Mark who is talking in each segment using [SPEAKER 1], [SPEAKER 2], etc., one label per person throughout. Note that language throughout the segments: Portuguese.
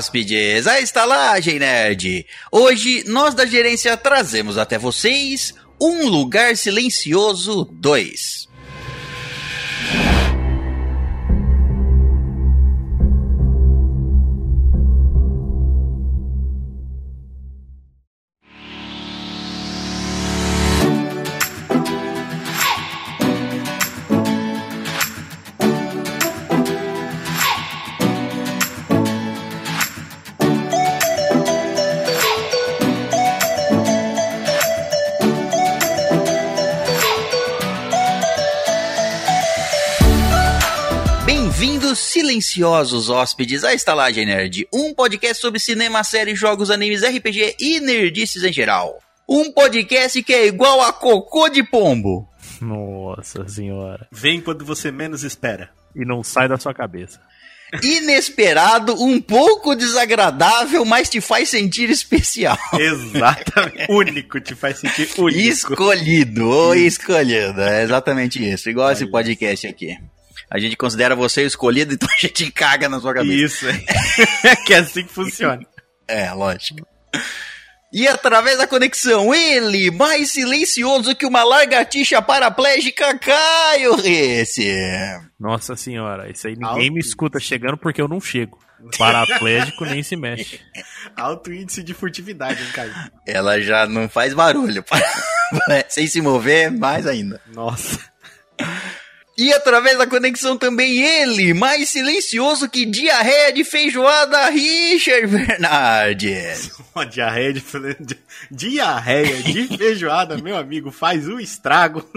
[SPEAKER 1] Hóspedes, à Estalagem Nerd. Hoje, nós da gerência trazemos até vocês Um Lugar Silencioso 2. Silenciosos hóspedes, à Estalagem Nerd, um podcast sobre cinema, séries, jogos, animes, RPG e nerdices em geral. Um podcast que é igual a cocô de pombo.
[SPEAKER 2] Nossa senhora.
[SPEAKER 3] Vem quando você menos espera.
[SPEAKER 2] E não sai da sua cabeça.
[SPEAKER 1] Inesperado, um pouco desagradável, mas te faz sentir especial.
[SPEAKER 3] Exatamente. único, te faz sentir único.
[SPEAKER 1] Escolhido, ou escolhido. É exatamente isso. Igual esse podcast aqui. A gente considera você o escolhido, então a gente caga na sua cabeça.
[SPEAKER 3] Isso, é. que é assim que funciona.
[SPEAKER 1] É, lógico. E através da conexão, ele, mais silencioso que uma lagartixa paraplégica, Caio Rece.
[SPEAKER 2] Nossa senhora, isso aí ninguém Alto me escuta chegando porque eu não chego. Paraplégico nem se mexe.
[SPEAKER 3] Alto índice de furtividade, hein, Caio?
[SPEAKER 1] Ela já não faz barulho. Sem se mover, mais ainda.
[SPEAKER 3] Nossa.
[SPEAKER 1] E através da conexão também ele, mais silencioso que diarreia de feijoada, Richard Bernardes.
[SPEAKER 3] Uma diarreia de, diarreia de feijoada, meu amigo, faz um estrago.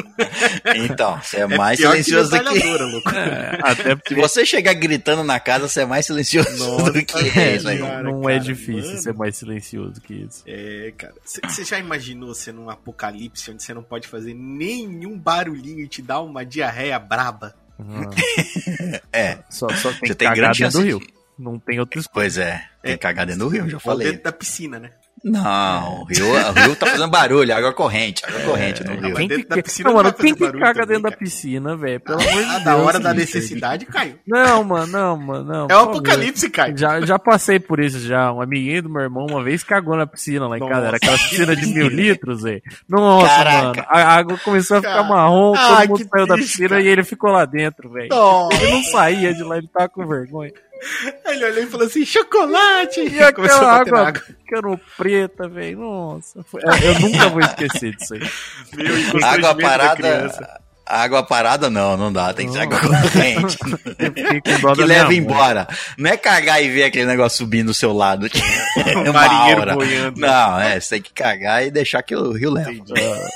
[SPEAKER 1] Então, você é, é mais silencioso que... do que...
[SPEAKER 3] Louco.
[SPEAKER 1] É, até porque... Se você chegar gritando na casa, você é mais silencioso Nossa, do que
[SPEAKER 2] é, isso aí. Não, não cara, é difícil mano. ser mais silencioso que isso.
[SPEAKER 3] É, cara. Você já imaginou ser num apocalipse onde você não pode fazer nenhum barulhinho e te dar uma diarreia braba.
[SPEAKER 1] Uhum. é.
[SPEAKER 2] Só, só tem Você tem grande chance do rio. De... Não tem outra escolha.
[SPEAKER 1] Pois é. Tem é. cagar dentro do rio, já falei.
[SPEAKER 3] dentro da piscina, né?
[SPEAKER 1] Não, o rio, o rio tá fazendo barulho, água corrente, água é, corrente no rio.
[SPEAKER 2] Quem que, da piscina não, mano, quem que caga também, dentro cara. da piscina, velho? Pelo amor de
[SPEAKER 3] ah, Deus. Da hora da necessidade, Caio.
[SPEAKER 2] Não, mano, não, mano, não.
[SPEAKER 3] É o apocalipse, Caio.
[SPEAKER 2] Já, já passei por isso já. Um amiguinho do meu irmão uma vez cagou na piscina lá em casa. Era aquela piscina de mil litros, velho. Nossa, Caraca. mano. A água começou a ficar marrom, ah, todo mundo saiu da piscina cara. e ele ficou lá dentro, velho. Ele não saía de lá, ele tava com vergonha.
[SPEAKER 3] Ele olhou e falou assim: chocolate!
[SPEAKER 2] E, aquela água, água ficando preta, velho. Nossa, foi... eu nunca vou esquecer disso aí.
[SPEAKER 1] Meu, água parada. Água parada não, não dá, tem que ser água corrente. que leva embora. Não é cagar e ver aquele negócio subindo do seu lado.
[SPEAKER 3] É um marinheiro boiando.
[SPEAKER 1] Não, é, você tem que cagar e deixar que o rio leva.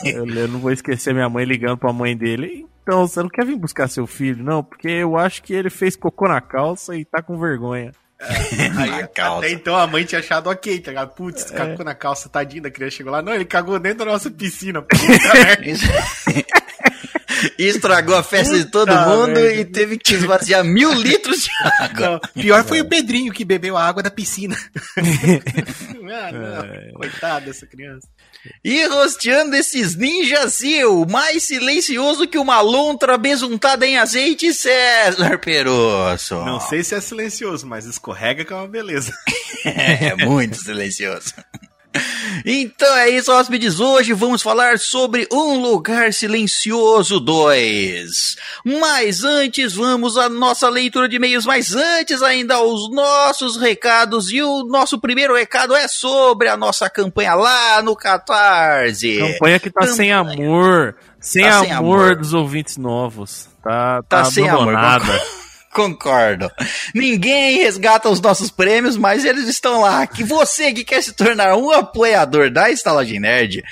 [SPEAKER 2] Eu, eu não vou esquecer minha mãe ligando pra mãe dele. Então, você não quer vir buscar seu filho, não? Porque eu acho que ele fez cocô na calça e tá com vergonha.
[SPEAKER 3] É, aí, até então a mãe tinha achado ok, tá ligado? Putz, é. cagou na calça, tadinho da criança. Chegou lá, não, ele cagou dentro da nossa piscina. Puta merda.
[SPEAKER 1] E estragou a festa Puta de todo mundo merda. e teve que esvaziar mil litros de água. Não,
[SPEAKER 3] pior foi o Pedrinho que bebeu a água da piscina. ah, não, é. Coitado dessa criança.
[SPEAKER 1] E rosteando esses ninjas Zil, mais silencioso que uma lontra besuntada em azeite, César Perosso.
[SPEAKER 3] Não sei se é silencioso, mas escorrega que é uma beleza.
[SPEAKER 1] é, muito silencioso. Então é isso, hóspedes. Hoje vamos falar sobre Um Lugar Silencioso 2. Mas antes, vamos à nossa leitura de e-mails. Mas antes, ainda, aos nossos recados. E o nosso primeiro recado é sobre a nossa campanha lá no Catarse.
[SPEAKER 2] Campanha que tá campanha. sem amor. Sem, tá amor, sem amor dos ouvintes novos. Tá, tá, tá sem amor.
[SPEAKER 1] Concordo. Ninguém resgata os nossos prêmios, mas eles estão lá. Que você que quer se tornar um apoiador da Estalagem Nerd,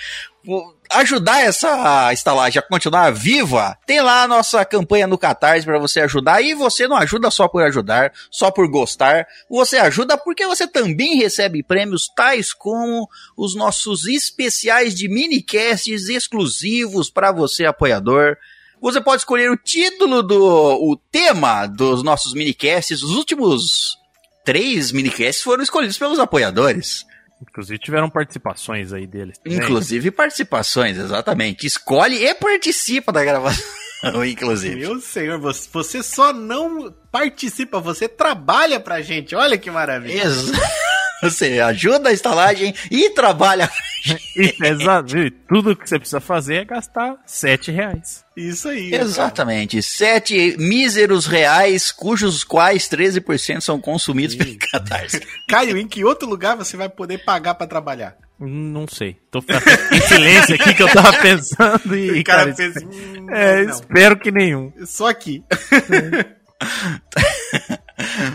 [SPEAKER 1] ajudar essa estalagem a continuar viva, tem lá a nossa campanha no Catarse para você ajudar. E você não ajuda só por ajudar, só por gostar. Você ajuda porque você também recebe prêmios tais como os nossos especiais de minicasts exclusivos para você apoiador. Você pode escolher o título do o tema dos nossos minicasts. Os últimos três minicasts foram escolhidos pelos apoiadores.
[SPEAKER 2] Inclusive tiveram participações aí deles.
[SPEAKER 1] Também. Inclusive participações, exatamente. Escolhe e participa da gravação. inclusive.
[SPEAKER 3] Meu senhor, você só não participa, você trabalha pra gente. Olha que maravilha.
[SPEAKER 1] Exato. Você ajuda a estalagem e trabalha.
[SPEAKER 2] Exato. Tudo que você precisa fazer é gastar sete reais.
[SPEAKER 3] Isso aí.
[SPEAKER 1] Exatamente. Cara. Sete míseros reais, cujos quais 13% são consumidos pelo Catarse.
[SPEAKER 3] Caio, em que outro lugar você vai poder pagar para trabalhar?
[SPEAKER 2] Não sei. Tô em silêncio aqui que eu tava pensando e.
[SPEAKER 3] O cara, cara pensa, hum,
[SPEAKER 2] é, não. espero que nenhum.
[SPEAKER 3] Só aqui.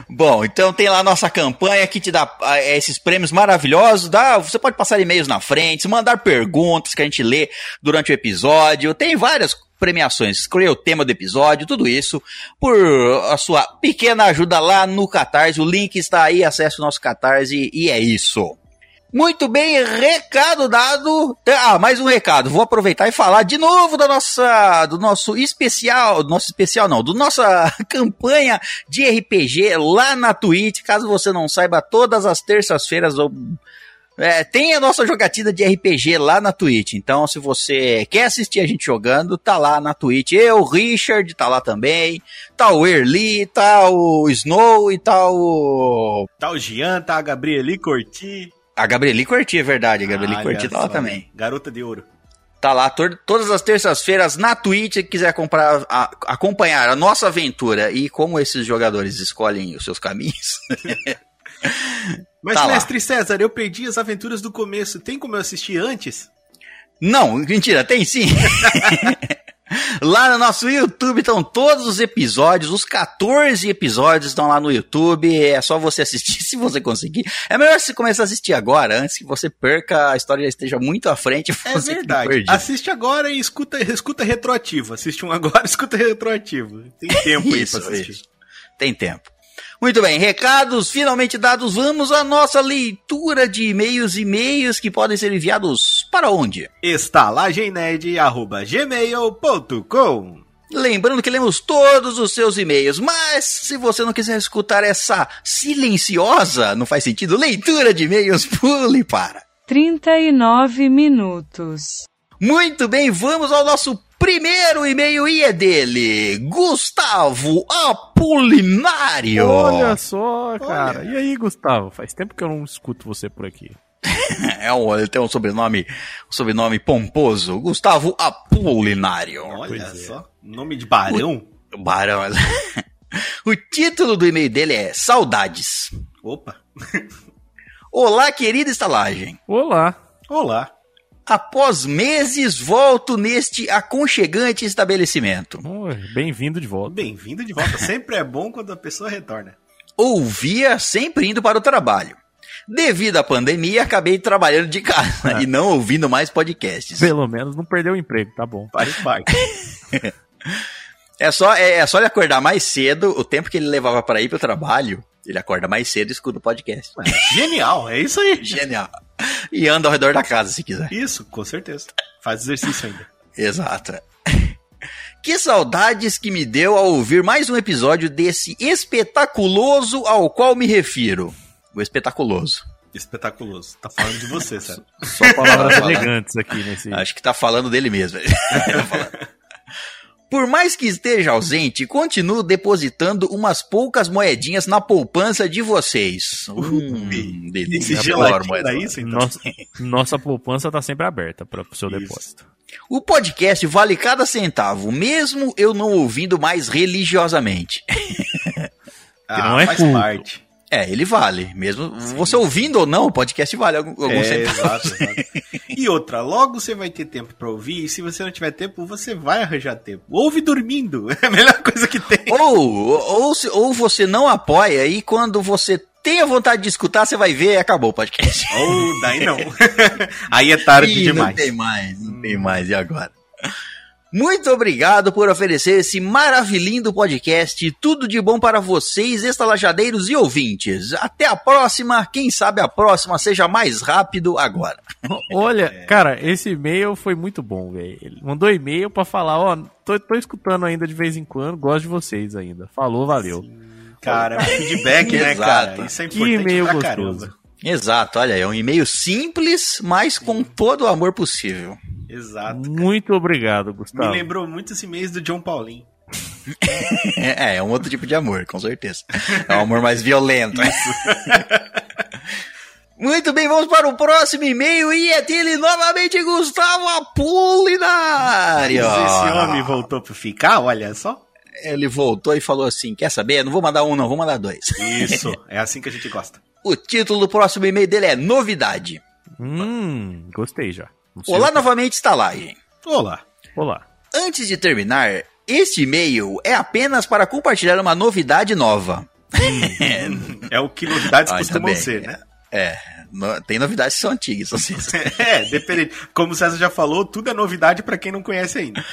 [SPEAKER 1] Bom, então tem lá a nossa campanha que te dá ah, esses prêmios maravilhosos. Dá, você pode passar e-mails na frente, mandar perguntas que a gente lê durante o episódio. Tem várias premiações, escolher o tema do episódio, tudo isso por a sua pequena ajuda lá no Catarse. O link está aí, acesse o nosso Catarse e é isso. Muito bem, recado dado. Ah, mais um recado. Vou aproveitar e falar de novo da nossa, do nosso especial, do nosso especial não, do nossa campanha de RPG lá na Twitch. Caso você não saiba, todas as terças-feiras é, tem a nossa jogatina de RPG lá na Twitch. Então, se você quer assistir a gente jogando, tá lá na Twitch. Eu, o Richard, tá lá também. Tá o Erli, tá o Snow e tá o.
[SPEAKER 3] Tá o Gian, tá a Gabrieli Corti.
[SPEAKER 1] A Gabrieli Corti, é verdade. A Gabrieli ah, Corti tá lá também.
[SPEAKER 3] Garota de ouro.
[SPEAKER 1] Tá lá todas as terças-feiras na Twitch, se quiser comprar, a, acompanhar a nossa aventura e como esses jogadores escolhem os seus caminhos.
[SPEAKER 3] Mas, tá mestre lá. César, eu perdi as aventuras do começo. Tem como eu assistir antes?
[SPEAKER 1] Não, mentira, tem sim. Lá no nosso YouTube estão todos os episódios, os 14 episódios estão lá no YouTube. É só você assistir se você conseguir. É melhor você começar a assistir agora, antes que você perca, a história já esteja muito à frente.
[SPEAKER 3] É verdade. Assiste agora e escuta, escuta retroativo. Assiste um agora, escuta retroativo. Tem tempo aí pra assistir. Isso.
[SPEAKER 1] Tem tempo. Muito bem, recados finalmente dados, vamos à nossa leitura de e-mails e-mails que podem ser enviados para onde?
[SPEAKER 3] estalagemnerd@gmail.com.
[SPEAKER 1] Lembrando que lemos todos os seus e-mails, mas se você não quiser escutar essa silenciosa, não faz sentido, leitura de e-mails, pule para
[SPEAKER 4] 39 minutos.
[SPEAKER 1] Muito bem, vamos ao nosso Primeiro e-mail e é dele, Gustavo Apolinário.
[SPEAKER 2] Olha só, cara. Olha. E aí, Gustavo? Faz tempo que eu não escuto você por aqui.
[SPEAKER 1] é um, ele tem um sobrenome, um sobrenome pomposo, Gustavo Apolinário.
[SPEAKER 3] Olha pois só, é. nome de barão.
[SPEAKER 1] O, barão. o título do e-mail dele é Saudades.
[SPEAKER 3] Opa.
[SPEAKER 1] Olá, querida estalagem.
[SPEAKER 2] Olá.
[SPEAKER 3] Olá.
[SPEAKER 1] Após meses, volto neste aconchegante estabelecimento.
[SPEAKER 2] Bem-vindo de volta.
[SPEAKER 3] Bem-vindo de volta. Sempre é bom quando a pessoa retorna.
[SPEAKER 1] Ouvia sempre indo para o trabalho. Devido à pandemia, acabei trabalhando de casa é. e não ouvindo mais podcasts.
[SPEAKER 2] Pelo menos não perdeu o emprego, tá bom.
[SPEAKER 3] Pare, pare.
[SPEAKER 1] é, só, é, é só ele acordar mais cedo, o tempo que ele levava para ir para o trabalho, ele acorda mais cedo e escuta o podcast.
[SPEAKER 3] É, genial, é isso aí.
[SPEAKER 1] Genial. E anda ao redor da casa, se quiser.
[SPEAKER 3] Isso, com certeza. Faz exercício ainda.
[SPEAKER 1] Exato. Que saudades que me deu ao ouvir mais um episódio desse espetaculoso ao qual me refiro. O espetaculoso.
[SPEAKER 3] Espetaculoso. Tá falando de você, sabe?
[SPEAKER 2] Só palavras elegantes aqui nesse.
[SPEAKER 1] Acho que tá falando dele mesmo. Por mais que esteja ausente, continuo depositando umas poucas moedinhas na poupança de vocês.
[SPEAKER 2] Hum, delícia. Isso, então. nossa, nossa poupança está sempre aberta para o seu isso. depósito.
[SPEAKER 1] O podcast vale cada centavo, mesmo eu não ouvindo mais religiosamente.
[SPEAKER 3] ah, não é faz culto. parte.
[SPEAKER 1] É, ele vale. Mesmo Sim. você ouvindo ou não, o podcast vale algum, algum é.
[SPEAKER 3] Exato, exato. E outra, logo você vai ter tempo para ouvir, e se você não tiver tempo, você vai arranjar tempo. Ouve dormindo, é a melhor coisa que tem.
[SPEAKER 1] Ou, ou, ou você não apoia, e quando você tem a vontade de escutar, você vai ver e acabou o podcast.
[SPEAKER 3] Ou daí não. Aí é tarde Ih, demais.
[SPEAKER 1] Não tem mais, não tem mais, e agora? Muito obrigado por oferecer esse maravilhindo podcast. Tudo de bom para vocês, estalajadeiros e ouvintes. Até a próxima. Quem sabe a próxima seja mais rápido agora.
[SPEAKER 2] Olha, é. cara, esse e-mail foi muito bom, velho. Ele mandou e-mail para falar, ó, tô, tô escutando ainda de vez em quando, gosto de vocês ainda. Falou, valeu. Sim.
[SPEAKER 3] Cara, feedback, né, cara? Isso é importante que e-mail pra gostoso. Caramba.
[SPEAKER 1] Exato, olha, é um e-mail simples, mas com todo o amor possível.
[SPEAKER 3] Exato.
[SPEAKER 2] Muito obrigado, Gustavo.
[SPEAKER 3] Me lembrou muito esse mês do John Paulinho.
[SPEAKER 1] é, é um outro tipo de amor, com certeza. É um amor mais violento. Muito bem, vamos para o próximo e-mail e é dele novamente, Gustavo Apolinário.
[SPEAKER 3] Mas esse homem voltou para ficar, olha só.
[SPEAKER 1] Ele voltou e falou assim: Quer saber? Não vou mandar um, não, vou mandar dois.
[SPEAKER 3] Isso, é assim que a gente gosta.
[SPEAKER 1] O título do próximo e-mail dele é Novidade.
[SPEAKER 2] Hum, gostei já.
[SPEAKER 1] Olá novamente, está lá, gente.
[SPEAKER 3] Olá.
[SPEAKER 2] Olá.
[SPEAKER 1] Antes de terminar, este e-mail é apenas para compartilhar uma novidade nova.
[SPEAKER 3] é o que novidades ah, costumam ser, né?
[SPEAKER 1] É, no, tem novidades que são antigas. Assim.
[SPEAKER 3] é, dependendo. Como o César já falou, tudo é novidade para quem não conhece ainda.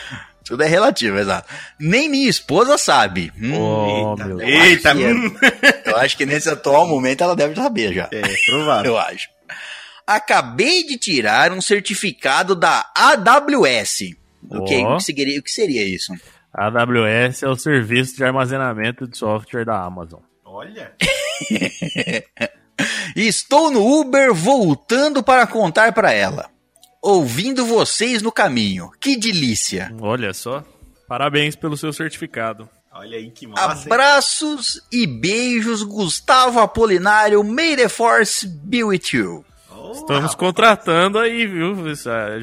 [SPEAKER 1] Tudo é relativo, exato. Nem minha esposa sabe.
[SPEAKER 3] Hum, oh, eita,
[SPEAKER 1] meu eita. Eu, hum. eu acho que nesse atual momento ela deve saber já.
[SPEAKER 3] É, provável.
[SPEAKER 1] Eu acho. Acabei de tirar um certificado da AWS. O, que, o, que, seria, o que seria isso?
[SPEAKER 2] AWS é o serviço de armazenamento de software da Amazon.
[SPEAKER 3] Olha!
[SPEAKER 1] Estou no Uber voltando para contar para ela. Ouvindo vocês no caminho. Que delícia!
[SPEAKER 2] Olha só. Parabéns pelo seu certificado.
[SPEAKER 3] Olha aí que massa.
[SPEAKER 1] Abraços hein? e beijos, Gustavo Apolinário. May the Force be with you.
[SPEAKER 2] Estamos contratando aí, viu?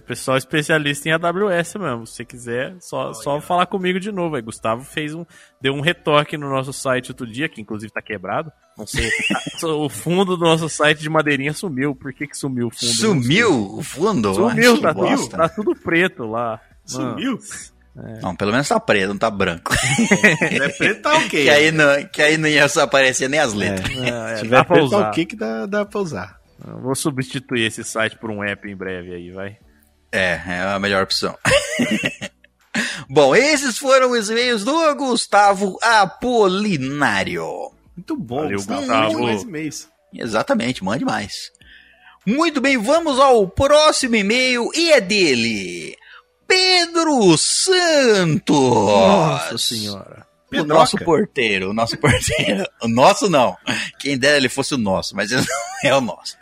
[SPEAKER 2] Pessoal especialista em AWS mesmo. Se você quiser, só, só falar comigo de novo. Aí, Gustavo fez um, deu um retoque no nosso site outro dia, que inclusive tá quebrado. Não sei. o fundo do nosso site de madeirinha sumiu. Por que que sumiu o fundo?
[SPEAKER 1] Sumiu o fundo?
[SPEAKER 2] Sumiu, tá tudo, tá tudo preto lá.
[SPEAKER 3] Sumiu?
[SPEAKER 1] É. Não, pelo menos tá preto, não tá branco.
[SPEAKER 3] é preto, tá ok.
[SPEAKER 1] Que aí não, que aí não ia aparecer nem as letras.
[SPEAKER 3] É. É, Se tiver preto, tá ok que dá, dá pra usar.
[SPEAKER 2] Vou substituir esse site por um app em breve aí, vai.
[SPEAKER 1] É, é a melhor opção. bom, esses foram os e-mails do Gustavo Apolinário.
[SPEAKER 3] Muito bom,
[SPEAKER 2] Valeu, Gustavo.
[SPEAKER 3] mais e-mails.
[SPEAKER 1] Exatamente, mande mais. Muito bem, vamos ao próximo e-mail e é dele. Pedro Santos.
[SPEAKER 2] Nossa senhora.
[SPEAKER 1] O nosso porteiro, o nosso porteiro. o nosso não. Quem dera ele fosse o nosso, mas ele não é o nosso.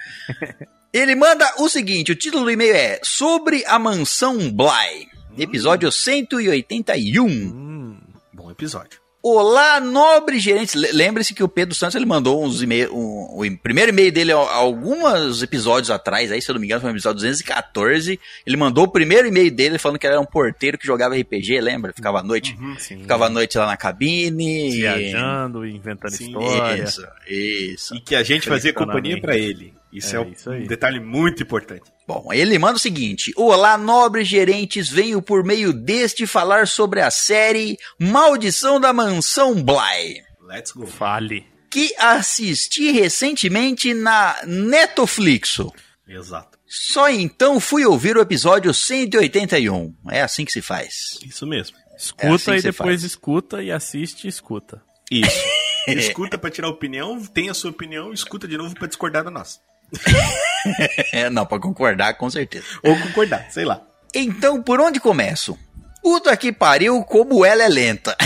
[SPEAKER 1] Ele manda o seguinte: o título do e-mail é Sobre a Mansão Bly, episódio 181.
[SPEAKER 3] Hum, bom episódio.
[SPEAKER 1] Olá, nobre gerente. Lembre-se que o Pedro Santos ele mandou uns e-mail, um, o primeiro e-mail dele alguns episódios atrás, aí se eu não me engano foi no episódio 214. Ele mandou o primeiro e-mail dele falando que ele era um porteiro que jogava RPG, lembra? Ficava à noite, uhum, ficava à noite lá na cabine,
[SPEAKER 2] viajando, inventando sim, história.
[SPEAKER 1] Isso, isso.
[SPEAKER 3] E que a gente fazia companhia para ele. Isso é, é isso um detalhe muito importante.
[SPEAKER 1] Bom, ele manda o seguinte: Olá, nobres gerentes, venho por meio deste falar sobre a série Maldição da Mansão Bly.
[SPEAKER 3] Let's go.
[SPEAKER 2] Fale.
[SPEAKER 1] Que assisti recentemente na Netflix.
[SPEAKER 3] Exato.
[SPEAKER 1] Só então fui ouvir o episódio 181. É assim que se faz.
[SPEAKER 3] Isso mesmo.
[SPEAKER 2] Escuta é assim e depois faz. escuta e assiste e escuta.
[SPEAKER 3] Isso. escuta para tirar opinião, tem a sua opinião, escuta de novo para discordar da nossa.
[SPEAKER 1] não, pra concordar, com certeza.
[SPEAKER 3] Ou concordar, sei lá.
[SPEAKER 1] Então, por onde começo? Puta que pariu, como ela é lenta.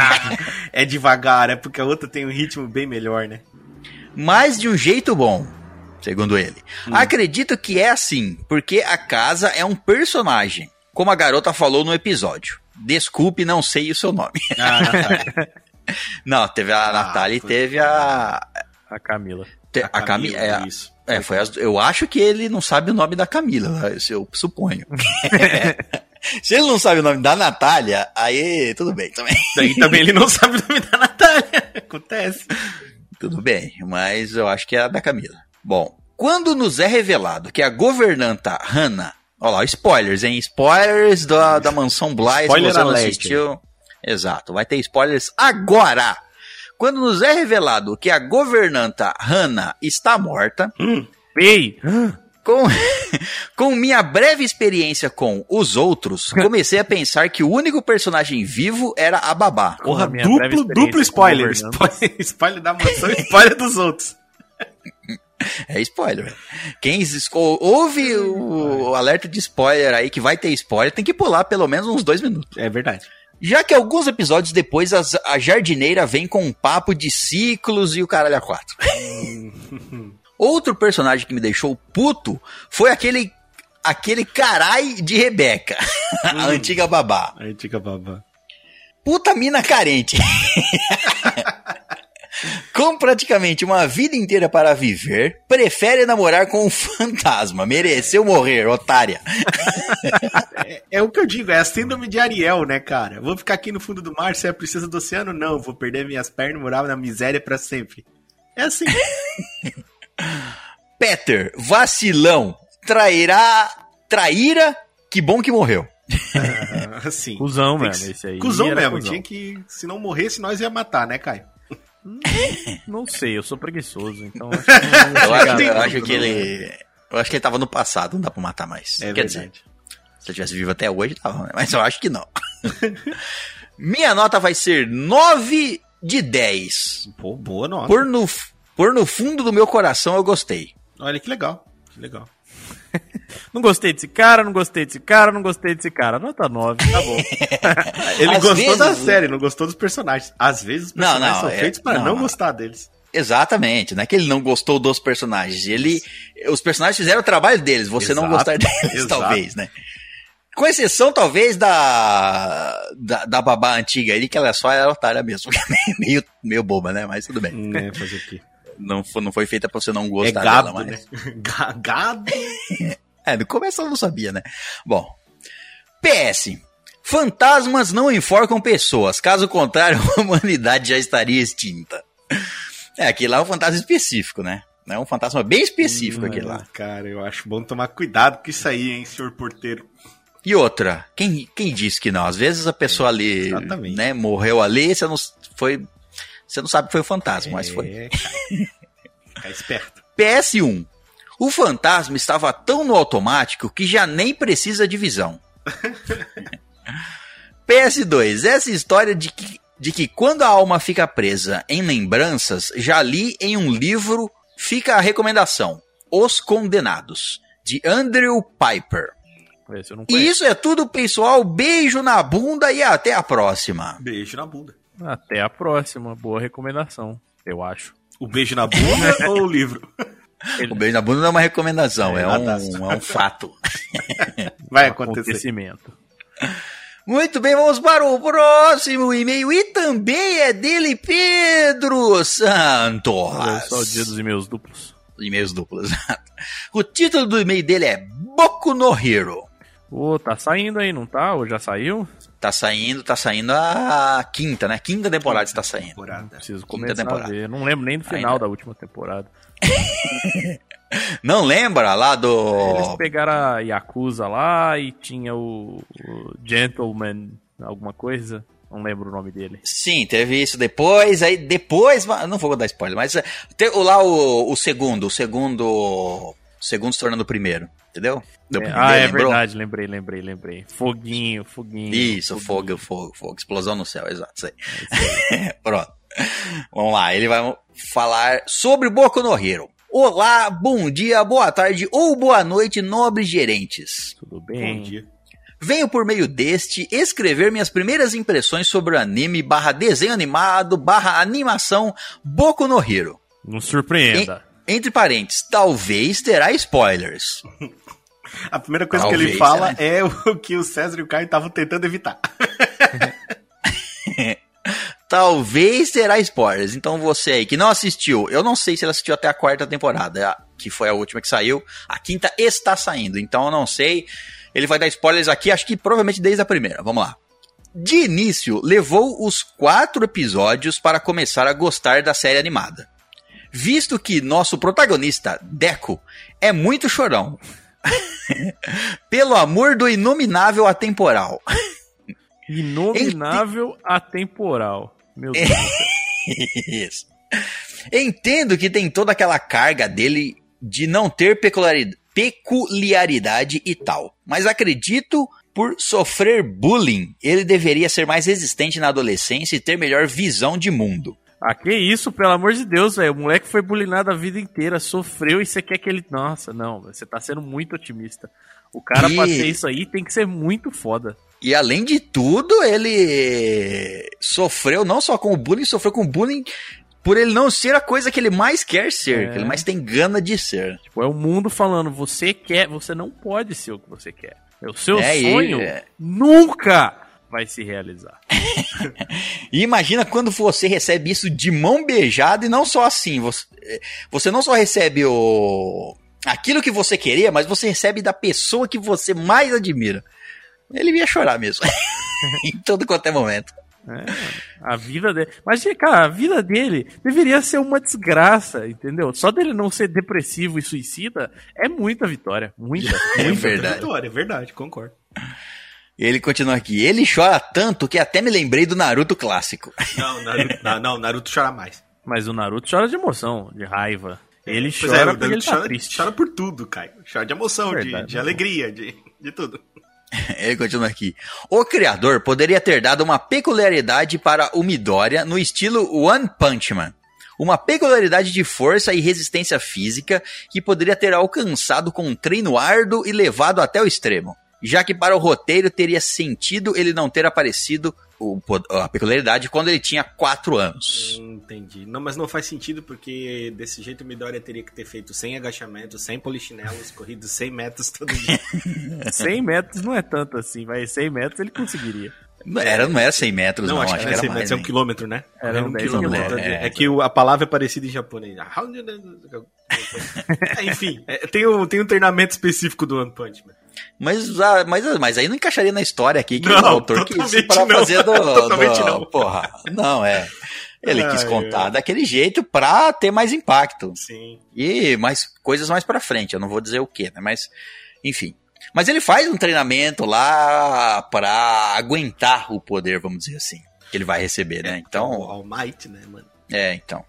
[SPEAKER 3] é devagar, é porque a outra tem um ritmo bem melhor, né?
[SPEAKER 1] Mas de um jeito bom, segundo ele. Hum. Acredito que é assim, porque a casa é um personagem, como a garota falou no episódio. Desculpe, não sei o seu nome. Ah, não, teve a ah, Natália e teve a.
[SPEAKER 2] A Camila.
[SPEAKER 1] A, a Camila, é, isso. É, foi as, eu acho que ele não sabe o nome da Camila, eu suponho. Se ele não sabe o nome da Natália, aí tudo bem também.
[SPEAKER 3] Daí também ele não sabe o nome da Natália. Acontece.
[SPEAKER 1] Tudo bem, mas eu acho que é a da Camila. Bom, quando nos é revelado que a governanta Hannah. Olha lá, spoilers, hein? Spoilers da, da mansão Bly.
[SPEAKER 3] Spoiler se você não assistiu.
[SPEAKER 1] Exato, vai ter spoilers agora. Quando nos é revelado que a governanta Hannah está morta.
[SPEAKER 2] Hum. Ei!
[SPEAKER 1] Com, com minha breve experiência com os outros, comecei a pensar que o único personagem vivo era a babá.
[SPEAKER 3] Porra, duplo, duplo spoiler. spoiler. Spoiler da mansão e spoiler dos outros.
[SPEAKER 1] É spoiler. Quem ouve o, o alerta de spoiler aí, que vai ter spoiler, tem que pular pelo menos uns dois minutos.
[SPEAKER 3] É verdade.
[SPEAKER 1] Já que alguns episódios depois as, a jardineira vem com um papo de ciclos e o caralho a quatro. Outro personagem que me deixou puto foi aquele aquele carai de Rebeca, a
[SPEAKER 3] Hum.
[SPEAKER 1] antiga babá.
[SPEAKER 3] A antiga babá.
[SPEAKER 1] Puta mina carente. Com praticamente uma vida inteira para viver, prefere namorar com um fantasma. Mereceu morrer, otária.
[SPEAKER 3] É, é o que eu digo, é a síndrome de Ariel, né, cara? Vou ficar aqui no fundo do mar, se é princesa do oceano? Não, vou perder minhas pernas e morar na miséria pra sempre. É assim.
[SPEAKER 1] Peter, vacilão, trairá, traíra, que bom que morreu.
[SPEAKER 3] assim.
[SPEAKER 2] Mesmo,
[SPEAKER 3] que-
[SPEAKER 2] esse aí.
[SPEAKER 3] Cusão mesmo,
[SPEAKER 2] cuzão.
[SPEAKER 3] tinha que. Se não morresse, nós ia matar, né, Caio?
[SPEAKER 2] Não sei, eu sou preguiçoso, então acho que
[SPEAKER 1] Eu acho, eu acho que ele. Eu acho que ele tava no passado, não dá pra matar mais.
[SPEAKER 3] É
[SPEAKER 1] Quer
[SPEAKER 3] verdade.
[SPEAKER 1] dizer, se ele tivesse vivo até hoje, tava, né? mas eu acho que não. Minha nota vai ser 9 de 10.
[SPEAKER 3] Pô, boa nota.
[SPEAKER 1] Por no, por no fundo do meu coração eu gostei.
[SPEAKER 3] Olha que legal. Que legal.
[SPEAKER 2] Não gostei desse cara, não gostei desse cara, não gostei desse cara. Nota 9, tá bom.
[SPEAKER 3] Ele
[SPEAKER 1] Às
[SPEAKER 3] gostou
[SPEAKER 1] vezes-
[SPEAKER 3] da série, não gostou dos personagens. Às vezes os
[SPEAKER 1] Não,
[SPEAKER 3] personagens
[SPEAKER 1] não,
[SPEAKER 3] são
[SPEAKER 1] é-
[SPEAKER 3] feitos para
[SPEAKER 1] não,
[SPEAKER 3] não,
[SPEAKER 1] não.
[SPEAKER 3] gostar deles.
[SPEAKER 1] Exatamente, não é que ele não gostou dos personagens. Ele, os personagens fizeram o trabalho deles, você não
[SPEAKER 3] Exato,
[SPEAKER 1] gostar deles,
[SPEAKER 3] exato.
[SPEAKER 1] talvez, né? Com exceção, talvez, da, da, da babá antiga ali, que ela só era otária mesmo. meio, meio boba, né? Mas tudo bem.
[SPEAKER 3] Né, fazer o quê?
[SPEAKER 1] Não foi, não foi feita pra você não
[SPEAKER 3] É
[SPEAKER 1] gostar
[SPEAKER 3] gado,
[SPEAKER 1] dela,
[SPEAKER 3] né?
[SPEAKER 1] mas...
[SPEAKER 3] Ga- Gado.
[SPEAKER 1] É, no começo eu não sabia, né? Bom. PS. Fantasmas não enforcam pessoas. Caso contrário, a humanidade já estaria extinta. É, aquele lá é um fantasma específico, né? É um fantasma bem específico aquele lá.
[SPEAKER 3] Cara, eu acho bom tomar cuidado com isso aí, hein, senhor porteiro.
[SPEAKER 1] E outra, quem, quem disse que não? Às vezes a pessoa ali,
[SPEAKER 3] exatamente.
[SPEAKER 1] né, morreu ali, você não foi, você não sabe que foi o fantasma, mas foi.
[SPEAKER 3] É, cara. Fica esperto.
[SPEAKER 1] PS1. O fantasma estava tão no automático que já nem precisa de visão. PS2. Essa história de que, de que quando a alma fica presa em lembranças, já li em um livro, fica a recomendação. Os Condenados, de Andrew Piper. E isso é tudo, pessoal. Beijo na bunda e até a próxima.
[SPEAKER 3] Beijo na bunda.
[SPEAKER 2] Até a próxima. Boa recomendação, eu acho.
[SPEAKER 3] O beijo na bunda ou o livro?
[SPEAKER 1] O beijo na bunda não é uma recomendação, é,
[SPEAKER 3] É,
[SPEAKER 1] um, é um fato.
[SPEAKER 3] Vai acontecer.
[SPEAKER 2] Acontecimento.
[SPEAKER 1] Muito bem, vamos para o próximo e-mail e também é dele, Pedro Santos.
[SPEAKER 2] Olha só o dia dos e-mails duplos.
[SPEAKER 1] E-mails duplos. o título do e-mail dele é Boku no Hero.
[SPEAKER 2] Ô, tá saindo aí, não tá? Ou já saiu?
[SPEAKER 1] Tá saindo, tá saindo a quinta, né? Quinta temporada está saindo.
[SPEAKER 3] Temporada.
[SPEAKER 2] Preciso
[SPEAKER 1] Quinta
[SPEAKER 2] começar
[SPEAKER 1] temporada.
[SPEAKER 2] a ver. Não lembro nem do final
[SPEAKER 1] Ainda.
[SPEAKER 2] da última temporada.
[SPEAKER 1] Não lembra lá
[SPEAKER 2] Eles
[SPEAKER 1] do.
[SPEAKER 2] pegaram a Yakuza lá e tinha o, o Gentleman, alguma coisa. Não lembro o nome dele.
[SPEAKER 1] Sim, teve isso depois, aí depois, não vou dar spoiler, mas o- lá o, o segundo, o segundo, o segundo se tornando o primeiro, entendeu? Do
[SPEAKER 2] É, ah, é
[SPEAKER 1] lembrou?
[SPEAKER 2] verdade, lembrei, lembrei, lembrei. Foguinho, foguinho.
[SPEAKER 1] Isso, fogo, fogo, fogo, explosão no céu, exato, isso aí. Pronto. Vamos lá, ele vai falar sobre Boku no Hero. Olá, bom dia, boa tarde ou boa noite, nobres gerentes.
[SPEAKER 2] Tudo
[SPEAKER 3] Bom
[SPEAKER 2] bem?
[SPEAKER 3] dia.
[SPEAKER 1] Venho por meio deste escrever minhas primeiras impressões sobre o anime barra desenho animado barra animação Boku no Hero.
[SPEAKER 2] Não surpreenda.
[SPEAKER 1] Entre parênteses, talvez terá spoilers.
[SPEAKER 3] A primeira coisa que
[SPEAKER 1] Talvez,
[SPEAKER 3] ele fala
[SPEAKER 1] né?
[SPEAKER 3] é o que o César e o Caio estavam tentando evitar.
[SPEAKER 1] Talvez terá spoilers. Então você aí que não assistiu, eu não sei se ele assistiu até a quarta temporada, que foi a última que saiu. A quinta está saindo, então eu não sei. Ele vai dar spoilers aqui, acho que provavelmente desde a primeira. Vamos lá. De início, levou os quatro episódios para começar a gostar da série animada. Visto que nosso protagonista, Deco, é muito chorão. Pelo amor do inominável atemporal.
[SPEAKER 2] Inominável atemporal. Meu Deus.
[SPEAKER 1] Isso. Entendo que tem toda aquela carga dele de não ter peculiaridade, peculiaridade e tal, mas acredito por sofrer bullying, ele deveria ser mais resistente na adolescência e ter melhor visão de mundo.
[SPEAKER 2] Ah, que isso, pelo amor de Deus, velho. O moleque foi bulinado a vida inteira, sofreu e você quer que ele. Nossa, não, você tá sendo muito otimista. O cara,
[SPEAKER 1] E-
[SPEAKER 2] pra ser isso aí, tem que ser muito foda.
[SPEAKER 1] E além de tudo, ele sofreu não só com o bullying, sofreu com bullying por ele não ser a coisa que ele mais quer ser, é. que ele mais tem gana de ser.
[SPEAKER 2] Tipo, é o mundo falando, você quer, você não pode ser o que você quer. O seu é, sonho é. nunca vai se realizar.
[SPEAKER 1] e imagina quando você recebe isso de mão beijada e não só assim, você, você não só recebe o aquilo que você queria, mas você recebe da pessoa que você mais admira. Ele ia chorar mesmo. em todo quanto é momento.
[SPEAKER 2] É, a vida dele. Mas, cara, a vida dele deveria ser uma desgraça, entendeu? Só dele não ser depressivo e suicida é muita vitória. Muita.
[SPEAKER 3] é muita verdade. vitória, é verdade, concordo.
[SPEAKER 1] Ele continua aqui. Ele chora tanto que até me lembrei do Naruto clássico.
[SPEAKER 3] Não, Naruto, não, não, Naruto chora mais.
[SPEAKER 2] Mas o Naruto chora de emoção, de raiva. Ele pois chora é, porque ele tá
[SPEAKER 3] chora,
[SPEAKER 2] triste.
[SPEAKER 3] Chora por tudo, Caio. Chora de emoção, de, de alegria, de, de tudo.
[SPEAKER 1] Ele continua aqui. O criador poderia ter dado uma peculiaridade para o Midoriya no estilo One Punch Man. Uma peculiaridade de força e resistência física que poderia ter alcançado com um treino árduo e levado até o extremo. Já que para o roteiro teria sentido ele não ter aparecido o, a peculiaridade quando ele tinha 4 anos.
[SPEAKER 3] Entendi. Não, mas não faz sentido porque desse jeito o Midoriya teria que ter feito 100 agachamentos, 100 polichinelos, corrido 100 metros todo dia.
[SPEAKER 2] 100 metros não é tanto assim, vai 100 metros ele conseguiria.
[SPEAKER 1] Não era, não era 100 metros, não. não acho, acho que era 100 mais, metros,
[SPEAKER 3] é um quilômetro, né?
[SPEAKER 2] Era um, um quilômetro.
[SPEAKER 3] É, é, que a palavra é parecida em japonês. Enfim, é, tem, um, tem um treinamento específico do One Punch Man.
[SPEAKER 1] Mas, ah, mas, mas aí não encaixaria na história aqui que não, o autor quis para fazer do, totalmente do, não. Porra, não, é. Ele ah, quis contar é. daquele jeito pra ter mais impacto.
[SPEAKER 3] Sim.
[SPEAKER 1] E mais coisas mais pra frente. Eu não vou dizer o que, né? Mas, enfim. Mas ele faz um treinamento lá pra aguentar o poder, vamos dizer assim. Que ele vai receber, né? Então.
[SPEAKER 3] É o All Might, né, mano?
[SPEAKER 1] É, então.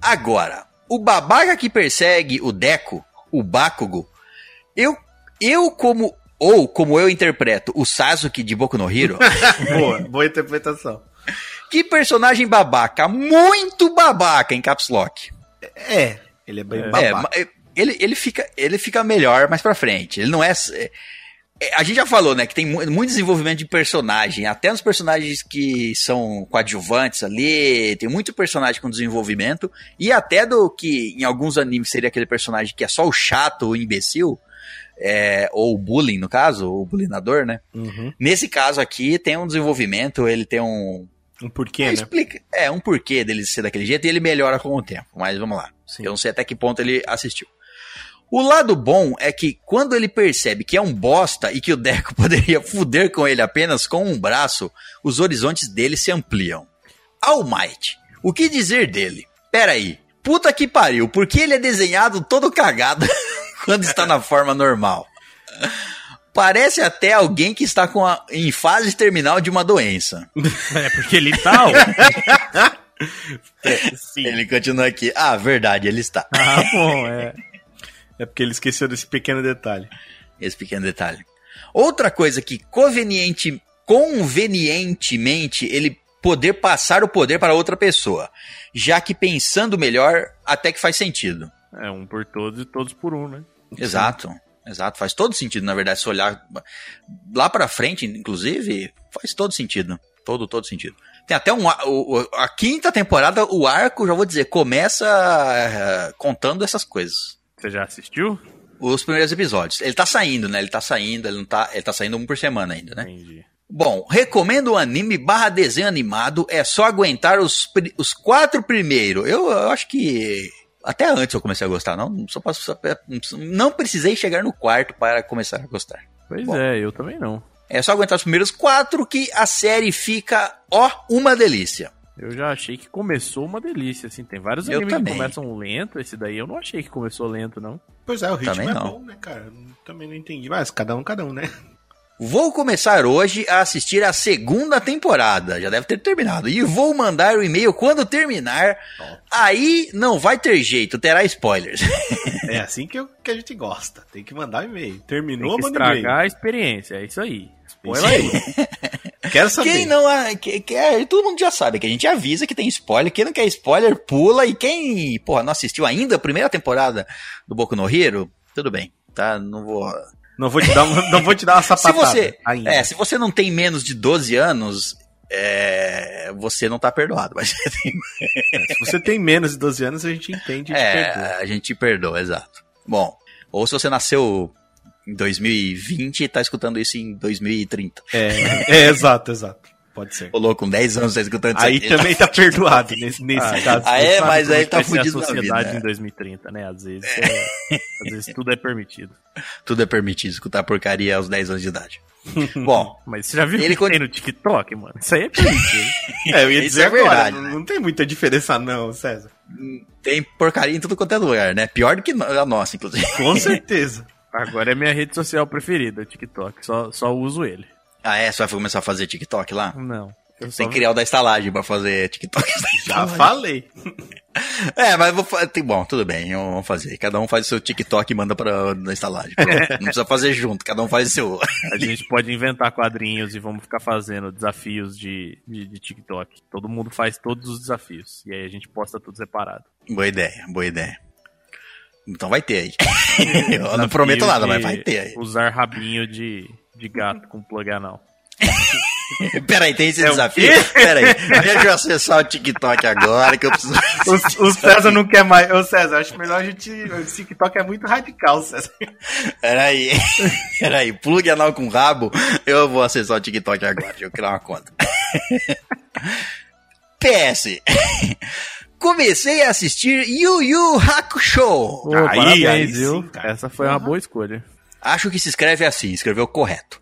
[SPEAKER 1] Agora, o babaca que persegue o Deco, o Bakugo, eu eu como ou como eu interpreto o Sasuke de Boku no Hero.
[SPEAKER 3] boa, boa interpretação.
[SPEAKER 1] Que personagem babaca, muito babaca em Caps Lock.
[SPEAKER 3] É, ele é bem é, babaca.
[SPEAKER 1] É, ele, ele, fica, ele fica melhor mais pra frente. Ele não é, é. A gente já falou, né, que tem muito desenvolvimento de personagem, até nos personagens que são coadjuvantes ali, tem muito personagem com desenvolvimento, e até do que em alguns animes seria aquele personagem que é só o chato, o imbecil, é, ou o bullying, no caso, o bullyingador, né? Uhum. Nesse caso aqui, tem um desenvolvimento, ele tem um.
[SPEAKER 3] Um porquê, é, né?
[SPEAKER 1] Explica, é, um porquê dele ser daquele jeito e ele melhora com o tempo. Mas vamos lá. Sim. Eu não sei até que ponto ele assistiu. O lado bom é que quando ele percebe que é um bosta e que o Deco poderia fuder com ele apenas com um braço, os horizontes dele se ampliam. All Might, o que dizer dele? Pera aí, puta que pariu, por que ele é desenhado todo cagado? quando está na forma normal. Parece até alguém que está com a, em fase terminal de uma doença.
[SPEAKER 2] É porque ele está.
[SPEAKER 1] é, ele continua aqui. Ah, verdade, ele está.
[SPEAKER 2] Ah, bom, é.
[SPEAKER 3] É porque ele esqueceu desse pequeno detalhe.
[SPEAKER 1] Esse pequeno detalhe. Outra coisa que conveniente, convenientemente ele poder passar o poder para outra pessoa, já que pensando melhor até que faz sentido.
[SPEAKER 2] É um por todos e todos por um, né?
[SPEAKER 1] Exato. Exato, faz todo sentido, na verdade, se olhar lá para frente, inclusive, faz todo sentido. Todo, todo sentido. Tem até um. A, quinta temporada, o arco, já vou dizer, começa uh, contando essas coisas.
[SPEAKER 2] Você já assistiu?
[SPEAKER 1] Os primeiros episódios. Ele tá saindo, né? Ele tá saindo, ele não tá. Ele tá saindo um por semana ainda, né? Entendi. Bom, recomendo o anime barra desenho animado. É só aguentar os, os quatro primeiros. Eu, eu acho que até antes eu comecei a gostar, não, só posso, não precisei chegar no quarto para começar a gostar.
[SPEAKER 2] Pois Bom, é, eu também não.
[SPEAKER 1] É só aguentar os primeiros quatro que a série fica, ó, uma delícia.
[SPEAKER 2] Eu já achei que começou uma delícia, assim. Tem vários eu animes também. que começam lento, esse daí eu não achei que começou lento, não.
[SPEAKER 3] Pois é, o ritmo também é não. bom, né, cara? Também não entendi, mas cada um, cada um, né?
[SPEAKER 1] Vou começar hoje a assistir a segunda temporada. Já deve ter terminado. E vou mandar o e-mail quando terminar. Aí não vai ter jeito, terá spoilers.
[SPEAKER 3] É assim que, eu, que a gente gosta. Tem que mandar o e-mail. Terminou,
[SPEAKER 2] manda e-mail. estragar a experiência, é isso aí. Spoiler aí.
[SPEAKER 1] Quero saber. Quem não que, que, todo mundo já sabe que a gente avisa que tem spoiler. Quem não quer spoiler, pula. E quem, porra, não assistiu ainda a primeira temporada do Boku no Hero, tudo bem, tá? Não vou
[SPEAKER 3] não vou te dar, não vou te dar uma sapatada.
[SPEAKER 1] Se você, ainda. É, se você não tem menos de 12 anos, é, você não tá perdoado. Mas
[SPEAKER 3] é, se você tem menos de 12 anos, a gente entende.
[SPEAKER 1] É, a gente te perdoa, exato. Bom, ou se você nasceu em 2020 e tá escutando isso em 2030.
[SPEAKER 3] É, é exato, exato. Pode ser.
[SPEAKER 1] Ô, louco, com 10 anos tá escutando
[SPEAKER 3] isso. Aí também tá perdoado nesse, nesse
[SPEAKER 1] ah,
[SPEAKER 3] caso.
[SPEAKER 1] Ah, é, mas aí tá fudido
[SPEAKER 2] a sociedade vida, em 2030, né? Às vezes, é, às vezes tudo é permitido.
[SPEAKER 1] Tudo é permitido, escutar porcaria aos 10 anos de idade. Bom,
[SPEAKER 2] mas você já viu ele que tem no TikTok, mano? Isso aí é permitido.
[SPEAKER 3] é, eu ia dizer é verdade, agora, não, não tem muita diferença não, César.
[SPEAKER 1] Tem porcaria em tudo quanto é lugar, né? Pior do que a nossa, inclusive.
[SPEAKER 3] Com certeza.
[SPEAKER 2] Agora é minha rede social preferida, o TikTok. Só, só uso ele.
[SPEAKER 1] Ah, é? Você vai começar a fazer TikTok lá?
[SPEAKER 2] Não.
[SPEAKER 1] Eu Tem que criar o da estalagem pra fazer TikTok.
[SPEAKER 3] Já falei.
[SPEAKER 1] É, mas vou fazer. Bom, tudo bem, vamos fazer. Cada um faz o seu TikTok e manda pra na estalagem. Não precisa fazer junto, cada um faz o seu.
[SPEAKER 2] A gente pode inventar quadrinhos e vamos ficar fazendo desafios de, de, de TikTok. Todo mundo faz todos os desafios. E aí a gente posta tudo separado.
[SPEAKER 1] Boa ideia, boa ideia. Então vai ter aí. Eu não prometo nada, mas vai ter aí.
[SPEAKER 2] Usar rabinho de, de gato com plug anal.
[SPEAKER 1] Peraí, tem esse é desafio? Peraí, deixa eu acessar o TikTok agora que eu preciso.
[SPEAKER 3] O, o César não quer mais. Ô César, acho melhor a gente. O TikTok é muito radical, César.
[SPEAKER 1] Peraí, peraí, plug anal com rabo. Eu vou acessar o TikTok agora, deixa eu criar uma conta. PS. Comecei a assistir Yu Yu Hakusho.
[SPEAKER 2] Oh, aí, parabéns, aí, viu? Sim, Essa foi uhum. uma boa escolha.
[SPEAKER 1] Acho que se escreve assim, escreveu correto.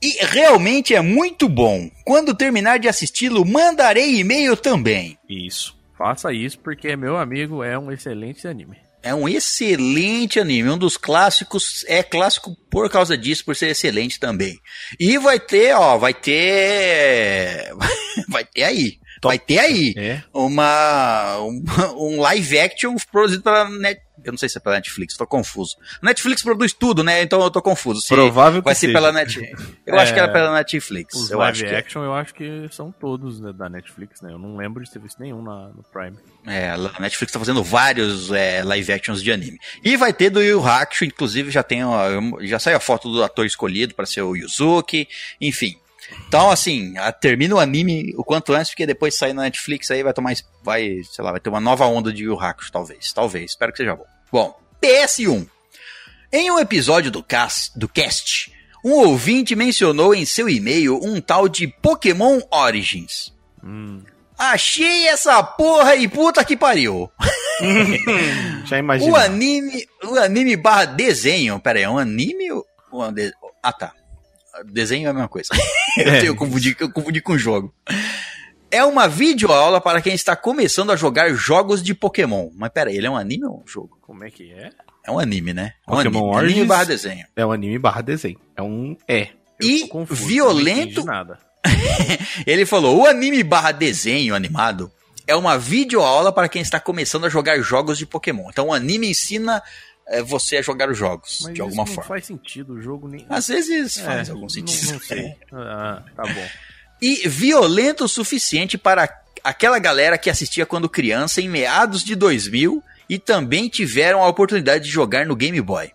[SPEAKER 1] E realmente é muito bom. Quando terminar de assisti-lo, mandarei e-mail também.
[SPEAKER 2] Isso. Faça isso porque, meu amigo, é um excelente anime.
[SPEAKER 1] É um excelente anime, um dos clássicos, é clássico por causa disso, por ser excelente também. E vai ter, ó, vai ter, vai ter aí. Vai ter aí é. uma um, um, live action produzido pela Net, eu não sei se é pela Netflix, tô confuso. Netflix produz tudo, né? Então eu tô confuso. Se
[SPEAKER 3] Provável que
[SPEAKER 1] Vai ser
[SPEAKER 3] seja.
[SPEAKER 1] pela Netflix. Eu é, acho que era pela Netflix.
[SPEAKER 2] Os
[SPEAKER 1] eu
[SPEAKER 2] live
[SPEAKER 1] acho
[SPEAKER 2] action, que... eu acho que são todos né, da Netflix, né? Eu não lembro de ter visto nenhum na, no Prime.
[SPEAKER 1] É, a Netflix tá fazendo vários é, live actions de anime. E vai ter do Yu Hakusho, inclusive já tem, ó, já saiu a foto do ator escolhido para ser o Yuzuki, enfim. Então, assim, termina o anime o quanto antes, porque depois sair na Netflix aí vai tomar, vai, sei lá, vai ter uma nova onda de Yu Hakusho, talvez, talvez, espero que seja bom. Bom, PS1. Em um episódio do cast, do cast, um ouvinte mencionou em seu e-mail um tal de Pokémon Origins. Hum. Achei essa porra e puta que pariu.
[SPEAKER 3] Já imagina.
[SPEAKER 1] O anime, o anime barra desenho, pera aí, é um anime ou... Um de... Ah, tá. Desenho é a mesma coisa. É. eu, confundi, eu confundi com jogo. É uma videoaula para quem está começando a jogar jogos de Pokémon. Mas pera aí, ele é um anime ou um jogo?
[SPEAKER 2] Como é que é?
[SPEAKER 1] É um anime, né?
[SPEAKER 3] É um Pokémon
[SPEAKER 1] anime, anime barra desenho.
[SPEAKER 3] É um anime barra desenho. É um
[SPEAKER 1] é. e confuso, violento.
[SPEAKER 2] nada.
[SPEAKER 1] ele falou: o anime barra desenho animado é uma videoaula para quem está começando a jogar jogos de Pokémon. Então o anime ensina é, você a jogar os jogos, Mas de alguma forma. Não
[SPEAKER 2] faz sentido, o jogo nem.
[SPEAKER 1] Às vezes é, faz algum sentido.
[SPEAKER 2] Não, não sei. ah, tá bom
[SPEAKER 1] e violento o suficiente para aquela galera que assistia quando criança em meados de 2000 e também tiveram a oportunidade de jogar no Game Boy.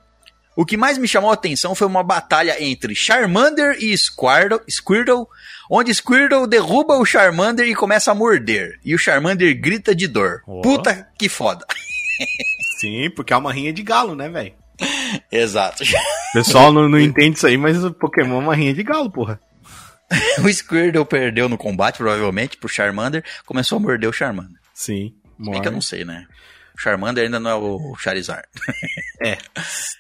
[SPEAKER 1] O que mais me chamou a atenção foi uma batalha entre Charmander e Squirtle, Squirtle, onde Squirtle derruba o Charmander e começa a morder, e o Charmander grita de dor. Oh. Puta que foda.
[SPEAKER 3] Sim, porque é uma rinha de galo, né, velho?
[SPEAKER 1] Exato.
[SPEAKER 3] O pessoal não, não entende isso aí, mas o Pokémon é uma rinha de galo, porra.
[SPEAKER 1] o Squirtle perdeu no combate, provavelmente, pro Charmander, começou a morder o Charmander.
[SPEAKER 3] Sim.
[SPEAKER 1] É que eu não sei, né? O Charmander ainda não é o Charizard.
[SPEAKER 3] é.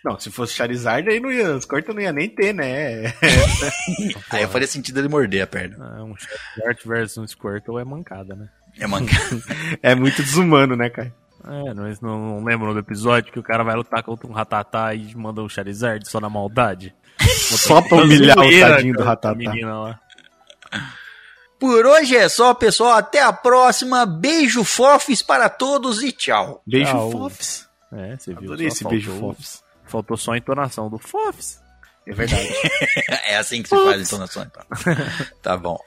[SPEAKER 3] Não, se fosse Charizard, aí não ia, os cortes não ia nem ter, né?
[SPEAKER 1] aí faria sentido ele morder a perna.
[SPEAKER 2] Ah, um Charizard versus um Squirtle é mancada, né?
[SPEAKER 1] É mancada.
[SPEAKER 3] é muito desumano, né, cara?
[SPEAKER 2] É, mas não, não lembram do episódio que o cara vai lutar contra um Ratatá e manda um Charizard só na maldade?
[SPEAKER 3] Só pra humilhar o tadinho do Ratatá.
[SPEAKER 1] Por hoje é só, pessoal. Até a próxima. Beijo fofes para todos e tchau.
[SPEAKER 3] Beijo tchau. fofes.
[SPEAKER 2] É, você viu.
[SPEAKER 3] Adorei esse faltou, beijo fofes.
[SPEAKER 2] Faltou só a entonação do fofes.
[SPEAKER 3] É verdade.
[SPEAKER 1] é assim que se faz a entonação, então. tá bom.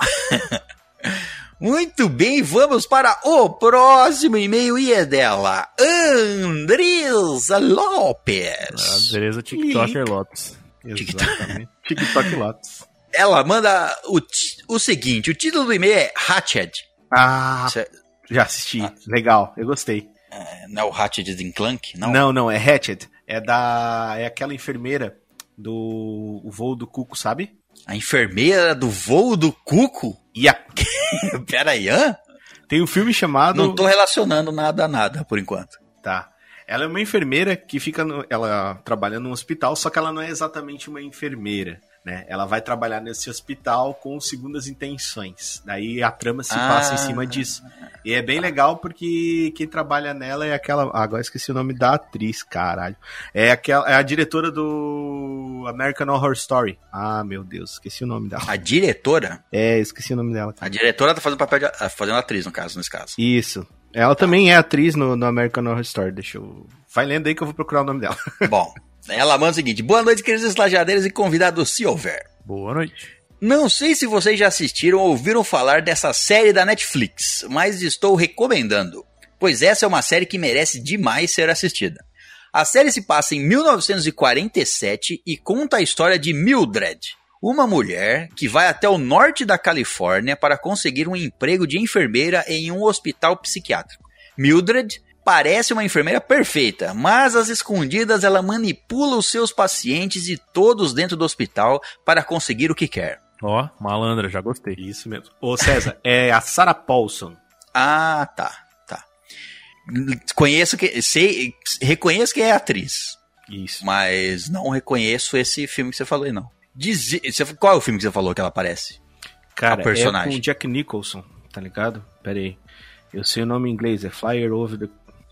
[SPEAKER 1] Muito bem, vamos para o próximo e-mail e é dela, Andresa Lopes.
[SPEAKER 2] Andresa TikToker Lopes.
[SPEAKER 3] Exatamente. TikTok Lotus.
[SPEAKER 1] ela manda o, o seguinte: o título do e-mail é Hatched.
[SPEAKER 3] Ah, já assisti. Ah. Legal, eu gostei.
[SPEAKER 1] É, não é o Hatched de Clank? Não,
[SPEAKER 3] não, não é Hatched. É da. É aquela enfermeira do o voo do Cuco, sabe?
[SPEAKER 1] A enfermeira do voo do Cuco?
[SPEAKER 3] E a...
[SPEAKER 1] Pera aí, hã?
[SPEAKER 3] Tem um filme chamado.
[SPEAKER 1] Não tô relacionando nada a nada, por enquanto.
[SPEAKER 3] Tá. Ela é uma enfermeira que fica. No... Ela trabalha num hospital, só que ela não é exatamente uma enfermeira. Né? Ela vai trabalhar nesse hospital com segundas intenções. Daí a trama se ah. passa em cima disso. E é bem legal porque quem trabalha nela é aquela. Ah, agora esqueci o nome da atriz, caralho. É, aquela, é a diretora do American Horror Story. Ah, meu Deus, esqueci o nome dela.
[SPEAKER 1] A diretora?
[SPEAKER 3] É, esqueci o nome dela.
[SPEAKER 1] Cara. A diretora tá fazendo papel de. Ah, fazendo atriz, no caso, nesse caso.
[SPEAKER 3] Isso. Ela também é atriz no, no American Horror Story. Deixa eu. Vai lendo aí que eu vou procurar o nome dela.
[SPEAKER 1] Bom. Ela manda o seguinte: Boa noite, queridos estagiadeiros e convidados, se houver.
[SPEAKER 2] Boa noite.
[SPEAKER 1] Não sei se vocês já assistiram ou ouviram falar dessa série da Netflix, mas estou recomendando, pois essa é uma série que merece demais ser assistida. A série se passa em 1947 e conta a história de Mildred, uma mulher que vai até o norte da Califórnia para conseguir um emprego de enfermeira em um hospital psiquiátrico. Mildred parece uma enfermeira perfeita, mas às escondidas ela manipula os seus pacientes e todos dentro do hospital para conseguir o que quer.
[SPEAKER 2] Ó, oh, malandra, já gostei.
[SPEAKER 3] Isso mesmo. Ô César, é a Sarah Paulson.
[SPEAKER 1] Ah, tá, tá. Conheço que sei, reconheço que é atriz.
[SPEAKER 3] Isso.
[SPEAKER 1] Mas não reconheço esse filme que você falou aí não. Diz, qual é o filme que você falou que ela aparece?
[SPEAKER 3] Cara, a personagem. é com Jack Nicholson, tá ligado? Pera aí. Eu sei o nome em inglês, é Flyer Over the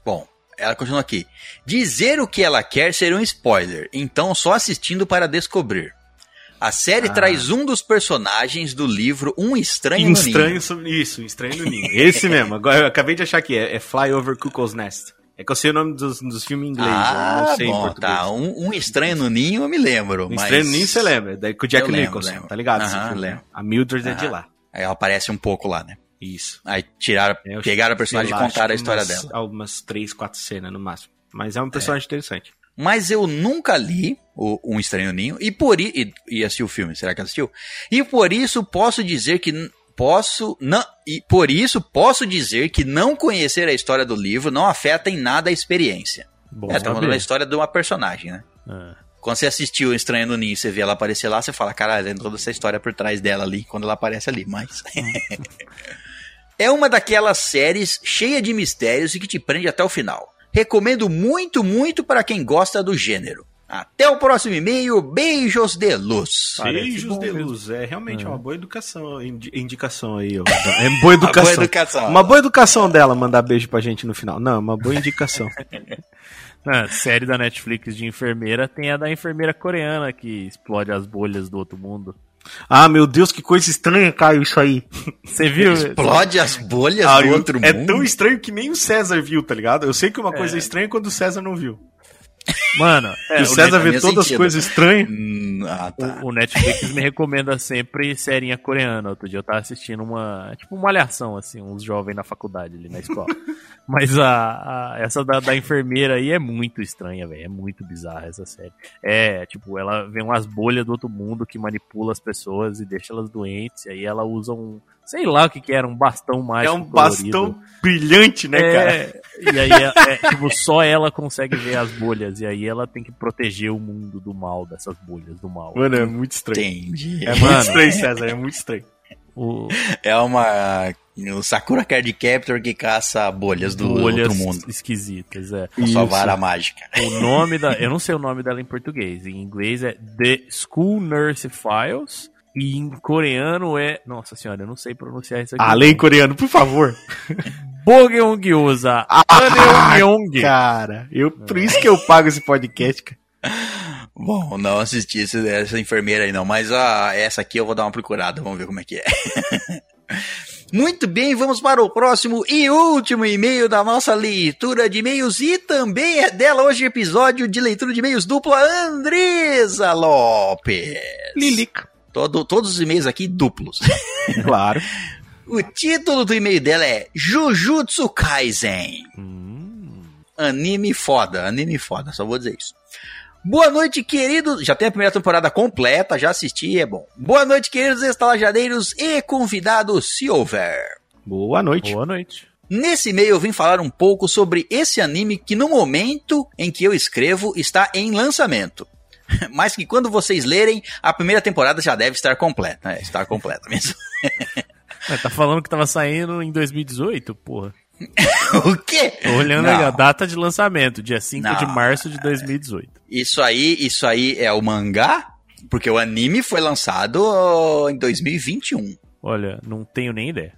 [SPEAKER 1] Bom, ela continua aqui. Dizer o que ela quer seria um spoiler, então só assistindo para descobrir. A série ah. traz um dos personagens do livro Um Estranho
[SPEAKER 3] no Ninho. Isso, Um Estranho no Ninho. Esse mesmo. Agora eu acabei de achar que é, é Fly Over Cuckoo's Nest. É que eu sei o nome dos, dos filmes em inglês, ah, eu não sei bom, em português.
[SPEAKER 1] Tá, um, um, Estranho no Ninho eu me lembro. Um mas...
[SPEAKER 3] Estranho no Ninho você lembra, daí com o Jack Nicholson, lembro. tá ligado?
[SPEAKER 1] Aham, lembro.
[SPEAKER 3] A Mildred é de lá.
[SPEAKER 1] Aí ela aparece um pouco lá, né?
[SPEAKER 3] Isso.
[SPEAKER 1] Aí tiraram, é, pegaram a personagem e contaram a história
[SPEAKER 3] umas,
[SPEAKER 1] dela.
[SPEAKER 3] Algumas três, quatro cenas no máximo. Mas é um personagem é. interessante.
[SPEAKER 1] Mas eu nunca li o Um Estranho Ninho e por e, e assisti o filme, será que assistiu? E por isso posso dizer que posso não e por isso posso dizer que não conhecer a história do livro não afeta em nada a experiência. Bom, é, tá contando a história de uma personagem, né? É. Quando você assistiu o Estranho no Ninho, você vê ela aparecer lá, você fala, caralho, tem toda essa história por trás dela ali, quando ela aparece ali, mas... É uma daquelas séries cheia de mistérios e que te prende até o final. Recomendo muito, muito para quem gosta do gênero. Até o próximo e-mail. Beijos de luz.
[SPEAKER 3] Beijos de luz. É realmente é. uma boa educação, indicação aí. Ó. É boa educação. boa educação. Uma boa educação dela mandar beijo pra gente no final. Não, uma boa indicação.
[SPEAKER 2] Na série da Netflix de enfermeira tem a da enfermeira coreana que explode as bolhas do outro mundo.
[SPEAKER 3] Ah, meu Deus, que coisa estranha, Caio, isso aí.
[SPEAKER 1] Você viu? Explode as bolhas ah, do outro
[SPEAKER 3] é
[SPEAKER 1] mundo.
[SPEAKER 3] É tão estranho que nem o César viu, tá ligado? Eu sei que uma coisa é, é estranha quando o César não viu.
[SPEAKER 2] Mano,
[SPEAKER 3] é, o César vê todas sentido. as coisas estranhas. Hum,
[SPEAKER 2] ah, tá. o, o, Netflix me recomenda sempre serinha coreana. Outro dia eu tava assistindo uma. Tipo uma malhação, assim, uns jovens na faculdade ali na escola. Mas a, a essa da, da, enfermeira aí é muito estranha, velho. É muito bizarra essa série. É, tipo, ela vê umas bolhas do outro mundo que manipula as pessoas e deixa elas doentes. E aí ela usa um. Sei lá o que, que era, um bastão mágico.
[SPEAKER 3] É um colorido. bastão brilhante, né, é, cara?
[SPEAKER 2] E aí, é, é, tipo, só ela consegue ver as bolhas. E aí ela tem que proteger o mundo do mal, dessas bolhas do mal.
[SPEAKER 3] Mano, é muito estranho.
[SPEAKER 1] Entendi.
[SPEAKER 3] É muito estranho, César. É muito estranho.
[SPEAKER 1] O... É uma. O Sakura Card Captor que caça bolhas do bolhas outro mundo.
[SPEAKER 2] esquisitas, é.
[SPEAKER 1] Com sua vara mágica.
[SPEAKER 2] O nome da. Eu não sei o nome dela em português. Em inglês é The School Nurse Files. E em coreano é. Nossa senhora, eu não sei pronunciar isso aqui.
[SPEAKER 3] Além coreano, por favor.
[SPEAKER 2] Bogeongyosa.
[SPEAKER 3] Ah, cara, eu, por isso que eu pago esse podcast, cara.
[SPEAKER 1] Bom, não assisti essa enfermeira aí não, mas a, essa aqui eu vou dar uma procurada, vamos ver como é que é. Muito bem, vamos para o próximo e último e-mail da nossa leitura de e-mails e também é dela hoje episódio de leitura de e-mails dupla Andresa Lopes.
[SPEAKER 3] Lilica.
[SPEAKER 1] Todo, todos os e-mails aqui duplos.
[SPEAKER 3] Claro.
[SPEAKER 1] o título do e-mail dela é Jujutsu Kaisen. Hum. Anime foda, anime foda, só vou dizer isso. Boa noite, queridos. Já tem a primeira temporada completa, já assisti, é bom. Boa noite, queridos estalajadeiros e convidados, se houver.
[SPEAKER 3] Boa noite.
[SPEAKER 2] Boa noite.
[SPEAKER 1] Nesse e-mail eu vim falar um pouco sobre esse anime que no momento em que eu escrevo está em lançamento. Mas que quando vocês lerem, a primeira temporada já deve estar completa. É, estar completa mesmo.
[SPEAKER 2] tá falando que tava saindo em 2018, porra.
[SPEAKER 1] o quê?
[SPEAKER 2] Tô olhando Não. a data de lançamento, dia 5 Não. de março de 2018.
[SPEAKER 1] Isso aí, isso aí é o mangá? Porque o anime foi lançado em 2021.
[SPEAKER 2] Olha, não tenho nem ideia.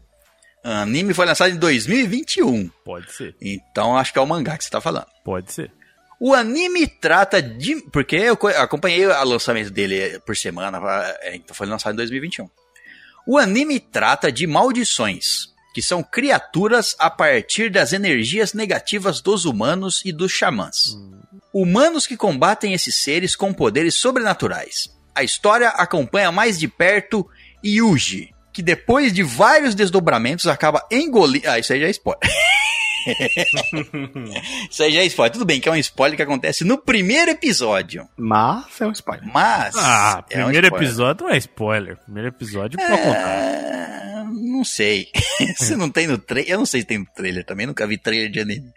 [SPEAKER 1] O anime foi lançado em 2021.
[SPEAKER 2] Pode ser.
[SPEAKER 1] Então acho que é o mangá que você tá falando.
[SPEAKER 2] Pode ser.
[SPEAKER 1] O anime trata de. Porque eu acompanhei o lançamento dele por semana, é, então foi lançado em 2021. O anime trata de maldições, que são criaturas a partir das energias negativas dos humanos e dos xamãs. Hum. Humanos que combatem esses seres com poderes sobrenaturais. A história acompanha mais de perto Yuji, que depois de vários desdobramentos acaba engolindo. Ah, isso aí já é spoiler. Isso aí já é spoiler. Tudo bem que é um spoiler que acontece no primeiro episódio.
[SPEAKER 3] Mas é um spoiler.
[SPEAKER 1] Mas.
[SPEAKER 2] Ah, é primeiro um episódio não é spoiler. Primeiro episódio é... pode contar.
[SPEAKER 1] Não sei. se não tem no trailer. Eu não sei se tem no trailer também. Nunca vi trailer de anime.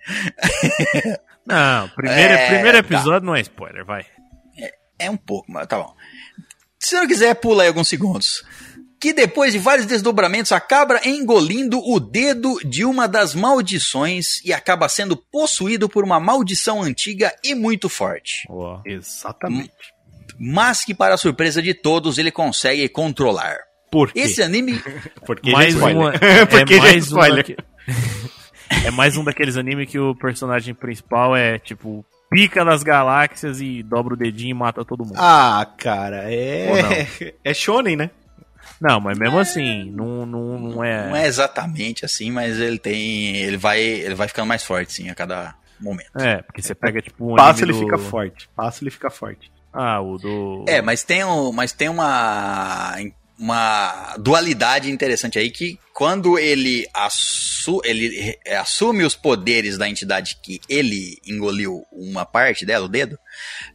[SPEAKER 2] não, primeiro, é... primeiro tá. episódio tá. não é spoiler, vai.
[SPEAKER 1] É, é um pouco, mas tá bom. Se não quiser, pula aí alguns segundos que depois de vários desdobramentos acaba engolindo o dedo de uma das maldições e acaba sendo possuído por uma maldição antiga e muito forte.
[SPEAKER 3] Oh, exatamente.
[SPEAKER 1] Mas que, para a surpresa de todos, ele consegue controlar.
[SPEAKER 2] Por quê?
[SPEAKER 1] Esse anime.
[SPEAKER 2] Porque mais uma, é Porque é mais um que... é mais um daqueles animes que o personagem principal é tipo pica nas galáxias e dobra o dedinho e mata todo mundo.
[SPEAKER 3] Ah, cara, é. É shonen, né?
[SPEAKER 2] Não, mas mesmo é... assim, não, não, não é.
[SPEAKER 1] Não é exatamente assim, mas ele tem. Ele vai, ele vai ficando mais forte, sim, a cada momento.
[SPEAKER 2] É, porque você pega, tipo,
[SPEAKER 3] um. Passa ele do... fica forte. Passa ele fica forte.
[SPEAKER 2] Ah, o do.
[SPEAKER 1] É, mas tem, um, mas tem uma. Uma dualidade interessante aí que quando ele, assu ele assume os poderes da entidade que ele engoliu uma parte dela, o dedo,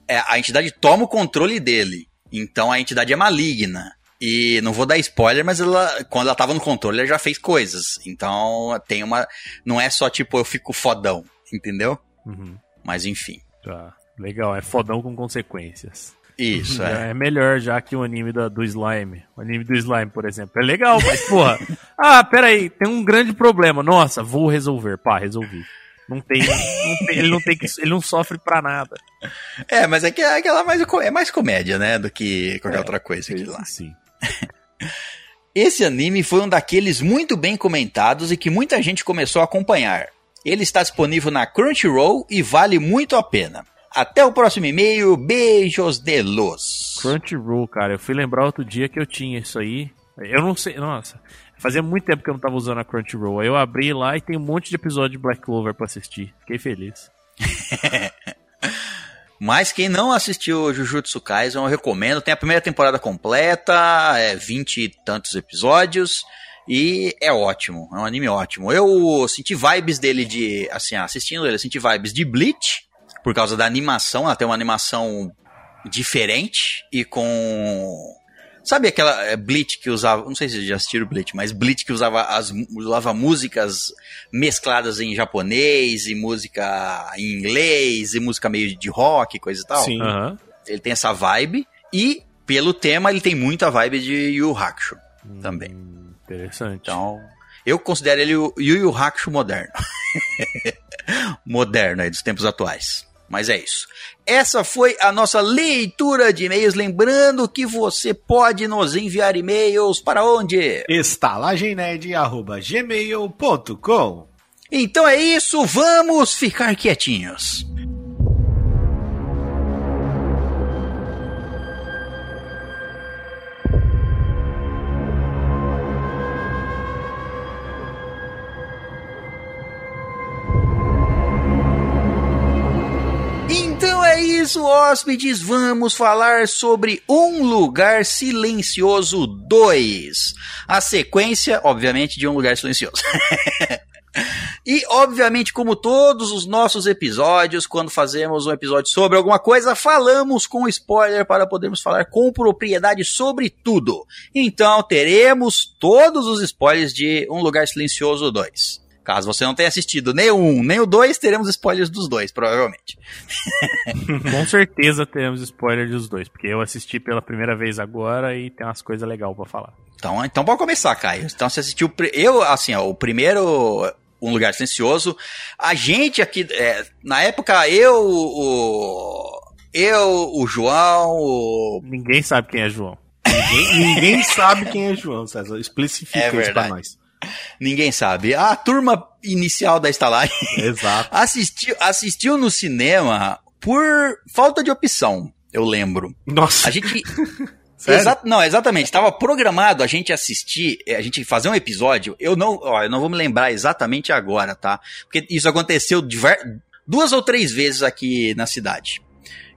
[SPEAKER 1] é, a entidade toma o controle dele. Então a entidade é maligna. E não vou dar spoiler, mas ela, quando ela tava no controle, ela já fez coisas. Então tem uma. Não é só tipo eu fico fodão, entendeu? Uhum. Mas enfim.
[SPEAKER 2] Tá. Legal, é fodão com consequências.
[SPEAKER 1] Isso, é.
[SPEAKER 2] É melhor já que o anime do, do Slime. O anime do Slime, por exemplo. É legal, mas, porra. ah, peraí, tem um grande problema. Nossa, vou resolver. Pá, resolvi. Não tem, não tem, ele não tem que, ele não sofre pra nada.
[SPEAKER 1] É, mas é que é aquela mais é mais comédia, né, do que qualquer é, outra coisa aqui lá.
[SPEAKER 2] Sim.
[SPEAKER 1] Esse anime foi um daqueles muito bem comentados e que muita gente começou a acompanhar. Ele está disponível na Crunchyroll e vale muito a pena. Até o próximo e-mail, beijos de luz.
[SPEAKER 2] Crunchyroll, cara, eu fui lembrar outro dia que eu tinha isso aí. Eu não sei, nossa, fazia muito tempo que eu não estava usando a Crunchyroll. Aí eu abri lá e tem um monte de episódio de Black Clover para assistir. Fiquei feliz.
[SPEAKER 1] Mas quem não assistiu Jujutsu Kaisen, eu recomendo. Tem a primeira temporada completa, é 20 e tantos episódios. E é ótimo, é um anime ótimo. Eu senti vibes dele de, assim, assistindo ele, senti vibes de Bleach, por causa da animação, ela tem uma animação diferente e com Sabe aquela é, Bleach que usava, não sei se vocês já assistiram Bleach, mas Bleach que usava as usava músicas mescladas em japonês e música em inglês e música meio de rock, coisa e tal.
[SPEAKER 2] Sim. Uhum.
[SPEAKER 1] Ele tem essa vibe e pelo tema ele tem muita vibe de Yu Hakusho hum, também.
[SPEAKER 2] Interessante.
[SPEAKER 1] Então, eu considero ele o Yu Yu Hakusho moderno. moderno aí dos tempos atuais. Mas é isso. Essa foi a nossa leitura de e-mails. Lembrando que você pode nos enviar e-mails para onde?
[SPEAKER 3] estalagemnerd.gmail.com
[SPEAKER 1] Então é isso, vamos ficar quietinhos. Isso, hóspedes, vamos falar sobre Um Lugar Silencioso 2. A sequência, obviamente, de Um Lugar Silencioso. E, obviamente, como todos os nossos episódios, quando fazemos um episódio sobre alguma coisa, falamos com spoiler para podermos falar com propriedade sobre tudo. Então, teremos todos os spoilers de Um Lugar Silencioso 2. Caso você não tenha assistido nem o 1, nem o 2, teremos spoilers dos dois, provavelmente.
[SPEAKER 2] Com certeza teremos spoilers dos dois, porque eu assisti pela primeira vez agora e tem umas coisas legais para falar.
[SPEAKER 1] Então, então pode começar, Caio. Então você assistiu. Eu, assim, ó, o primeiro um Lugar Silencioso. A gente aqui, é, na época, eu, o. Eu, o João, o...
[SPEAKER 2] Ninguém sabe quem é João.
[SPEAKER 3] Ninguém, ninguém sabe quem é João, César. Especifica é isso pra nós.
[SPEAKER 1] Ninguém sabe. A turma inicial da estalagem assistiu, assistiu no cinema por falta de opção, eu lembro.
[SPEAKER 3] Nossa.
[SPEAKER 1] A gente. Exa não, exatamente. Estava programado a gente assistir, a gente fazer um episódio. Eu não, ó, eu não vou me lembrar exatamente agora, tá? Porque isso aconteceu duas ou três vezes aqui na cidade.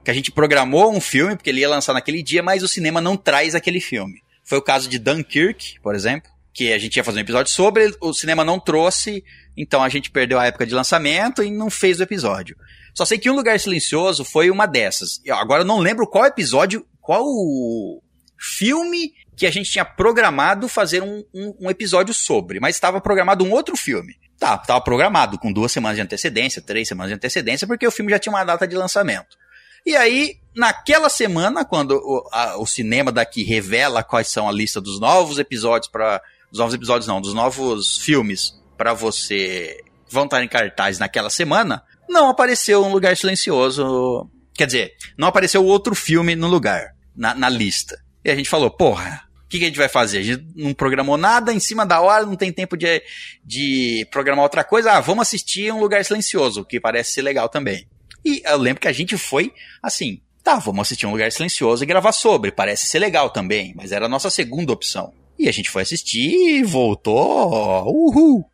[SPEAKER 1] Que a gente programou um filme, porque ele ia lançar naquele dia, mas o cinema não traz aquele filme. Foi o caso de Dunkirk, por exemplo, que a gente ia fazer um episódio sobre, o cinema não trouxe, então a gente perdeu a época de lançamento e não fez o episódio. Só sei que Um Lugar Silencioso foi uma dessas. Agora eu não lembro qual episódio, qual filme que a gente tinha programado fazer um, um, um episódio sobre, mas estava programado um outro filme. Tá, estava programado com duas semanas de antecedência, três semanas de antecedência, porque o filme já tinha uma data de lançamento. E aí, naquela semana, quando o, a, o cinema daqui revela quais são a lista dos novos episódios para dos novos episódios não, dos novos filmes para você vão estar em cartaz naquela semana, não apareceu um lugar silencioso. Quer dizer, não apareceu outro filme no lugar, na, na lista. E a gente falou, porra, o que, que, a gente vai fazer? A gente não programou nada, em cima da hora, não tem tempo de, de programar outra coisa. Ah, vamos assistir Um Lugar Silencioso, que parece ser legal também. E eu lembro que a gente foi assim, tá, vamos assistir Um Lugar Silencioso e gravar sobre, parece ser legal também, mas era a nossa segunda opção. E a gente foi assistir e voltou, uhul!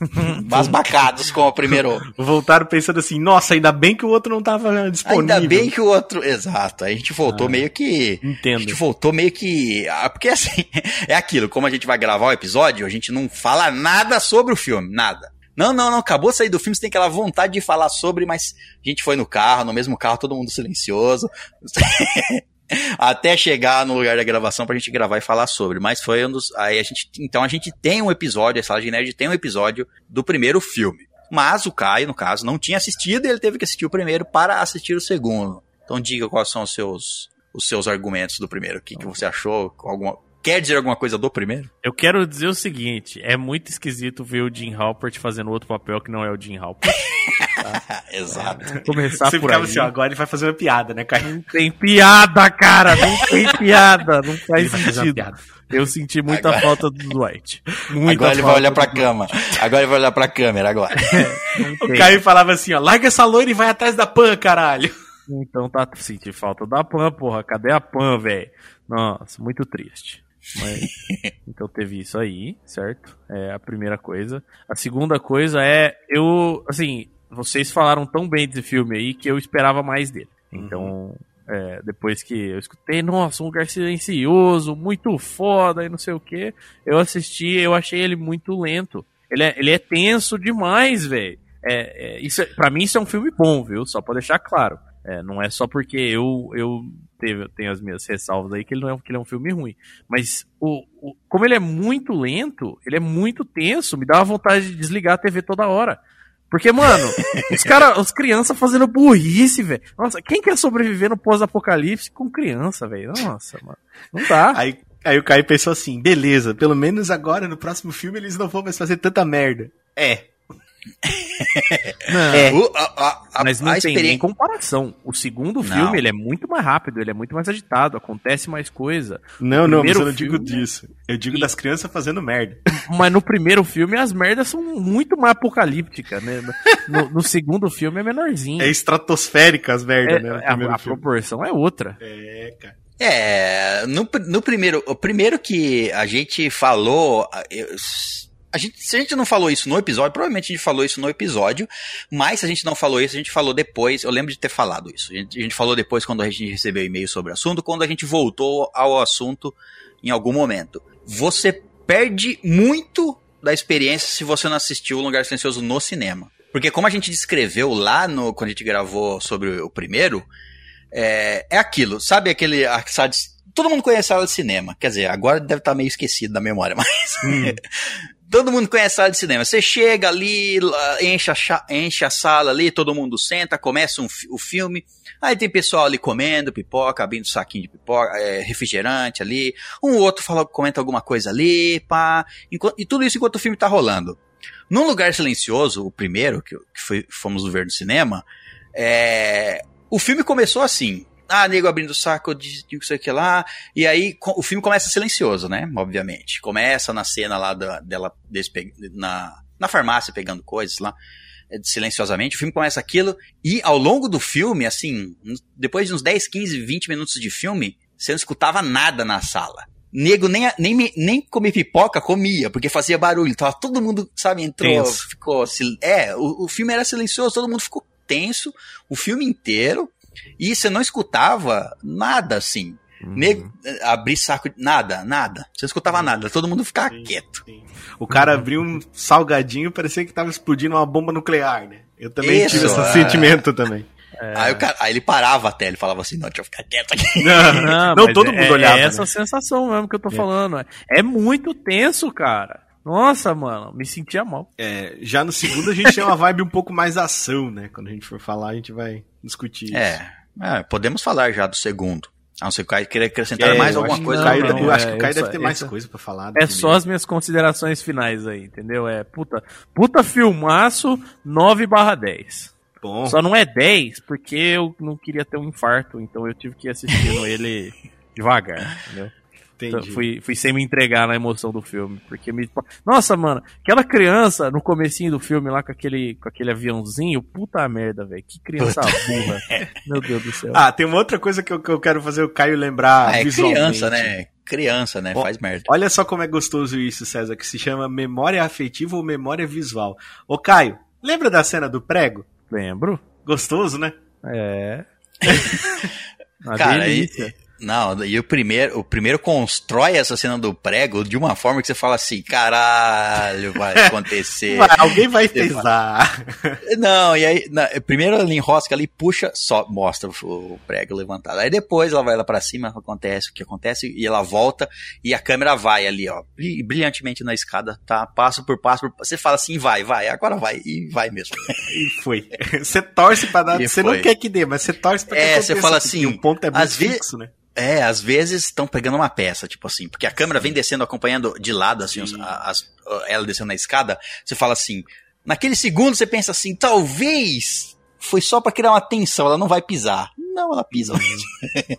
[SPEAKER 1] Basbacados com o primeiro.
[SPEAKER 3] Voltaram pensando assim, nossa, ainda bem que o outro não tava disponível.
[SPEAKER 1] Ainda bem que o outro. Exato. Aí a gente voltou ah, meio que.
[SPEAKER 3] Entendo. A
[SPEAKER 1] gente voltou meio que. Ah, porque assim, é aquilo, como a gente vai gravar o episódio, a gente não fala nada sobre o filme, nada. Não, não, não, acabou de sair do filme, você tem aquela vontade de falar sobre, mas a gente foi no carro, no mesmo carro, todo mundo silencioso. até chegar no lugar da gravação pra gente gravar e falar sobre. Mas foi um dos. Aí a gente. Então a gente tem um episódio, a Sala de Nerd tem um episódio do primeiro filme. Mas o Caio, no caso, não tinha assistido e ele teve que assistir o primeiro para assistir o segundo. Então diga quais são os seus, os seus argumentos do primeiro. O que, que você achou? Alguma, quer dizer alguma coisa do primeiro?
[SPEAKER 2] Eu quero dizer o seguinte: é muito esquisito ver o Jim Halpert fazendo outro papel que não é o Jim Halpert.
[SPEAKER 1] Tá? Exato.
[SPEAKER 2] Começar Você por aí. Assim,
[SPEAKER 3] agora ele vai fazer uma piada, né, cara?
[SPEAKER 2] Não tem piada, cara! Não tem piada! Não faz sentido. Eu senti muita agora... falta do Dwight.
[SPEAKER 1] Muita agora ele vai olhar pra cama. Agora ele vai olhar pra câmera agora.
[SPEAKER 3] o Caio falava assim, ó, larga essa loira e vai atrás da Pan, caralho.
[SPEAKER 2] Então tá, senti falta da Pan, porra. Cadê a Pan, velho? Nossa, muito triste. Mas, então teve isso aí, certo? É a primeira coisa. A segunda coisa é, eu, assim, vocês falaram tão bem desse filme aí que eu esperava mais dele. Então, uhum. é, depois que eu escutei, nossa, um lugar silencioso, muito foda e não sei o que, eu assisti, eu achei ele muito lento. Ele é, ele é tenso demais, velho. É, é, isso, é, pra mim isso é um filme bom, viu? Só pra deixar claro. É, não é só porque eu, eu teve, tenho as minhas ressalvas aí que ele não é, que ele é um filme ruim. Mas o, o, como ele é muito lento, ele é muito tenso, me dá uma vontade de desligar a TV toda hora. Porque, mano, os caras, as crianças fazendo burrice, velho. Nossa, quem quer sobreviver no pós-apocalipse com criança, velho? Nossa, mano. Não dá.
[SPEAKER 3] Aí, aí o Caio pensou assim: beleza, pelo menos agora no próximo filme eles não vão mais fazer tanta merda. É,
[SPEAKER 2] não, é. o, a, a, mas não tem nem comparação. O segundo filme, não. ele é muito mais rápido, ele é muito mais agitado, acontece mais coisa.
[SPEAKER 3] Não, não, mas eu não filme, digo disso. Eu digo e... das crianças fazendo merda.
[SPEAKER 2] Mas no primeiro filme, as merdas são muito mais apocalípticas, né? No, no segundo filme é menorzinho.
[SPEAKER 3] É estratosférica as merdas, é,
[SPEAKER 2] né? A, a proporção é outra.
[SPEAKER 1] É, cara. É, no, no primeiro, o primeiro que a gente falou, eu, a gente, se a gente não falou isso no episódio, provavelmente a gente falou isso no episódio, mas se a gente não falou isso, a gente falou depois. Eu lembro de ter falado isso. A gente, a gente falou depois quando a gente recebeu e-mail sobre o assunto, quando a gente voltou ao assunto em algum momento. Você perde muito da experiência se você não assistiu O Lugar Silencioso no cinema. Porque como a gente descreveu lá no quando a gente gravou sobre o primeiro, é, é aquilo, sabe aquele a todo mundo conhece a sala de cinema, quer dizer, agora deve estar meio esquecido da memória, mas hum. Todo mundo conhece a sala de cinema. Você chega ali, enche a, enche a sala ali, todo mundo senta, começa um, o filme, aí tem pessoal ali comendo pipoca, abrindo saquinho de pipoca, é, refrigerante ali, um outro fala, comenta alguma coisa ali, pá, e tudo isso enquanto o filme tá rolando. Num Lugar Silencioso, o primeiro, que, que foi, fomos ver no cinema, é, o filme começou assim. Ah, nego abrindo o saco de, de sei que lá. E aí o filme começa silencioso, né? Obviamente. Começa na cena lá da, dela desse, na, na farmácia pegando coisas lá é, silenciosamente, o filme começa aquilo, e ao longo do filme, assim, depois de uns 10, 15, 20 minutos de filme, você não escutava nada na sala nego nem, nem, nem comer pipoca comia, porque fazia barulho. Tava todo mundo, sabe, entrou, tenso. ficou. É, o, o filme era silencioso, todo mundo ficou tenso o filme inteiro. E você não escutava nada assim. Uhum. Abrir saco, nada, nada. Você não escutava nada, todo mundo ficava sim, quieto. Sim.
[SPEAKER 3] O cara abriu um salgadinho, parecia que tava explodindo uma bomba nuclear, né? Eu também Isso, tive esse é... sentimento também.
[SPEAKER 1] É. Aí, cara, aí, ele parava até, ele falava assim, não, deixa eu ficar quieto aqui.
[SPEAKER 2] Não, não, não todo mundo é, olhava. É essa né? sensação mesmo que eu tô é. falando. É muito tenso, cara. Nossa, mano, me sentia mal.
[SPEAKER 3] É, já no segundo a gente tem uma vibe um pouco mais ação, né? Quando a gente for falar, a gente vai discutir
[SPEAKER 1] é, isso. É, podemos falar já do segundo. A não ser que o Caio queira acrescentar é, mais alguma coisa.
[SPEAKER 3] Não, não, eu acho que o Caio deve ter mais coisa pra falar.
[SPEAKER 2] É só as minhas considerações finais aí, entendeu? É puta, puta filmaço 9 barra 10. Bom. Só não é 10 porque eu não queria ter um infarto, então eu tive que ir assistindo ele devagar, entendeu? Então, fui, fui sem me entregar na emoção do filme. Porque me. Nossa, mano, aquela criança no comecinho do filme lá com aquele, com aquele aviãozinho, puta merda, velho. Que criança burra. Meu Deus do céu.
[SPEAKER 3] Ah, tem uma outra coisa que eu, que eu quero fazer o Caio lembrar. Ah,
[SPEAKER 1] é criança, né? Criança, né? Faz merda.
[SPEAKER 3] Olha só como é gostoso isso, César, que se chama memória afetiva ou memória visual. Ô, Caio, lembra da cena do prego?
[SPEAKER 2] Lembro.
[SPEAKER 3] Gostoso, né?
[SPEAKER 2] É.
[SPEAKER 1] Uma Cara, delícia. E, não, e o primeiro, o primeiro constrói essa cena do prego de uma forma que você fala assim, caralho, vai acontecer.
[SPEAKER 3] Vai, alguém vai pesar.
[SPEAKER 1] Não, e aí, na, primeiro ela enrosca ali, puxa, só mostra o prego levantado. Aí depois ela vai lá para cima, acontece o que acontece, e ela volta, e a câmera vai ali, ó, brilhantemente na escada, tá? Passo por passo, você fala assim, vai, vai, agora vai, e vai mesmo.
[SPEAKER 3] E foi. Você torce pra dar, você não quer que dê, mas você torce pra que
[SPEAKER 1] É, você fala assim,
[SPEAKER 3] o ponto é muito fixo, né?
[SPEAKER 1] É, às vezes estão pegando uma peça, tipo assim, porque a câmera vem descendo, acompanhando de lado, assim, as, ela descendo na escada, você fala assim, naquele segundo você pensa assim, talvez foi só para criar uma tensão, ela não vai pisar. Não, ela pisa mesmo.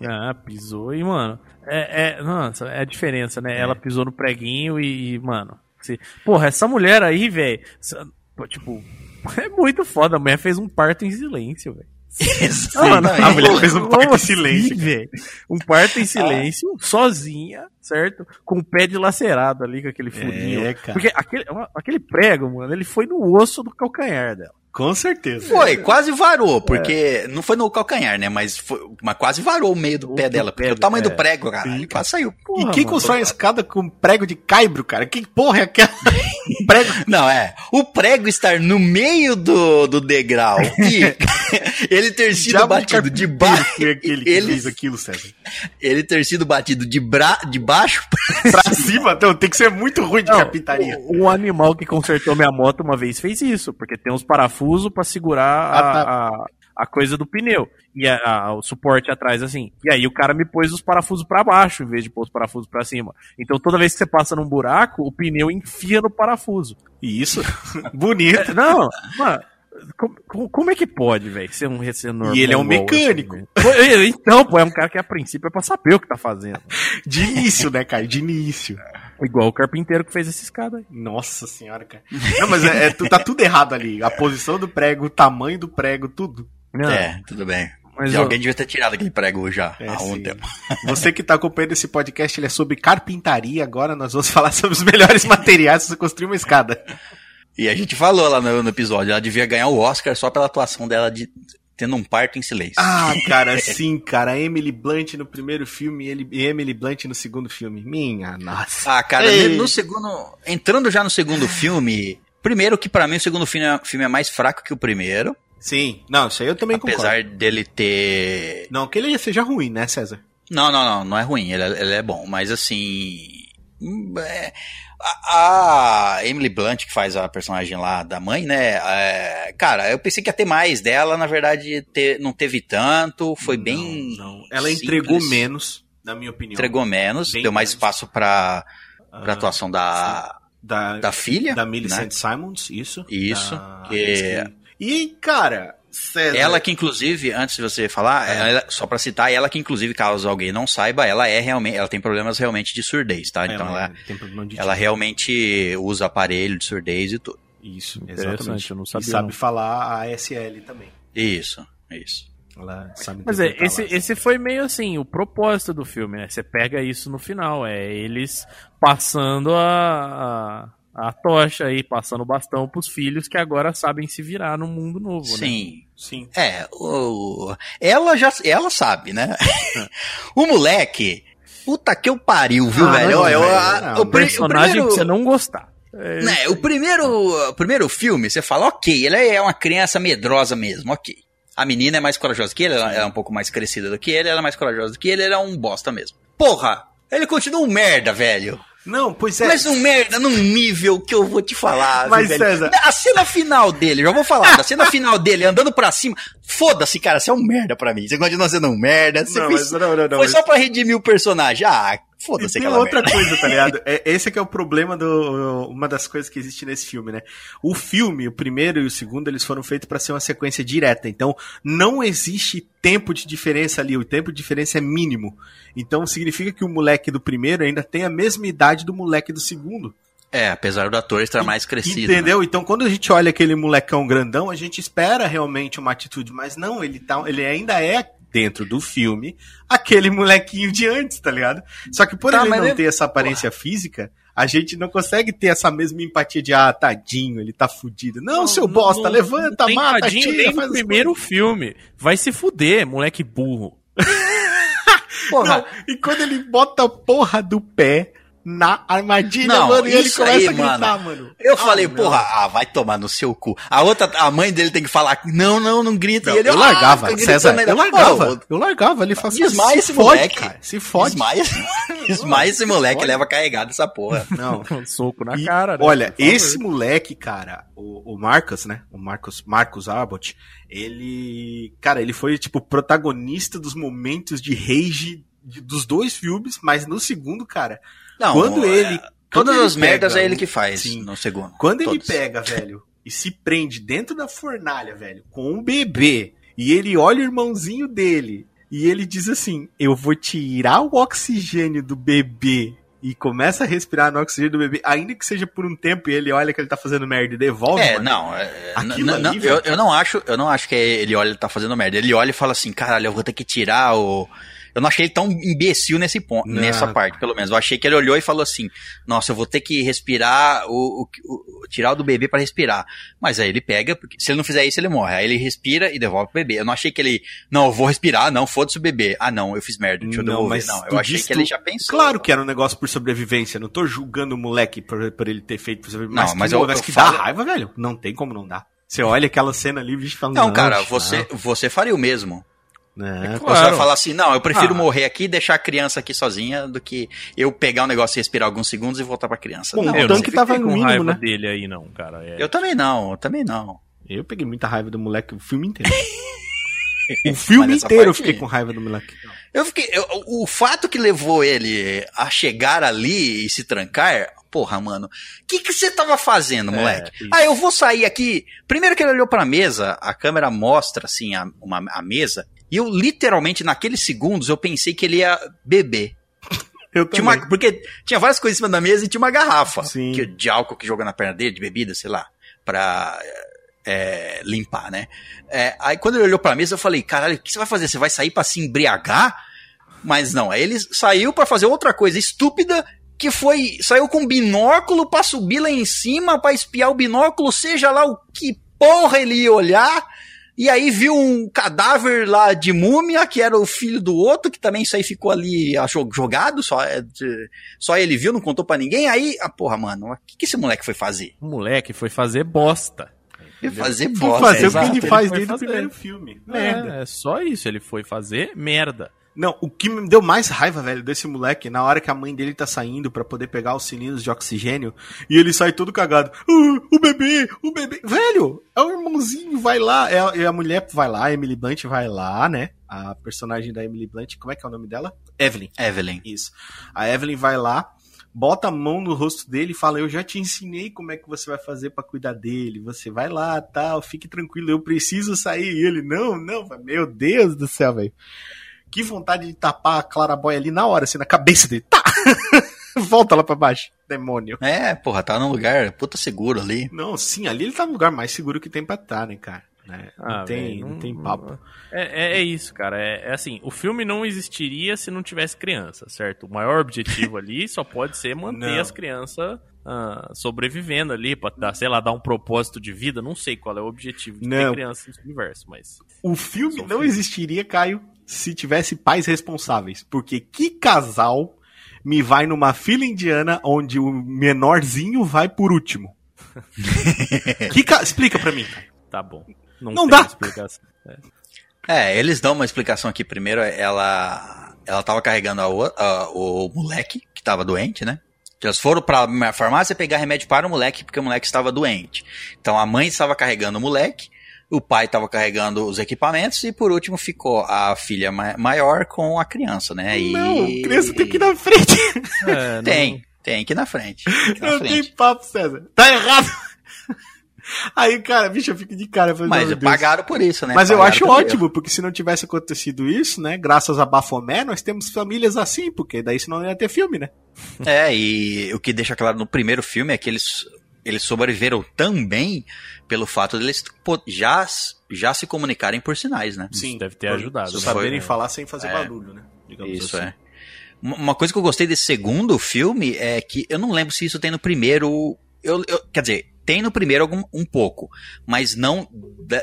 [SPEAKER 2] ah, pisou e, mano, é, é, nossa, é a diferença, né? É. Ela pisou no preguinho e, mano, se, porra, essa mulher aí, velho, tipo, é muito foda, a mulher fez um parto em silêncio, velho.
[SPEAKER 3] Exatamente. a mulher fez um parto em assim, silêncio.
[SPEAKER 2] Um parto em silêncio, ah. sozinha, certo? Com o pé dilacerado ali, com aquele furinho. É, Porque aquele, aquele prego, mano, ele foi no osso do calcanhar dela.
[SPEAKER 3] Com certeza.
[SPEAKER 1] Foi, quase varou, porque é. não foi no calcanhar, né? Mas, foi, mas quase varou o meio do o pé dela. Porque pé, o tamanho é. do prego, cara, ele quase saiu.
[SPEAKER 3] Porra, e quem mano, constrói a escada com prego de caibro, cara? Que porra é aquela?
[SPEAKER 1] prego. Não, é. O prego estar no meio do, do degrau e ele ter sido Já batido de baixo.
[SPEAKER 3] Aquele ele fez aquilo, César.
[SPEAKER 1] Ele ter sido batido de, bra, de baixo
[SPEAKER 3] pra, cima. Então, tem que ser muito ruim de não, carpintaria.
[SPEAKER 2] Um animal que consertou minha moto uma vez fez isso, porque tem uns parafusos parafuso para segurar ah, tá. a, a, a, coisa do pneu. E a, a, o suporte atrás, assim. E aí o cara me pôs os parafusos para baixo, em vez de pôr os parafusos para cima. Então toda vez que você passa num buraco, o pneu enfia no parafuso.
[SPEAKER 3] Isso. Bonito.
[SPEAKER 2] É, não, mano. Como, como, é que pode, velho, ser um ser normal?
[SPEAKER 3] E ele é um mecânico.
[SPEAKER 2] Assim, então, pô, é um cara que a princípio é pra saber o que tá fazendo.
[SPEAKER 3] De início, né, cara? De início.
[SPEAKER 2] Igual o carpinteiro que fez essa escada aí.
[SPEAKER 3] Nossa senhora, cara. Não, mas é, é, tá tudo errado ali. A posição do prego, o tamanho do prego, tudo.
[SPEAKER 1] Não. É, tudo bem. Mas eu... alguém devia ter tirado aquele prego já é, há um tempo.
[SPEAKER 3] Você que está acompanhando esse podcast, ele é sobre carpintaria. Agora nós vamos falar sobre os melhores materiais para você construir uma escada.
[SPEAKER 1] E a gente falou lá no, no, episódio, ela devia ganhar o Oscar só pela atuação dela de tendo um parto em silêncio.
[SPEAKER 3] Ah, cara, sim, cara. Emily Blunt no primeiro filme e Emily Blunt no segundo filme. Minha nossa.
[SPEAKER 1] Ah, cara, Ei. no segundo. Entrando já no segundo filme. Primeiro que para mim o segundo filme é, filme é mais fraco que o primeiro.
[SPEAKER 3] Sim, não, isso aí eu também
[SPEAKER 1] Apesar concordo. Apesar dele ter.
[SPEAKER 3] Não, que ele seja ruim, né, César?
[SPEAKER 1] Não, não, não, não é ruim, ele é, ele é bom, mas assim. Hum, é, a, a, Emily Blunt, que faz a personagem lá da mãe, né? É, cara, eu pensei que ia ter mais dela, na verdade, ter, não teve tanto, foi
[SPEAKER 3] não,
[SPEAKER 1] bem.
[SPEAKER 3] Não. Ela simples. entregou menos, na minha opinião.
[SPEAKER 1] Entregou menos, bem deu mais menos. espaço pra, pra uh, atuação da. Da, da filha.
[SPEAKER 3] Da Millicent né? Simons, isso.
[SPEAKER 1] Isso. Que...
[SPEAKER 3] E, cara,
[SPEAKER 1] César. Ela que, inclusive, antes de você falar, é. ela, só para citar, ela que, inclusive, caso alguém não saiba, ela é realmente, ela tem problemas realmente de surdez, tá? É, então ela, ela, ela realmente usa aparelho de surdez e tudo.
[SPEAKER 3] Isso, exatamente. Eu não sabia, e sabe não. falar ASL também.
[SPEAKER 1] Isso, isso.
[SPEAKER 2] Mas é, esse, esse foi meio assim, o propósito do filme, né? Você pega isso no final, é eles passando a, a tocha aí, passando o bastão pros filhos que agora sabem se virar no mundo novo,
[SPEAKER 1] sim, né? Sim, sim. É, o, ela já ela sabe, né? o moleque, puta que eu pariu, viu, ah, velho? Não, eu,
[SPEAKER 2] não, o, personagem o primeiro... que você não gostar.
[SPEAKER 1] É, né, o primeiro, o primeiro filme, você fala, ok, ele é uma criança medrosa mesmo, ok. A menina é mais corajosa que ele, ela é um pouco mais crescida do que ele, ela é mais corajosa do que ele, ele é um bosta mesmo. Porra, ele continua um merda, velho.
[SPEAKER 3] Não, pois é.
[SPEAKER 1] Mas um merda num nível que eu vou te falar.
[SPEAKER 3] Mas, velho. César.
[SPEAKER 1] A cena final dele, já vou falar, a cena final dele andando pra cima. Foda-se, cara, você é um merda pra mim. Você continua sendo um merda. Você não, fez, não, não, não, foi mas... só pra redimir o personagem. Ah, Foda-se
[SPEAKER 3] aquela outra merda. coisa, tá ligado? É, esse é que é o problema do. Uma das coisas que existe nesse filme, né? O filme, o primeiro e o segundo, eles foram feitos para ser uma sequência direta. Então, não existe tempo de diferença ali. O tempo de diferença é mínimo. Então, significa que o moleque do primeiro ainda tem a mesma idade do moleque do segundo.
[SPEAKER 1] É, apesar do ator estar mais crescido.
[SPEAKER 3] Entendeu? Né? Então, quando a gente olha aquele molecão grandão, a gente espera realmente uma atitude, mas não, ele, tá, ele ainda é dentro do filme aquele molequinho de antes, tá ligado? Só que por tá, ele não ele... ter essa aparência Porra. física, a gente não consegue ter essa mesma empatia de, ah, tadinho, ele tá fudido. Não, não seu bosta, não, levanta, não mata, tadinho, tira,
[SPEAKER 2] nem no primeiro coisas. filme. Vai se fuder, moleque burro.
[SPEAKER 3] Porra. e quando ele bota a porra do pé na armadilha, não, mano, e ele começa aí, a gritar, mano. mano.
[SPEAKER 1] Eu ah, falei, não. porra, ah, vai tomar no seu cu. A outra, a mãe dele tem que falar, não, não, não grita. Não,
[SPEAKER 3] e ele,
[SPEAKER 1] eu
[SPEAKER 3] ah, largava, César, eu largava, eu largava, ele fazia
[SPEAKER 1] assim, Desmaia esse moleque. Cara,
[SPEAKER 3] se fode.
[SPEAKER 1] Desmaia, desmaia esse moleque, leva carregado essa porra.
[SPEAKER 3] Não. soco na e, cara, né? Olha, esse moleque, cara, o, o Marcos, né, o Marcos, Marcos Abbott, ele, cara, ele foi, tipo, protagonista dos momentos de rage dos dois filmes, mas no segundo, cara, não, quando é, ele.
[SPEAKER 1] Todas as merdas é ele que faz sim, no segundo.
[SPEAKER 3] Quando Todos. ele pega, velho, e se prende dentro da fornalha, velho, com um bebê, e ele olha o irmãozinho dele, e ele diz assim: Eu vou tirar o oxigênio do bebê. E começa a respirar no oxigênio do bebê, ainda que seja por um tempo, e ele olha que ele tá fazendo merda e devolve.
[SPEAKER 1] É, mano, não. É, aquilo não, ali, eu, eu, não acho, eu não acho que ele olha e tá fazendo merda. Ele olha e fala assim: Caralho, eu vou ter que tirar o eu não achei ele tão imbecil nesse ponto, não. nessa parte, pelo menos. Eu achei que ele olhou e falou assim: Nossa, eu vou ter que respirar, o, o, o tirar o do bebê para respirar. Mas aí ele pega, porque se ele não fizer isso, ele morre. Aí ele respira e devolve o bebê. Eu não achei que ele, não, eu vou respirar, não, foda-se o bebê. Ah, não, eu fiz merda, deixa eu não, devolver. Não, eu achei que ele já pensou.
[SPEAKER 3] Claro que era um negócio por sobrevivência. Não tô julgando o moleque por, por ele ter feito por sobrevivência. Não, mas, mas, eu, mas que falo... dá raiva, velho. Não tem como não dar. Você olha aquela cena ali, e fala,
[SPEAKER 1] não, não cara, você, você faria o mesmo. É, é claro. Você vai falar assim, não, eu prefiro ah. morrer aqui e deixar a criança aqui sozinha do que eu pegar um negócio e respirar alguns segundos e voltar pra criança.
[SPEAKER 2] Bom,
[SPEAKER 1] não,
[SPEAKER 2] o tanque tava com mínimo, raiva né? dele aí, não, cara.
[SPEAKER 1] É... Eu também não, eu também não.
[SPEAKER 3] Eu peguei muita raiva do moleque o filme inteiro. o filme inteiro eu fiquei com raiva do moleque.
[SPEAKER 1] Eu fiquei. Eu, o fato que levou ele a chegar ali e se trancar, porra, mano, o que que você tava fazendo, é, moleque? É, ah, eu vou sair aqui. Primeiro que ele olhou pra mesa, a câmera mostra, assim, a, uma, a mesa, e eu, literalmente, naqueles segundos, eu pensei que ele ia beber.
[SPEAKER 3] Eu
[SPEAKER 1] tinha uma, porque tinha várias coisas em cima da mesa e tinha uma garrafa que, de álcool que jogou na perna dele, de bebida, sei lá, pra é, limpar, né? É, aí quando ele olhou pra mesa, eu falei, caralho, o que você vai fazer? Você vai sair para se embriagar? Mas não, aí ele saiu para fazer outra coisa estúpida, que foi, saiu com binóculo para subir lá em cima, para espiar o binóculo, seja lá o que porra ele ia olhar, E aí viu um cadáver lá de múmia, que era o filho do outro, que também isso aí ficou ali achou, jogado, só, é, só ele viu, não contou para ninguém. Aí, a ah, porra, mano, o que, que esse moleque foi fazer?
[SPEAKER 2] O moleque foi fazer bosta.
[SPEAKER 1] Foi fazer bosta.
[SPEAKER 3] Foi fazer o que ele faz desde o primeiro filme.
[SPEAKER 2] Merda. É, é só isso, ele foi fazer merda.
[SPEAKER 3] Não, o que me deu mais raiva, velho, desse moleque, na hora que a mãe dele tá saindo para poder pegar os cilindros de oxigênio, e ele sai todo cagado. Uh, o bebê, o bebê. Velho, é o irmãozinho, vai lá. É, a, a mulher vai lá, a Emily Blunt vai lá, né? A personagem da Emily Blunt, como é que é o nome dela?
[SPEAKER 1] Evelyn. Evelyn.
[SPEAKER 3] Isso. A Evelyn vai lá, bota a mão no rosto dele e fala: Eu já te ensinei como é que você vai fazer para cuidar dele. Você vai lá, tal, fique tranquilo, eu preciso sair. E ele: Não, não, meu Deus do céu, velho. Que vontade de tapar a Claraboy ali na hora, assim, na cabeça dele. Tá! Volta lá pra baixo, demônio.
[SPEAKER 1] É, porra, tá num lugar puta seguro ali.
[SPEAKER 3] Não, sim, ali ele tá no lugar mais seguro que tem pra estar, tá, né, cara? Né? Não, ah, tem, véio, não, não, tem papo.
[SPEAKER 2] É, é, é isso, cara. É, é, assim, o filme não existiria se não tivesse criança, certo? O maior objetivo ali só pode ser manter não. as crianças uh, sobrevivendo ali, pra dar, sei lá, dar um propósito de vida. Não sei qual é o objetivo de não. ter criança nesse universo, mas.
[SPEAKER 3] O filme não filme. existiria, Caio, se tivesse pais responsáveis. Porque que casal me vai numa fila indiana onde o menorzinho vai por último? que ca... Explica pra mim.
[SPEAKER 2] Tá bom.
[SPEAKER 3] Não, não dá.
[SPEAKER 1] É. é. eles dão uma explicação aqui. Primeiro, ela ela tava carregando a, a, o moleque que tava doente, né? Elas foram para a farmácia pegar remédio para o moleque porque o moleque estava doente. Então a mãe estava carregando o moleque o pai estava carregando os equipamentos e por último ficou a filha ma maior com a criança, né?
[SPEAKER 3] E... Não, a criança tem que ir na frente.
[SPEAKER 1] É, tem, não... tem que ir na frente.
[SPEAKER 3] não frente. tem papo, César. Tá errado. Aí, cara, bicho, eu fico de cara.
[SPEAKER 1] Mas pagaram por isso, né?
[SPEAKER 3] Mas
[SPEAKER 1] pagaram
[SPEAKER 3] eu acho ótimo, porque se não tivesse acontecido isso, né? Graças a Bafomé, nós temos famílias assim, porque daí senão não ia ter filme, né?
[SPEAKER 1] É, e o que deixa claro no primeiro filme é que eles, eles sobreviveram também pelo fato deles de já, já se comunicarem por sinais, né?
[SPEAKER 2] Sim. Isso deve ter ajudado.
[SPEAKER 3] Né? Saberem falar sem fazer é, barulho, né?
[SPEAKER 1] Digamos isso assim. é. Uma coisa que eu gostei desse segundo filme é que eu não lembro se isso tem no primeiro. Eu, eu quer dizer, tem no primeiro algum, um pouco, mas não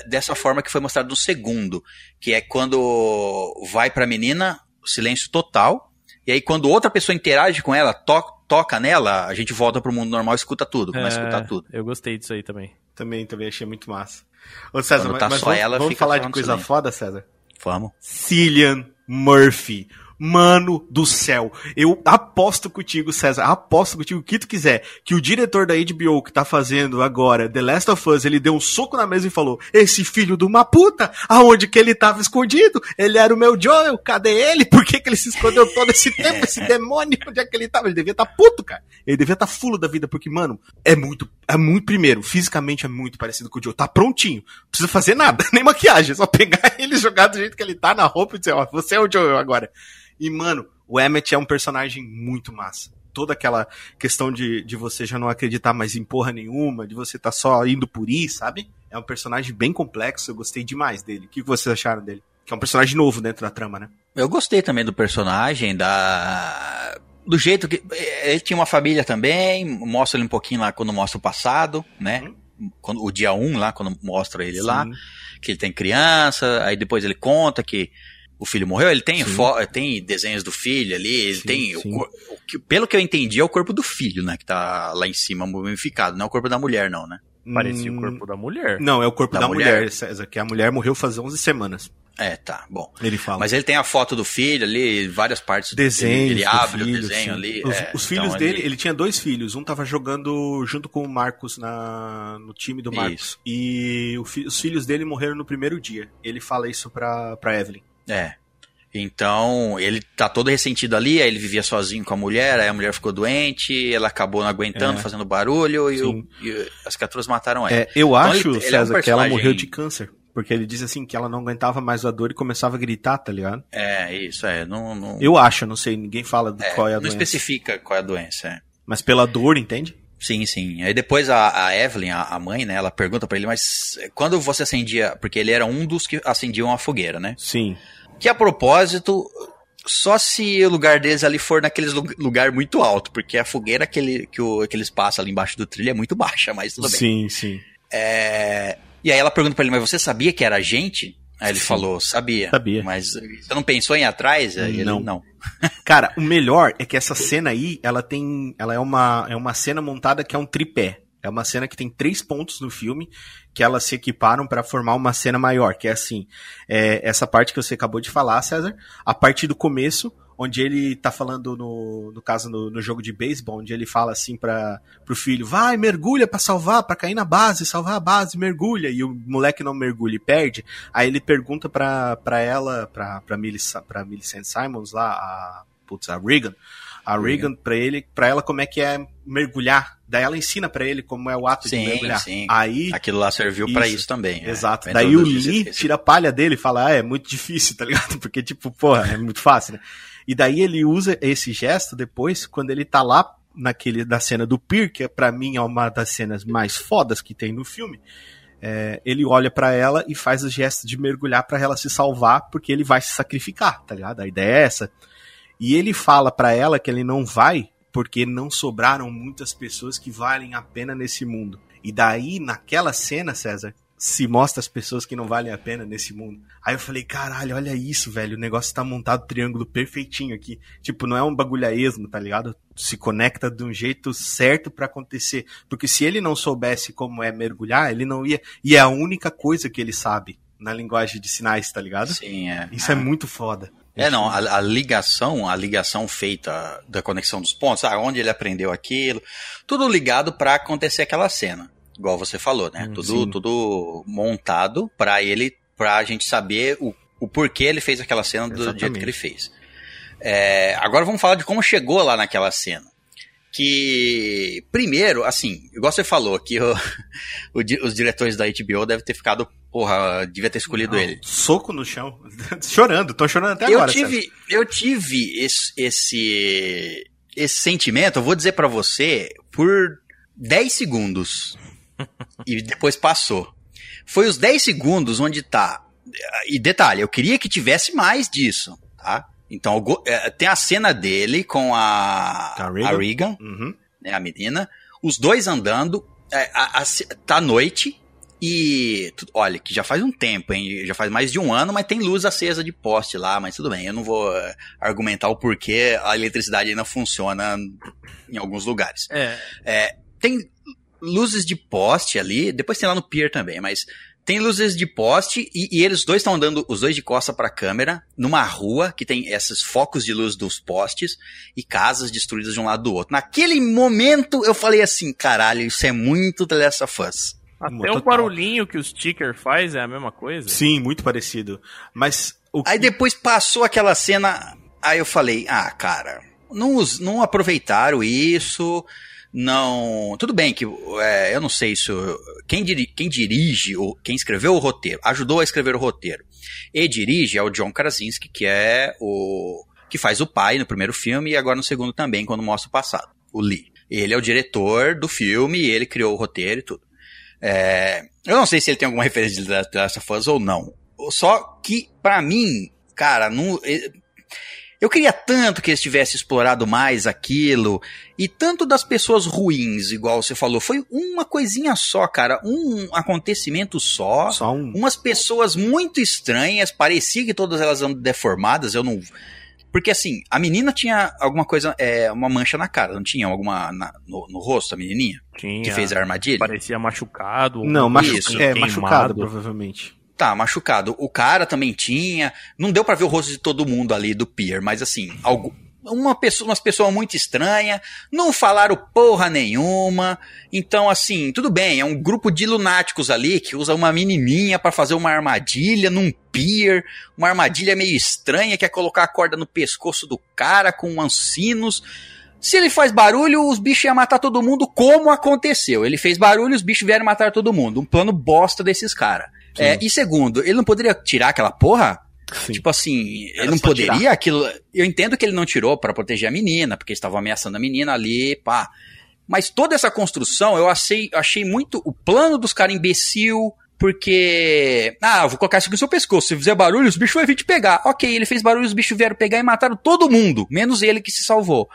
[SPEAKER 1] dessa forma que foi mostrado no segundo, que é quando vai pra menina, silêncio total, e aí quando outra pessoa interage com ela, to toca nela, a gente volta pro mundo normal e escuta tudo, começa é, a escutar tudo.
[SPEAKER 2] Eu gostei disso aí também.
[SPEAKER 3] Também, também achei muito massa. Ô César, tá mas, mas vamos, vamos falar de coisa foda, César?
[SPEAKER 1] Vamos.
[SPEAKER 3] Cillian Murphy. Mano do céu, eu aposto contigo, César, aposto contigo o que tu quiser, que o diretor da HBO que tá fazendo agora The Last of Us, ele deu um soco na mesa e falou: Esse filho de uma puta, aonde que ele tava escondido? Ele era o meu Joel, cadê ele? Por que, que ele se escondeu todo esse tempo? Esse demônio, onde é que ele tava? Ele devia estar tá puto, cara. Ele devia estar tá fulo da vida, porque, mano, é muito, é muito, primeiro, fisicamente é muito parecido com o Joel, tá prontinho, não precisa fazer nada, nem maquiagem, é só pegar ele jogar do jeito que ele tá na roupa e dizer: Ó, você é o Joel agora. E, mano, o Emmet é um personagem muito massa. Toda aquela questão de, de você já não acreditar mais em porra nenhuma, de você tá só indo por ir, sabe? É um personagem bem complexo, eu gostei demais dele. O que vocês acharam dele? Que é um personagem novo dentro da trama, né?
[SPEAKER 1] Eu gostei também do personagem, da. Do jeito que. Ele tinha uma família também, mostra ele um pouquinho lá quando mostra o passado, né? Hum. Quando, o dia 1 um, lá, quando mostra ele Sim. lá, que ele tem criança, aí depois ele conta que o filho morreu, ele tem, tem desenhos do filho ali, ele sim, tem. Sim. O, o que, pelo que eu entendi, é o corpo do filho, né? Que tá lá em cima, mumificado. Não é o corpo da mulher, não, né?
[SPEAKER 2] Parecia hum, o corpo da mulher.
[SPEAKER 3] Não, é o corpo da, da mulher, mulher, César, que a mulher morreu faz 11 semanas.
[SPEAKER 1] É, tá, bom.
[SPEAKER 3] Ele fala.
[SPEAKER 1] Mas ele tem a foto do filho ali, várias partes
[SPEAKER 3] Desenhos
[SPEAKER 1] Ele abre
[SPEAKER 3] filho,
[SPEAKER 1] o desenho sim. ali.
[SPEAKER 3] Os, é, os filhos então, dele, ele... ele tinha dois filhos. Um tava jogando junto com o Marcos na, no time do Marcos. Isso. E o, os filhos dele morreram no primeiro dia. Ele fala isso pra, pra Evelyn.
[SPEAKER 1] É. Então, ele tá todo ressentido ali, aí ele vivia sozinho com a mulher, aí a mulher ficou doente, ela acabou não aguentando, é. fazendo barulho, e, o, e, as criaturas mataram ela.
[SPEAKER 3] É, eu então, acho, ele, César, ele é um que ela morreu de câncer. Porque ele diz assim que ela não aguentava mais a dor e começava a gritar, tá ligado?
[SPEAKER 1] É, isso, é. Não, não...
[SPEAKER 3] Eu acho, não sei, ninguém fala
[SPEAKER 1] é,
[SPEAKER 3] qual é a
[SPEAKER 1] não
[SPEAKER 3] doença.
[SPEAKER 1] Não especifica qual é a doença, é.
[SPEAKER 3] Mas pela dor, entende?
[SPEAKER 1] Sim, sim. Aí depois a, a Evelyn, a, a, mãe, né, ela pergunta para ele, mas quando você acendia, porque ele era um dos que acendiam a fogueira, né?
[SPEAKER 3] Sim.
[SPEAKER 1] Que a propósito, só se o lugar deles ali for naqueles lugar muito alto, porque a fogueira que, ele, que, o, que eles passam ali embaixo do trilho é muito baixa, mas tudo bem.
[SPEAKER 3] Sim, sim.
[SPEAKER 1] É, E aí ela pergunta pra ele, mas você sabia que era a gente? Aí ele Sim. falou, sabia.
[SPEAKER 3] Sabia.
[SPEAKER 1] Mas você não pensou em ir atrás? Aí
[SPEAKER 3] não. Ele, não. Cara, o melhor é que essa cena aí, ela tem. Ela é uma, é uma cena montada que é um tripé. É uma cena que tem três pontos no filme que elas se equiparam para formar uma cena maior, que é assim, é, essa parte que você acabou de falar, César, a partir do começo, onde ele tá falando no, no caso no, no jogo de beisebol, onde ele fala assim para pro filho, vai, mergulha para salvar, para cair na base, salvar a base, mergulha, e o moleque não mergulha e perde, aí ele pergunta pra ela, Millicent, pra Millicent Simons lá, a, putz, a Regan, a Regan para ele, para ela como é que é mergulhar. Daí ela ensina para ele como é o ato sim, de mergulhar. Sim. Aí
[SPEAKER 1] aquilo lá serviu para isso também.
[SPEAKER 3] É. Exato. É. Daí o Lee tira a palha dele e fala: ah, "É muito difícil, tá ligado? Porque tipo, porra, é muito fácil, né? E daí ele usa esse gesto depois quando ele tá lá naquele da cena do Pier, que é, para mim é uma das cenas mais fodas que tem no filme. É, ele olha para ela e faz o gesto de mergulhar para ela se salvar, porque ele vai se sacrificar, tá ligado? A ideia é essa. E ele fala para ela que ele não vai porque não sobraram muitas pessoas que valem a pena nesse mundo. E daí, naquela cena, César, se mostra as pessoas que não valem a pena nesse mundo. Aí eu falei, caralho, olha isso, velho. O negócio tá montado triângulo perfeitinho aqui. Tipo, não é um esmo, tá ligado? Se conecta de um jeito certo para acontecer. Porque se ele não soubesse como é mergulhar, ele não ia. E é a única coisa que ele sabe na linguagem de sinais, tá ligado?
[SPEAKER 1] Sim, é.
[SPEAKER 3] Isso é, é muito foda.
[SPEAKER 1] É, não, a, a, ligação, a ligação feita da conexão dos pontos, ah, onde ele aprendeu aquilo, tudo ligado para acontecer aquela cena, igual você falou, né? Hum, tudo, tudo montado para ele, pra gente saber o, o porquê ele fez aquela cena do Exatamente. jeito que ele fez. É, agora vamos falar de como chegou lá naquela cena que, primeiro, assim, igual você falou, que o, o, os diretores da HBO devem ter ficado, porra, devia ter escolhido Não, ele.
[SPEAKER 3] Soco no chão, chorando, tô chorando até
[SPEAKER 1] eu
[SPEAKER 3] agora.
[SPEAKER 1] Tive, eu tive esse, esse, esse sentimento, eu vou dizer para você, por 10 segundos. e depois passou. Foi os 10 segundos onde tá. E detalhe, eu queria que tivesse mais disso, tá? Então, é, tem a cena dele com a, a Regan, a Regan uhum. né, a menina, os dois andando, é, a, a, tá noite, e olha, que já faz um tempo, hein? Já faz mais de um ano, mas tem luz acesa de poste lá, mas tudo bem, eu não vou argumentar o porquê a eletricidade ainda funciona em alguns lugares. É. é. tem luzes de poste ali, depois tem lá no pier também, mas tem luzes de poste e, e eles dois estão andando, os dois de costa para a câmera, numa rua que tem esses focos de luz dos postes e casas destruídas de um lado do outro. Naquele momento eu falei assim, caralho, isso é muito The Last of Us.
[SPEAKER 2] Até o barulhinho que o sticker faz é a mesma coisa?
[SPEAKER 3] Sim, muito parecido. Mas
[SPEAKER 1] Aí depois passou aquela cena, aí eu falei, ah, cara, não, não aproveitaram isso não. Tudo bem que é, eu não sei isso. Quem, diri, quem dirige, ou quem escreveu o roteiro, ajudou a escrever o roteiro e dirige é o John Krasinski, que é o. que faz o pai no primeiro filme e agora no segundo também, quando mostra o passado, o Lee. Ele é o diretor do filme e ele criou o roteiro e tudo. É, eu não sei se ele tem alguma referência de The Last of Us ou não. Só que, para mim, cara, não, eu queria tanto que eles tivessem explorado mais aquilo. E tanto das pessoas ruins, igual você falou, foi uma coisinha só, cara. Um acontecimento só.
[SPEAKER 3] Só um.
[SPEAKER 1] Umas pessoas muito estranhas. Parecia que todas elas eram deformadas. Eu não. Porque assim, a menina tinha alguma coisa, é, uma mancha na cara, não tinha alguma na, no, no, rosto, a menininha?
[SPEAKER 2] Tinha.
[SPEAKER 1] Que fez a armadilha?
[SPEAKER 2] Parecia machucado.
[SPEAKER 3] Não, machu isso, é, machucado, provavelmente.
[SPEAKER 1] Tá, machucado. O cara também tinha. Não deu para ver o rosto de todo mundo ali do pier, mas assim, algo, uma pessoa, umas pessoas muito estranhas, não falaram porra nenhuma. Então, assim, tudo bem, é um grupo de lunáticos ali que usa uma menininha para fazer uma armadilha num pier, uma armadilha meio estranha, que é colocar a corda no pescoço do cara com ansinos. Se ele faz barulho, os bichos iam matar todo mundo, como aconteceu. Ele fez barulho, os bichos vieram matar todo mundo. Um plano bosta desses caras. É, e segundo, ele não poderia tirar aquela porra? Sim. Tipo assim, Era ele não poderia tirar. aquilo. Eu entendo que ele não tirou para proteger a menina, porque estava ameaçando a menina ali, pá. Mas toda essa construção eu achei, achei muito o plano dos caras imbecil, porque. Ah, vou colocar isso aqui no seu pescoço. Se fizer barulho, os bichos vão vir te pegar. Ok, ele fez barulho, os bichos vieram pegar e mataram todo mundo, menos ele que se salvou.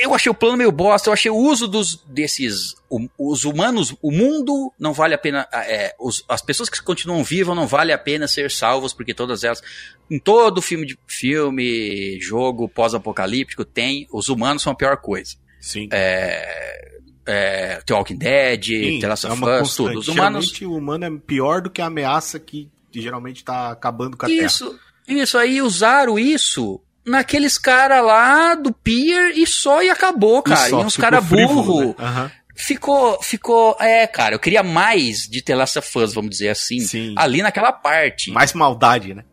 [SPEAKER 1] Eu achei o plano meio bosta, eu achei o uso dos, desses. O, os humanos, o mundo não vale a pena. É, os, as pessoas que continuam vivas não vale a pena ser salvas, porque todas elas. Em todo filme, de, filme jogo pós-apocalíptico, tem. Os humanos são a pior coisa.
[SPEAKER 3] Sim.
[SPEAKER 1] É, é, The Walking Dead, Sim, The Last of Us, tudo.
[SPEAKER 3] Os humanos. Geralmente o humano é pior do que a ameaça que, geralmente tá acabando com a
[SPEAKER 1] isso,
[SPEAKER 3] Terra.
[SPEAKER 1] Isso, aí usaram isso naqueles cara lá do Pier e só e acabou, cara. E, só, e uns cara burro. Né? Uhum. Ficou, ficou, é, cara, eu queria mais de The Last of Us, vamos dizer assim, Sim. ali naquela parte.
[SPEAKER 3] Mais maldade, né?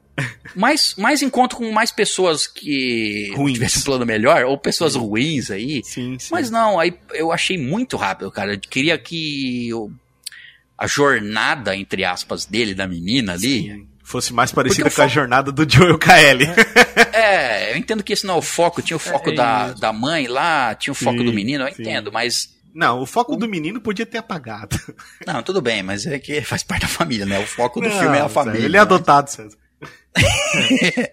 [SPEAKER 1] mais, mais encontro com mais pessoas que ruins. tivessem um plano melhor, ou pessoas sim. ruins aí. Sim, sim. Mas não, aí eu achei muito rápido, cara. Eu queria que eu, a jornada, entre aspas, dele, da menina ali, sim
[SPEAKER 3] fosse mais parecida com a jornada do Joel KL.
[SPEAKER 1] É, eu entendo que esse não é o foco. Tinha o foco é, da, da mãe lá, tinha o foco sim, do menino, eu sim. entendo, mas.
[SPEAKER 3] Não, o foco o... do menino podia ter apagado.
[SPEAKER 1] Não, tudo bem, mas é que faz parte da família, né? O foco do não, filme é a família.
[SPEAKER 3] Ele é adotado, César.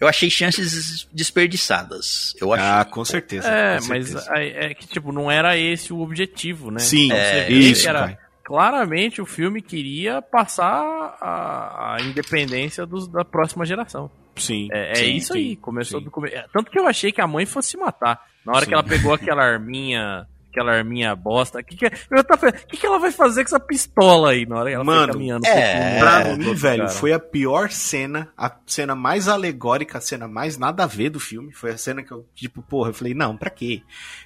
[SPEAKER 1] eu achei chances desperdiçadas. Eu achei.
[SPEAKER 3] Ah, com certeza.
[SPEAKER 2] É,
[SPEAKER 3] com
[SPEAKER 2] certeza. mas é que, tipo, não era esse o objetivo, né?
[SPEAKER 3] Sim, é, isso,
[SPEAKER 2] era, claramente o filme queria passar a, a independência dos, da próxima geração.
[SPEAKER 3] Sim.
[SPEAKER 2] É, é
[SPEAKER 3] sim,
[SPEAKER 2] isso sim, aí. Começou sim. do começo. Tanto que eu achei que a mãe fosse se matar. Na hora que ela pegou aquela arminha aquela arminha bosta. O que, que, é, eu tava, que, que ela vai fazer com essa pistola aí na hora que ela
[SPEAKER 3] Mano, caminhando? É, pra mim, velho, cara. foi a pior cena, a cena mais alegórica, a cena mais nada a ver do filme. Foi a cena que eu, tipo, porra, eu falei, não, pra quê?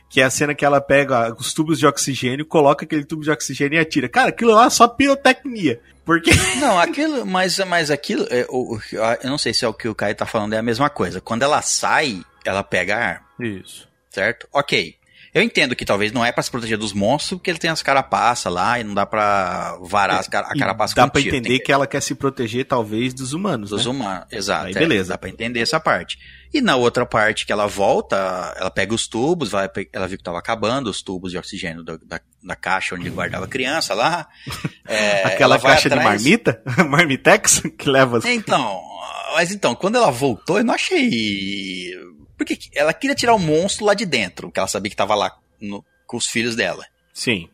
[SPEAKER 3] Que é a cena que ela pega os tubos de oxigênio, coloca aquele tubo de oxigênio e atira. Cara, aquilo lá é só pirotecnia. Porque.
[SPEAKER 1] Não, aquilo, mas, mas aquilo, é, eu, eu não sei se é o que o Caio tá falando, é a mesma coisa. Quando ela sai, ela pega a arma.
[SPEAKER 2] Isso.
[SPEAKER 1] Certo? Ok. Eu entendo que talvez não é para se proteger dos monstros, porque ele tem as carapaças lá e não dá para varar as car a carapaça
[SPEAKER 3] Dá para entender que... que ela quer se proteger, talvez, dos humanos.
[SPEAKER 1] Dos
[SPEAKER 3] né?
[SPEAKER 1] humanos, exato. Aí,
[SPEAKER 3] é, beleza.
[SPEAKER 1] Dá pra entender essa parte. E na outra parte que ela volta, ela pega os tubos, vai, ela viu que tava acabando os tubos de oxigênio da, da, da caixa onde guardava a criança lá.
[SPEAKER 3] É, Aquela caixa atrás... de marmita? Marmitex? Que leva.
[SPEAKER 1] Então, mas então, quando ela voltou, eu não achei porque ela queria tirar o monstro lá de dentro, que ela sabia que tava lá no, com os filhos dela.
[SPEAKER 3] Sim.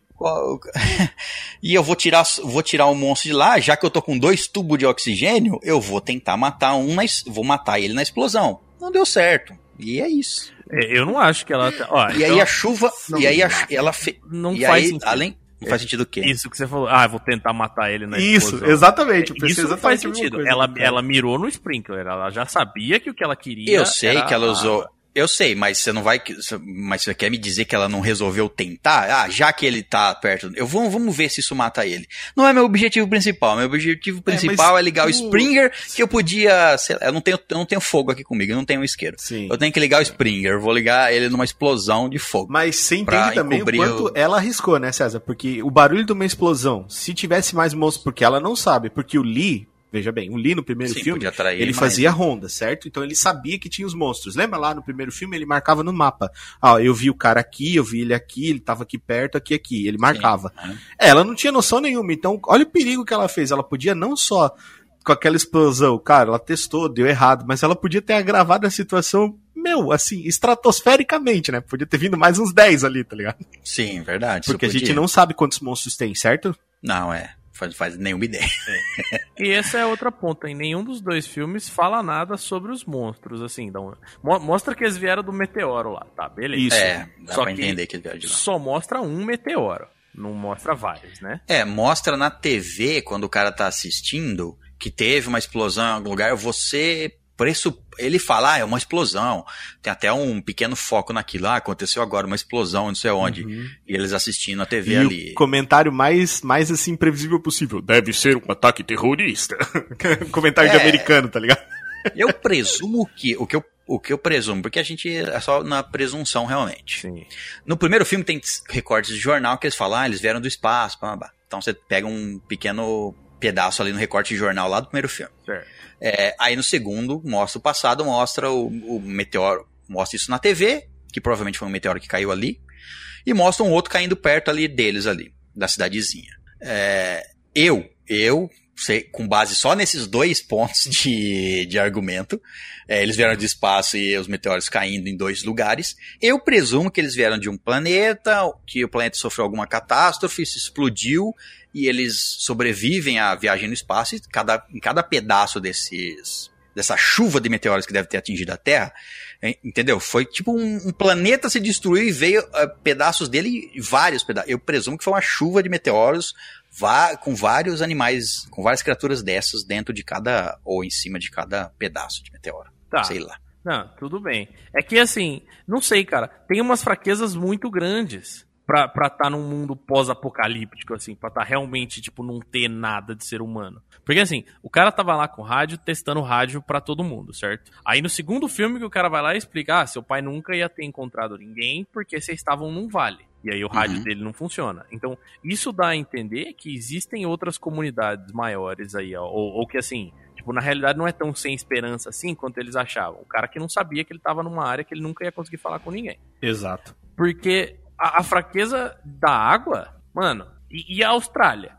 [SPEAKER 1] E eu vou tirar, vou tirar o monstro de lá, já que eu tô com dois tubos de oxigênio, eu vou tentar matar um, na, vou matar ele na explosão. Não deu certo. E é isso.
[SPEAKER 2] É, eu não acho que ela. Ó,
[SPEAKER 1] e então, aí a chuva. e aí a, ela fe,
[SPEAKER 2] não e faz aí,
[SPEAKER 1] além Não faz sentido o quê?
[SPEAKER 2] Isso que você falou. Ah, vou tentar matar ele na
[SPEAKER 3] Isso, explosão. exatamente.
[SPEAKER 2] Isso não faz sentido. Coisa, ela, ela mirou no sprinkler. Ela já sabia que o que ela queria.
[SPEAKER 1] Eu sei que ela usou. Eu sei, mas você não vai. Mas você quer me dizer que ela não resolveu tentar? Ah, já que ele tá perto. Eu vou, vamos ver se isso mata ele. Não é meu objetivo principal. Meu objetivo principal é, é ligar o Springer, que eu podia. Lá, eu, não tenho, eu não tenho fogo aqui comigo, eu não tenho um isqueiro. Sim. Eu tenho que ligar o Springer. Eu vou ligar ele numa explosão de fogo.
[SPEAKER 3] Mas você entende também o quanto o... ela arriscou, né, César? Porque o barulho de uma explosão, se tivesse mais monstros, porque ela não sabe, porque o Lee Veja bem, o Lee no primeiro Sim, filme, ele fazia ronda, certo? Então ele sabia que tinha os monstros. Lembra lá no primeiro filme, ele marcava no mapa. Ah, eu vi o cara aqui, eu vi ele aqui, ele tava aqui perto, aqui, aqui. Ele marcava. Sim, é. Ela não tinha noção nenhuma. Então, olha o perigo que ela fez. Ela podia não só com aquela explosão, cara, ela testou, deu errado, mas ela podia ter agravado a situação, meu, assim, estratosfericamente, né? Podia ter vindo mais uns 10 ali, tá ligado?
[SPEAKER 1] Sim, verdade.
[SPEAKER 3] Porque a gente não sabe quantos monstros tem, certo?
[SPEAKER 1] Não, é faz, faz nenhuma ideia.
[SPEAKER 2] É. e essa é outra ponta. Em nenhum dos dois filmes fala nada sobre os monstros, assim. Então, mo mostra que eles vieram do meteoro lá, tá? Beleza.
[SPEAKER 1] Isso. É, dá só pra entender que eles vieram de lá.
[SPEAKER 2] Só mostra um meteoro. Não mostra vários, né?
[SPEAKER 1] É, mostra na TV, quando o cara tá assistindo, que teve uma explosão em algum lugar, você preço, ele fala, ah, é uma explosão. Tem até um pequeno foco naquilo. Ah, aconteceu agora uma explosão, não sei onde. Uhum. E eles assistindo a TV
[SPEAKER 3] e
[SPEAKER 1] ali.
[SPEAKER 3] O comentário mais, mais assim, previsível possível. Deve ser um ataque terrorista. comentário é, de americano, tá ligado?
[SPEAKER 1] eu presumo que. O que eu o que eu presumo, porque a gente é só na presunção realmente.
[SPEAKER 2] Sim.
[SPEAKER 1] No primeiro filme tem recortes de jornal que eles falam, ah, eles vieram do espaço, blá, blá. então você pega um pequeno pedaço ali no recorte de jornal lá do primeiro filme. É, aí no segundo, mostra o passado, mostra o, o, meteoro, mostra isso na TV, que provavelmente foi um meteoro que caiu ali, e mostra um outro caindo perto ali deles ali, da cidadezinha. É, eu, eu com base só nesses dois pontos de, de argumento. É, eles vieram de espaço e os meteoros caindo em dois lugares. Eu presumo que eles vieram de um planeta, que o planeta sofreu alguma catástrofe, se explodiu e eles sobrevivem à viagem no espaço. E cada, em cada pedaço desses, dessa chuva de meteoros que deve ter atingido a Terra, entendeu? Foi tipo um, um planeta se destruiu e veio uh, pedaços dele, vários pedaços. Eu presumo que foi uma chuva de meteoros com vários animais, com várias criaturas dessas dentro de cada, ou em cima de cada pedaço de meteoro. Tá. Sei lá.
[SPEAKER 2] Não, tudo bem. É que assim, não sei, cara, tem umas fraquezas muito grandes pra estar tá num mundo pós-apocalíptico, assim, pra estar tá realmente, tipo, não ter nada de ser humano. Porque assim, o cara tava lá com rádio, testando rádio para todo mundo, certo? Aí no segundo filme que o cara vai lá e explica, ah, seu pai nunca ia ter encontrado ninguém porque vocês estavam num vale. E aí o rádio uhum. dele não funciona. Então, isso dá a entender que existem outras comunidades maiores aí, ó, ou, ou que assim, tipo, na realidade não é tão sem esperança assim quanto eles achavam. O cara que não sabia que ele tava numa área que ele nunca ia conseguir falar com ninguém.
[SPEAKER 3] Exato.
[SPEAKER 2] Porque a, a fraqueza da água, mano, e, e a Austrália?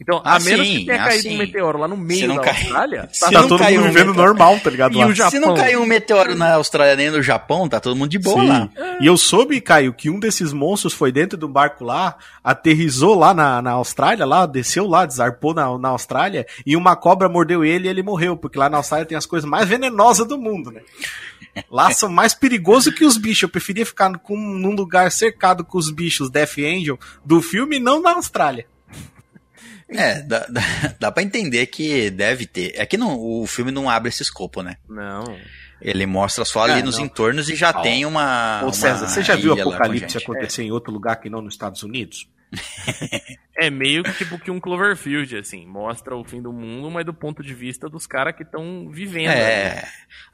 [SPEAKER 2] Então, a assim, menos que tenha caído assim, um meteoro lá no meio da cai... Austrália,
[SPEAKER 3] tá, tá todo mundo vivendo um normal, tá ligado?
[SPEAKER 1] E o Japão... Se não caiu um meteoro na Austrália nem no Japão, tá todo mundo de boa Sim. lá.
[SPEAKER 3] E eu soube, Caio, que um desses monstros foi dentro do barco lá, aterrizou lá na, na Austrália, lá, desceu lá, desarpou na, na Austrália, e uma cobra mordeu ele e ele morreu, porque lá na Austrália tem as coisas mais venenosas do mundo, né? Lá são mais perigosos que os bichos. Eu preferia ficar com, num lugar cercado com os bichos Death Angel do filme, não na Austrália.
[SPEAKER 1] É, dá, dá, dá pra entender que deve ter. É que não, o filme não abre esse escopo, né?
[SPEAKER 2] Não.
[SPEAKER 1] Ele mostra só ali é, nos não. entornos e já oh. tem uma.
[SPEAKER 3] Ô César, uma você já viu o apocalipse acontecer é. em outro lugar que não nos Estados Unidos?
[SPEAKER 2] é meio que tipo que um Cloverfield, assim, mostra o fim do mundo, mas do ponto de vista dos caras que estão vivendo.
[SPEAKER 1] É, né?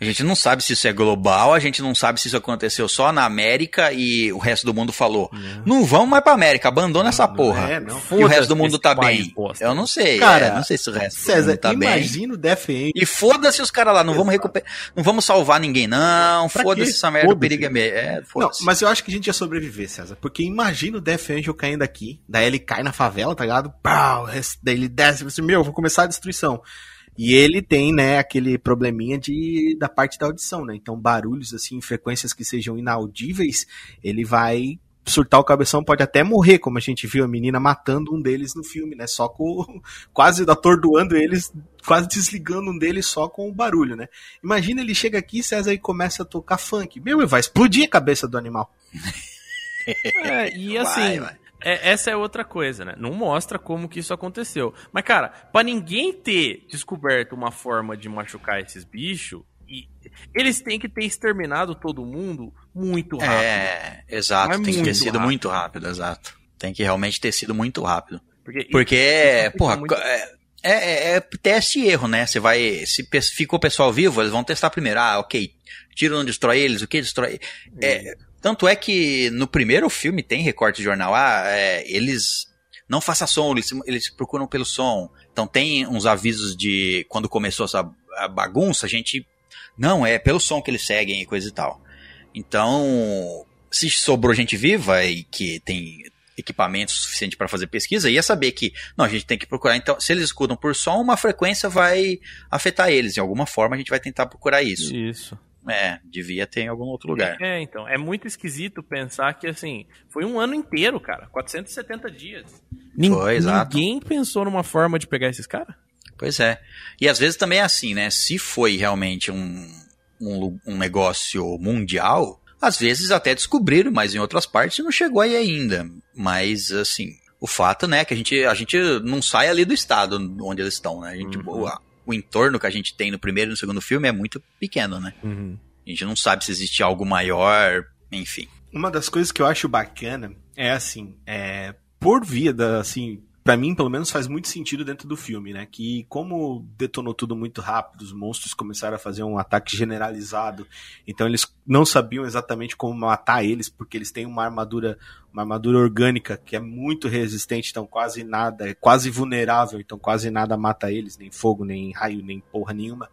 [SPEAKER 1] a gente não sabe se isso é global, a gente não sabe se isso aconteceu só na América e o resto do mundo falou, não, não vamos mais pra América, abandona não, essa porra. É, e o resto do mundo tá bem. Bosta. Eu não sei, cara, é, não sei se o resto
[SPEAKER 3] César,
[SPEAKER 1] do mundo tá
[SPEAKER 3] imagina
[SPEAKER 1] bem.
[SPEAKER 3] Imagina o
[SPEAKER 1] E foda-se os caras lá, não vamos recuperar, não vamos salvar ninguém não, foda-se essa merda, o perigo é meio. É,
[SPEAKER 3] não, mas eu acho que a gente ia sobreviver, César, porque imagina o Death Angel caindo aqui, daí ele cai na favela, tá ligado? Pau, daí ele desce e assim, meu, vou começar a destruição. E ele tem, né, aquele probleminha de, da parte da audição, né? Então, barulhos, assim, frequências que sejam inaudíveis, ele vai surtar o cabeção, pode até morrer, como a gente viu a menina matando um deles no filme, né? Só com. quase atordoando eles, quase desligando um deles só com o barulho, né? Imagina ele chega aqui, César, e começa a tocar funk. Meu, vai explodir a cabeça do animal.
[SPEAKER 2] É, e assim, vai, vai é, essa é outra coisa, né? Não mostra como que isso aconteceu. Mas, cara, para ninguém ter descoberto uma forma de machucar esses bichos, eles têm que ter exterminado todo mundo muito rápido.
[SPEAKER 1] É, exato. É tem que ter sido rápido. muito rápido, exato. Tem que realmente ter sido muito rápido. Porque, Porque porra, muito... é, é, é, teste e erro, né? Você vai. Se ficou o pessoal vivo, eles vão testar primeiro. Ah, ok. Tiro não destrói eles, o que destrói. É, tanto é que no primeiro filme tem recorte de jornal. Ah, é, eles não façam som, eles, eles procuram pelo som. Então tem uns avisos de quando começou essa bagunça, a gente. Não, é pelo som que eles seguem e coisa e tal. Então, se sobrou gente viva e que tem equipamento suficiente para fazer pesquisa, ia saber que, não, a gente tem que procurar. Então, se eles escutam por som, uma frequência vai afetar eles. De alguma forma, a gente vai tentar procurar isso.
[SPEAKER 2] Isso.
[SPEAKER 1] É, devia ter em algum outro lugar.
[SPEAKER 2] É, então. É muito esquisito pensar que, assim, foi um ano inteiro, cara. 470 dias.
[SPEAKER 1] Foi, exato.
[SPEAKER 2] Ninguém pensou numa forma de pegar esses caras?
[SPEAKER 1] Pois é. E às vezes também é assim, né? Se foi realmente um, um, um negócio mundial, às vezes até descobriram, mas em outras partes não chegou aí ainda. Mas, assim, o fato, né, que a gente, a gente não sai ali do estado onde eles estão, né? A gente, uhum. boa, o entorno que a gente tem no primeiro e no segundo filme é muito pequeno, né? Uhum. A gente não sabe se existe algo maior, enfim.
[SPEAKER 3] Uma das coisas que eu acho bacana é assim, é, por via da, assim, para mim, pelo menos, faz muito sentido dentro do filme, né? Que como detonou tudo muito rápido, os monstros começaram a fazer um ataque generalizado, então eles não sabiam exatamente como matar eles, porque eles têm uma armadura, uma armadura orgânica que é muito resistente, então quase nada, é quase vulnerável, então quase nada mata eles, nem fogo, nem raio, nem porra nenhuma.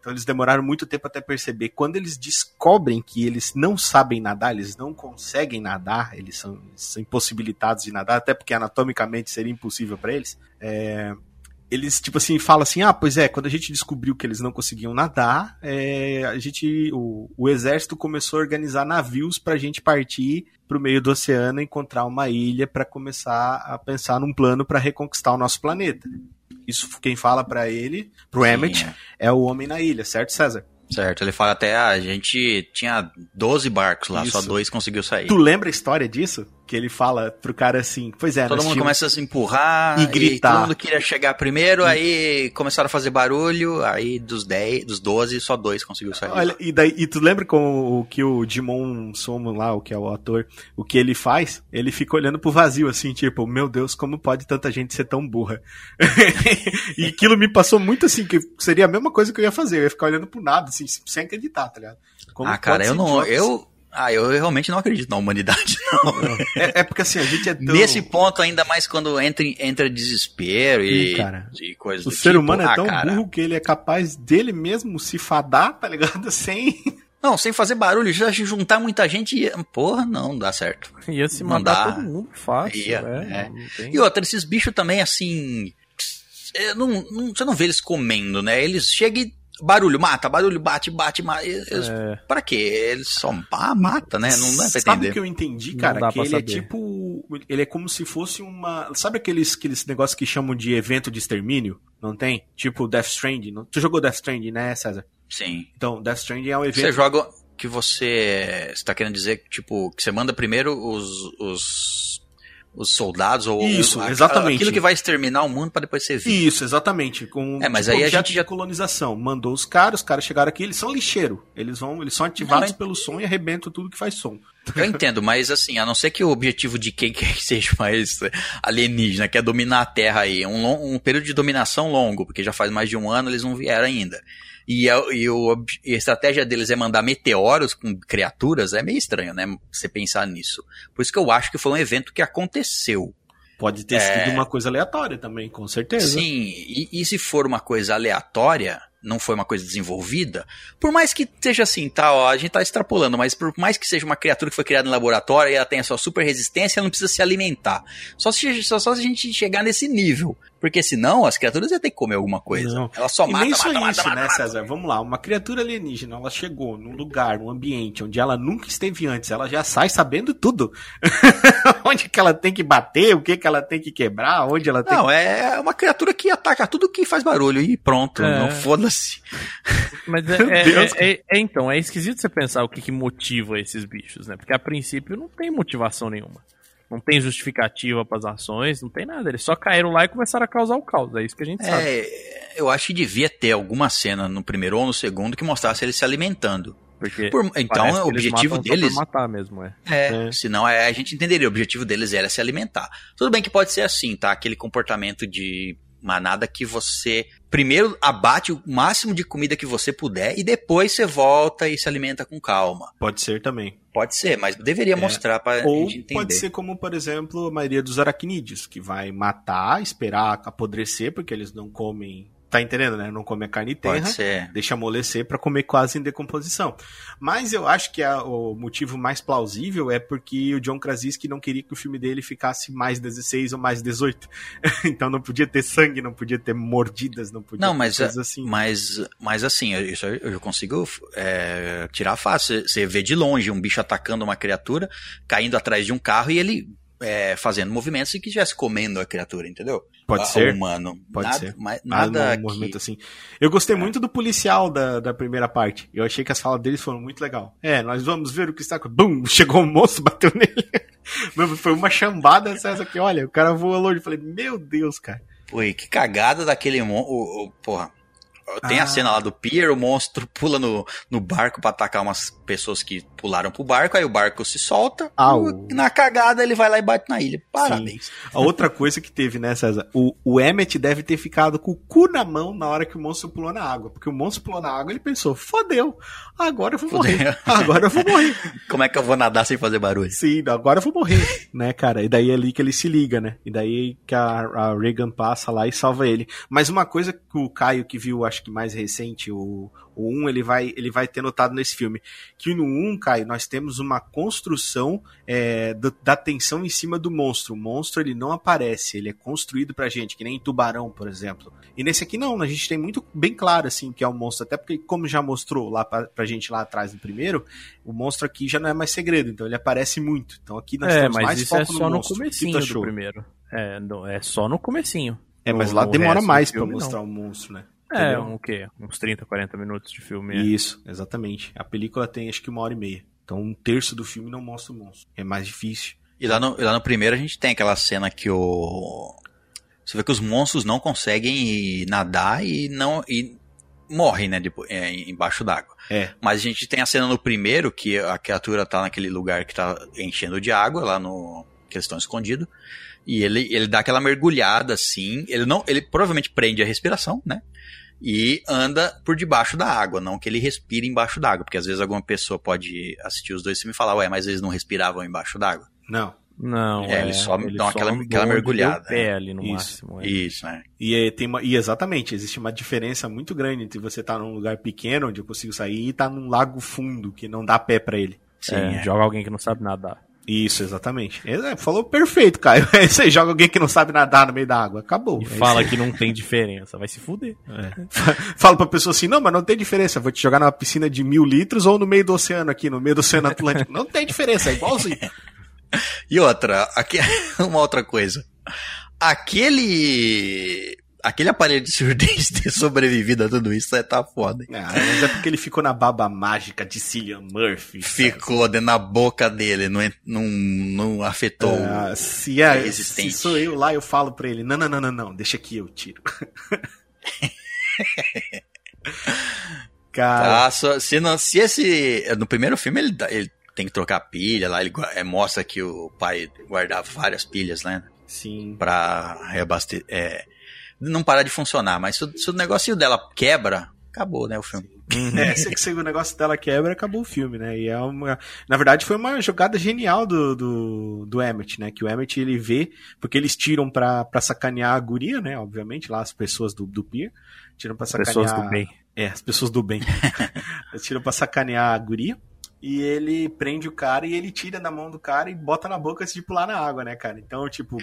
[SPEAKER 3] Então eles demoraram muito tempo até perceber. Quando eles descobrem que eles não sabem nadar, eles não conseguem nadar, eles são, são impossibilitados de nadar, até porque anatomicamente seria impossível para eles. É, eles, tipo assim, falam assim, ah, pois é, quando a gente descobriu que eles não conseguiam nadar, é, a gente, o, o exército começou a organizar navios pra gente partir pro meio do oceano, encontrar uma ilha para começar a pensar num plano para reconquistar o nosso planeta. Isso quem fala para ele, pro Emmett, é. é o homem na ilha, certo, César?
[SPEAKER 1] Certo, ele fala até, ah, a gente tinha 12 barcos lá, Isso. só dois conseguiu sair.
[SPEAKER 3] Tu lembra a história disso? Que ele fala pro cara assim, pois é,
[SPEAKER 1] todo mundo começa a se empurrar e gritar. E todo mundo queria chegar primeiro, e... aí começaram a fazer barulho, aí dos 10, dos 12, só dois conseguiu sair.
[SPEAKER 3] Olha, e daí e tu lembra com o que o Dimon Somo lá, o que é o ator, o que ele faz? Ele fica olhando pro vazio assim, tipo, meu Deus, como pode tanta gente ser tão burra? e aquilo me passou muito assim, que seria a mesma coisa que eu ia fazer, eu ia ficar olhando pro nada assim, sem acreditar, tá ligado?
[SPEAKER 1] Como ah, cara, eu não, eu ah, eu realmente não acredito na humanidade, não.
[SPEAKER 3] É, é, porque assim, a gente é
[SPEAKER 1] tão... Nesse ponto, ainda mais quando entra, entra desespero e,
[SPEAKER 3] e coisas O ser tipo. humano é ah, tão cara. burro que ele é capaz dele mesmo se fadar, tá ligado? Sem...
[SPEAKER 1] Não, sem fazer barulho, já juntar muita gente, ia... porra, não dá certo.
[SPEAKER 2] Ia se não mandar dá. todo mundo fácil, ia,
[SPEAKER 1] é. é. E outra, esses bichos também, assim... Não, não, você não vê eles comendo, né? Eles chegam e barulho, mata, barulho, bate, bate, mata. Eles, é. Pra quê? Eles só ah, mata, né? Não dá pra entender.
[SPEAKER 3] Sabe o que eu entendi, cara? Que ele é saber. é tipo. Ele é como se fosse uma. Sabe aqueles, aqueles negócios que chamam de evento de extermínio? Não tem? Tipo Death Stranding. Tu jogou Death Stranding, né, César?
[SPEAKER 1] Sim.
[SPEAKER 3] Então, Death Stranding é um evento.
[SPEAKER 1] Você joga. Que você. Você tá querendo dizer, tipo, que você manda primeiro os, os os soldados ou
[SPEAKER 3] isso exatamente.
[SPEAKER 1] aquilo que vai exterminar o mundo para depois ser visto.
[SPEAKER 3] Isso exatamente. Com
[SPEAKER 1] é mas tipo, aí a gente
[SPEAKER 3] já colonização. Mandou os caras os caras chegaram aqui eles são lixeiro. Eles vão eles são ativados não, pelo som e arrebentam tudo que faz som.
[SPEAKER 1] Eu entendo mas assim a não ser que o objetivo de quem quer que seja mais alienígena que é dominar a Terra aí um, um período de dominação longo porque já faz mais de um ano eles não vieram ainda e, a, e, o, e a estratégia deles é mandar meteoros com criaturas, é meio estranho, né? Você pensar nisso. Por isso que eu acho que foi um evento que aconteceu.
[SPEAKER 3] Pode ter é... sido uma coisa aleatória também, com certeza.
[SPEAKER 1] Sim, e, e se for uma coisa aleatória, não foi uma coisa desenvolvida, por mais que seja assim, tá, ó, a gente tá extrapolando, mas por mais que seja uma criatura que foi criada em laboratório e ela tenha sua super resistência, ela não precisa se alimentar. Só se, só, só se a gente chegar nesse nível. Porque senão as criaturas iam ter que comer alguma coisa. Não. Ela só e mata, nem só mata, isso,
[SPEAKER 3] mata,
[SPEAKER 1] né,
[SPEAKER 3] mata, César? Vamos lá, uma criatura alienígena, ela chegou num lugar, num ambiente onde ela nunca esteve antes, ela já sai sabendo tudo. onde que ela tem que bater, o que que ela tem que quebrar, onde ela tem
[SPEAKER 1] Não, que... é uma criatura que ataca tudo que faz barulho e pronto, é. não foda-se.
[SPEAKER 2] Mas é, é, é, é, então, é esquisito você pensar o que, que motiva esses bichos, né? Porque a princípio não tem motivação nenhuma. Não tem justificativa para as ações, não tem nada. Eles só caíram lá e começaram a causar o caos. É isso que a gente sabe.
[SPEAKER 1] É, eu acho que devia ter alguma cena no primeiro ou no segundo que mostrasse eles se alimentando. Porque Por, então, o objetivo deles.
[SPEAKER 2] matar mesmo, é.
[SPEAKER 1] É, é. senão é, a gente entenderia. O objetivo deles era se alimentar. Tudo bem que pode ser assim, tá? Aquele comportamento de manada que você primeiro abate o máximo de comida que você puder e depois você volta e se alimenta com calma.
[SPEAKER 3] Pode ser também.
[SPEAKER 1] Pode ser, mas deveria é. mostrar para
[SPEAKER 3] gente entender. pode ser como, por exemplo, a maioria dos aracnídeos, que vai matar, esperar apodrecer, porque eles não comem Tá entendendo, né? Não come a carne terra, deixa amolecer para comer quase em decomposição. Mas eu acho que a, o motivo mais plausível é porque o John Krasinski não queria que o filme dele ficasse mais 16 ou mais 18. então não podia ter sangue, não podia ter mordidas, não podia
[SPEAKER 1] não,
[SPEAKER 3] ter
[SPEAKER 1] mas, coisas assim. Mas, mas assim, isso eu consigo é, tirar fácil. Você vê de longe um bicho atacando uma criatura, caindo atrás de um carro e ele é, fazendo movimentos e que estivesse comendo a criatura, entendeu?
[SPEAKER 3] Pode a, ser.
[SPEAKER 1] humano.
[SPEAKER 3] Pode
[SPEAKER 1] nada,
[SPEAKER 3] ser.
[SPEAKER 1] Mas, nada.
[SPEAKER 3] Ah, um movimento assim. Eu gostei é. muito do policial da, da primeira parte. Eu achei que as falas deles foram muito legal. É, nós vamos ver o que está. Bum! Chegou o um moço, bateu nele. Foi uma chambada essa que, olha, o cara voou longe. Eu falei, meu Deus, cara.
[SPEAKER 1] Pô, que cagada daquele. O, o, porra, tem ah. a cena lá do pier, o monstro pula no, no barco para atacar umas pessoas que pularam pro barco, aí o barco se solta, Au. na cagada ele vai lá e bate na ilha. Parabéns. Sim.
[SPEAKER 3] A outra coisa que teve, né, César? O, o Emmet deve ter ficado com o cu na mão na hora que o monstro pulou na água, porque o monstro pulou na água ele pensou, fodeu, agora eu vou Fodeu. morrer, agora eu vou morrer.
[SPEAKER 1] Como é que eu vou nadar sem fazer barulho?
[SPEAKER 3] Sim, agora eu vou morrer, né, cara? E daí é ali que ele se liga, né? E daí que a, a Reagan passa lá e salva ele. Mas uma coisa que o Caio que viu, acho acho que mais recente, o, o 1, ele vai, ele vai ter notado nesse filme. Que no 1, Caio, nós temos uma construção é, do, da tensão em cima do monstro. O monstro, ele não aparece, ele é construído pra gente, que nem em Tubarão, por exemplo. E nesse aqui não, a gente tem muito bem claro, assim, que é o monstro. Até porque, como já mostrou lá pra, pra gente lá atrás no primeiro, o monstro aqui já não é mais segredo, então ele aparece muito. Então aqui nós
[SPEAKER 2] é,
[SPEAKER 3] temos
[SPEAKER 2] mas
[SPEAKER 3] mais
[SPEAKER 2] isso é
[SPEAKER 3] foco
[SPEAKER 2] só
[SPEAKER 3] no
[SPEAKER 2] no
[SPEAKER 3] monstro.
[SPEAKER 2] comecinho
[SPEAKER 3] O que tu
[SPEAKER 2] do primeiro. É, no- é só no comecinho.
[SPEAKER 3] É, mas
[SPEAKER 2] No-
[SPEAKER 3] lá
[SPEAKER 2] no
[SPEAKER 3] demora mais pra
[SPEAKER 2] filme,
[SPEAKER 3] mostrar o monstro, né?
[SPEAKER 2] É,
[SPEAKER 3] Entendeu?
[SPEAKER 2] um, o quê? Uns 30, 40 minutos de filme. é.
[SPEAKER 3] Isso, exatamente. A película tem acho que uma hora e meia. Então um terço do filme não mostra o monstro. É mais difícil.
[SPEAKER 1] E lá no, e lá no primeiro a gente tem aquela cena que o. Você vê que os monstros não conseguem nadar e não. E morrem, né? depois- é, embaixo d'água.
[SPEAKER 3] É.
[SPEAKER 1] Mas a gente tem a cena no primeiro que a criatura tá naquele lugar que tá enchendo de água, lá no. que eles estão escondidos. E ele, ele dá aquela mergulhada assim. Ele não. Ele provavelmente prende a respiração, né? E anda por debaixo da água, não que ele respire embaixo d'água, porque às vezes alguma pessoa pode assistir os dois filmes e falar, ué, mas eles não respiravam embaixo d'água.
[SPEAKER 3] Não.
[SPEAKER 2] Não,
[SPEAKER 1] É, eles só dão aquela- aquela mergulhada,
[SPEAKER 2] pé
[SPEAKER 1] né?
[SPEAKER 2] ali no
[SPEAKER 3] Isso,
[SPEAKER 2] máximo. é.
[SPEAKER 1] Isso, né?
[SPEAKER 3] E, é, tem uma, e exatamente, existe uma diferença muito grande entre você estar num lugar pequeno, onde eu consigo sair, e estar num lago fundo, que não dá pé pra ele.
[SPEAKER 1] Sim,
[SPEAKER 2] É,
[SPEAKER 1] é.
[SPEAKER 2] Joga alguém que não sabe nadar.
[SPEAKER 3] Isso, exatamente. É, falou perfeito, Caio. É isso aí, joga alguém que não sabe nadar no meio da água. Acabou.
[SPEAKER 2] E
[SPEAKER 3] É
[SPEAKER 2] fala que não tem diferença. Vai se fuder.
[SPEAKER 3] Fala pra pessoa assim, não, mas não tem diferença, vou te jogar numa piscina de mil litros ou no meio do oceano aqui, no meio do oceano Atlântico. Não tem diferença, é igualzinho.
[SPEAKER 1] E outra, aqui, uma outra coisa. Aquele. Aquele aparelho de surdez ter sobrevivido a tudo isso é tá foda. hein?
[SPEAKER 3] Ah, mas é porque ele ficou na baba mágica de Cillian Murphy.
[SPEAKER 1] Ficou dentro da boca dele, não, não, não afetou.
[SPEAKER 3] Ah, se, é, se sou eu lá, eu falo pra ele, não, não, não, não, não, deixa aqui, eu tiro. Cara,
[SPEAKER 1] Tá, só- se, não, se esse. No primeiro filme ele, ele tem que trocar pilha lá, ele é, mostra que o pai guardava várias pilhas, né?
[SPEAKER 3] sim.
[SPEAKER 1] Pra reabastecer. É, não parar de funcionar, mas se, o- se o negocinho dela quebra, acabou, né? O filme.
[SPEAKER 3] É, se, se o negócio dela quebra, acabou o filme, né? E é uma. Na verdade, foi uma jogada genial do, do, do Emmett, né? Que o Emmett ele vê, porque eles tiram pra, pra sacanear a guria, né? Obviamente, lá as pessoas do, do Pier. Tiram pra sacanear.
[SPEAKER 2] Pessoas do bem.
[SPEAKER 3] É, as pessoas do bem. Eles tiram pra sacanear a guria. E ele prende o cara e ele tira da mão do cara e bota na boca antes de pular na água, né, cara? Então, tipo,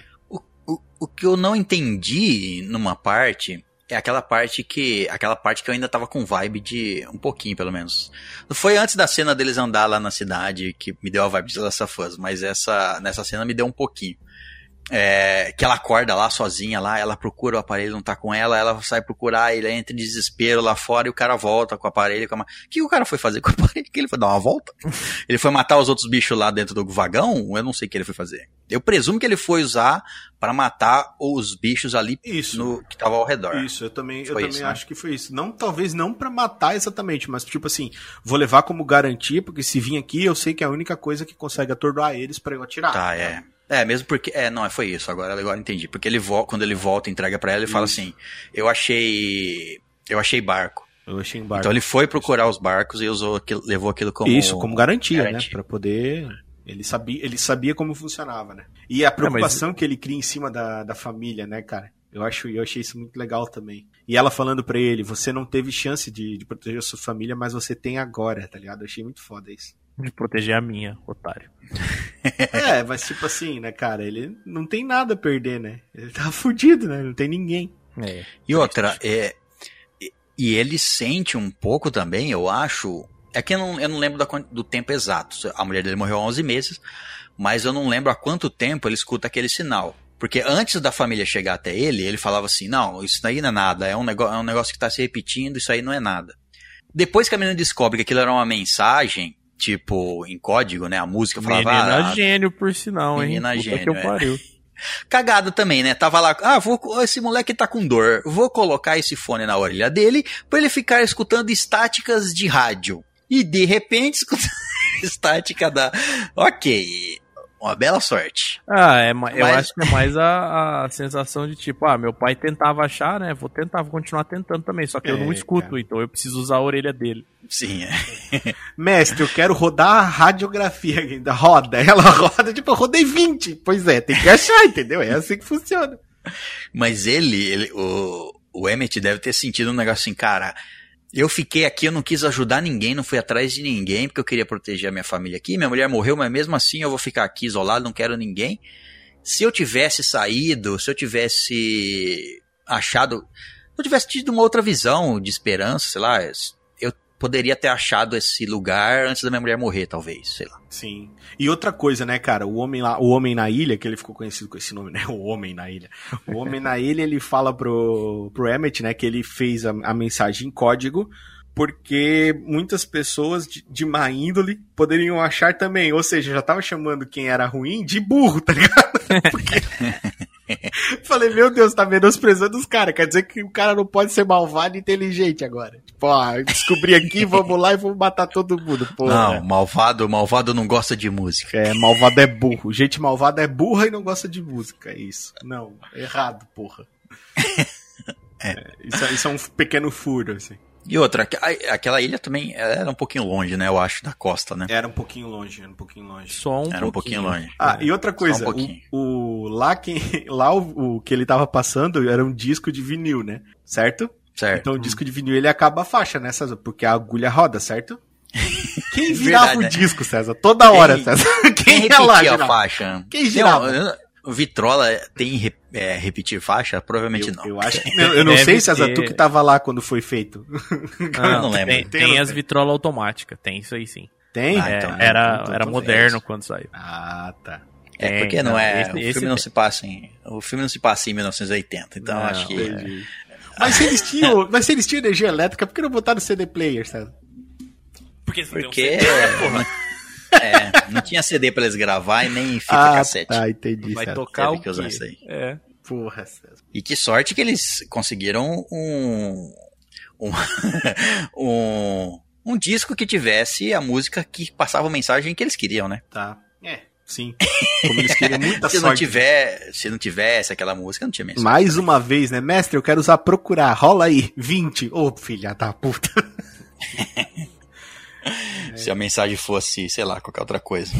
[SPEAKER 1] O, que eu não entendi numa parte é aquela parte que. Aquela parte que eu ainda tava com vibe de. Um pouquinho, pelo menos. Não foi antes da cena deles andar lá na cidade que me deu a vibe de Last of Us, mas essa, nessa cena me deu um pouquinho. É, que ela acorda lá sozinha lá, ela procura o aparelho, não tá com ela, ela sai procurar, ele entra em desespero lá fora e o cara volta com o aparelho. Com a... O que o cara foi fazer com o aparelho? Que ele foi dar uma volta? ele foi matar os outros bichos lá dentro do vagão? Eu não sei o que ele foi fazer. Eu presumo que ele foi usar pra matar os bichos ali
[SPEAKER 3] isso.
[SPEAKER 1] no, que tava ao redor.
[SPEAKER 3] Isso, eu também, eu também
[SPEAKER 1] isso, né?
[SPEAKER 3] acho que foi isso. Não, talvez não pra matar exatamente, mas tipo assim, vou levar como garantia, porque se vir aqui, eu sei que é a única coisa que consegue atordoar eles pra eu atirar.
[SPEAKER 1] Tá, é. É, mesmo porque. É, não, foi isso. Agora, agora entendi. Porque ele quando ele volta e entrega pra ela, ele fala
[SPEAKER 3] Isso.
[SPEAKER 1] assim: Eu achei. Eu achei barco.
[SPEAKER 3] Eu achei embargo.
[SPEAKER 1] Então ele foi procurar os barcos e usou aquilo, levou aquilo como.
[SPEAKER 3] Isso, como garantia,
[SPEAKER 1] garantia.
[SPEAKER 3] né? Pra poder. Ele sabia, ele sabia como funcionava, né? E a preocupação que ele cria em cima da, da família, né, cara? Eu, acho, eu achei isso muito legal também. E ela falando pra ele: você não teve chance de, de proteger a sua família, mas você tem agora, tá ligado? Eu achei muito foda isso.
[SPEAKER 2] De proteger a minha, otário.
[SPEAKER 3] É, mas tipo assim, né, cara? Ele não tem nada a perder, né? Ele tá fudido, né? Não tem ninguém.
[SPEAKER 2] É.
[SPEAKER 1] E outra, é, e- ele sente um pouco também, eu acho. É que eu não, eu não lembro da do tempo exato. A mulher dele morreu há 11 meses, mas eu não lembro há quanto tempo ele escuta aquele sinal. Porque antes da família chegar até ele, ele falava assim: não, isso daí não é nada, é um, negócio, é um negócio que tá se repetindo, isso aí não é nada. Depois que a menina descobre que aquilo era uma mensagem, tipo, em código, né? A música falava.
[SPEAKER 2] Menina
[SPEAKER 1] ah,
[SPEAKER 2] gênio, por sinal, hein?
[SPEAKER 1] Menina
[SPEAKER 2] Puta
[SPEAKER 1] gênio,
[SPEAKER 2] que eu
[SPEAKER 1] é.
[SPEAKER 2] pariu.
[SPEAKER 1] cagada também, né? Tava lá, ah, vou, esse moleque tá com dor, vou colocar esse fone na orelha dele pra ele ficar escutando estáticas de rádio. E de repente, escuta estática da. Ok, uma bela sorte.
[SPEAKER 2] Ah, é, eu
[SPEAKER 1] Mas-
[SPEAKER 2] acho que é mais a, a sensação de tipo, ah, meu pai tentava achar, né? Vou tentar, vou continuar tentando também. Só que eu
[SPEAKER 3] É,
[SPEAKER 2] não escuto,
[SPEAKER 3] cara.
[SPEAKER 2] então eu preciso usar a orelha dele.
[SPEAKER 1] Sim, é.
[SPEAKER 3] Mestre, eu quero rodar a radiografia ainda. Roda. Ela roda, tipo, eu rodei 20. Pois é, tem que achar, entendeu? É assim que funciona.
[SPEAKER 1] Mas ele, ele o, o Emmett deve ter sentido um negócio assim, cara. Eu fiquei aqui, eu não quis ajudar ninguém, não fui atrás de ninguém, porque eu queria proteger a minha família aqui. Minha mulher morreu, mas mesmo assim eu vou ficar aqui isolado, não quero ninguém. Se eu tivesse saído, se eu tivesse achado. Se eu tivesse tido uma outra visão de esperança, sei lá, poderia ter achado esse lugar antes da minha mulher morrer, talvez, sei lá.
[SPEAKER 3] Sim. E outra coisa, né, cara, o homem lá, o homem na ilha, que ele ficou conhecido com esse nome, né, o homem na ilha. O homem na ilha, ele fala pro, pro Emmett, né, que ele fez a, a mensagem em código porque muitas pessoas de, de, má índole poderiam achar também, ou seja, já tava chamando quem era ruim de burro, tá ligado? Porque... Falei, meu Deus, tá menosprezando os caras. Quer dizer que o cara não pode ser malvado e inteligente agora. Ó, descobri aqui, vamos lá e vamos matar todo mundo.
[SPEAKER 1] Porra. Não, malvado, malvado não gosta de música.
[SPEAKER 3] É, malvado é burro. Gente malvada é burra e não gosta de música. É isso. Não, errado, porra. É. É, isso, é, isso é um pequeno furo, assim.
[SPEAKER 1] E outra, aquela ilha também era um pouquinho longe, né? Eu acho, da costa, né?
[SPEAKER 3] Era um pouquinho longe, era um pouquinho longe.
[SPEAKER 1] Só um Era pouquinho. um pouquinho longe.
[SPEAKER 3] Ah, e outra coisa, um o, o, lá, quem, lá o, o, que ele tava passando era um disco de vinil, né? Certo?
[SPEAKER 1] Certo.
[SPEAKER 3] Então o disco de vinil ele acaba a faixa, né, César? Porque a agulha roda, certo? Quem virava Verdade, o né? disco, César? Toda hora, quem, César.
[SPEAKER 1] Quem, quem ia lá, a faixa?
[SPEAKER 3] Quem girava?
[SPEAKER 1] Não, o Vitrola tem é, repetir faixa? Provavelmente
[SPEAKER 3] eu,
[SPEAKER 1] não.
[SPEAKER 3] Eu acho que não, eu não sei, César, ter... tu que tava lá quando foi feito.
[SPEAKER 2] Não, eu não lembro. Tem, tem, tem as Vitrola automáticas, tem isso aí sim.
[SPEAKER 3] Tem?
[SPEAKER 2] Ah, então, é, era então, era moderno quando saiu.
[SPEAKER 3] Ah, tá.
[SPEAKER 1] É, porque não, é. Esse, o filme não tem. se passa em. O filme não se passa em 1980, então não, acho que. É.
[SPEAKER 3] Mas se eles tinham. mas se eles tinham energia elétrica, por que não botaram CD player, sabe?
[SPEAKER 1] Porque, porque um porra. É, não tinha CD pra eles gravar e nem fita
[SPEAKER 3] ah,
[SPEAKER 1] cassete.
[SPEAKER 3] Ah, entendi.
[SPEAKER 2] Vai certo. tocar o
[SPEAKER 1] que usar isso aí.
[SPEAKER 2] É.
[SPEAKER 3] Porra.
[SPEAKER 1] E que sorte que eles conseguiram um um, um, um disco que tivesse a música que passava a mensagem que eles queriam, né?
[SPEAKER 3] Tá. É. Sim. Como eles queriam muita
[SPEAKER 1] se
[SPEAKER 3] sorte.
[SPEAKER 1] Não tiver, se não tivesse aquela música, não tinha mensagem.
[SPEAKER 3] Mais uma vez, né? Mestre, eu quero usar procurar. Rola aí. 20. Ô, oh, filha da puta.
[SPEAKER 1] Se a mensagem fosse, sei lá, qualquer outra coisa.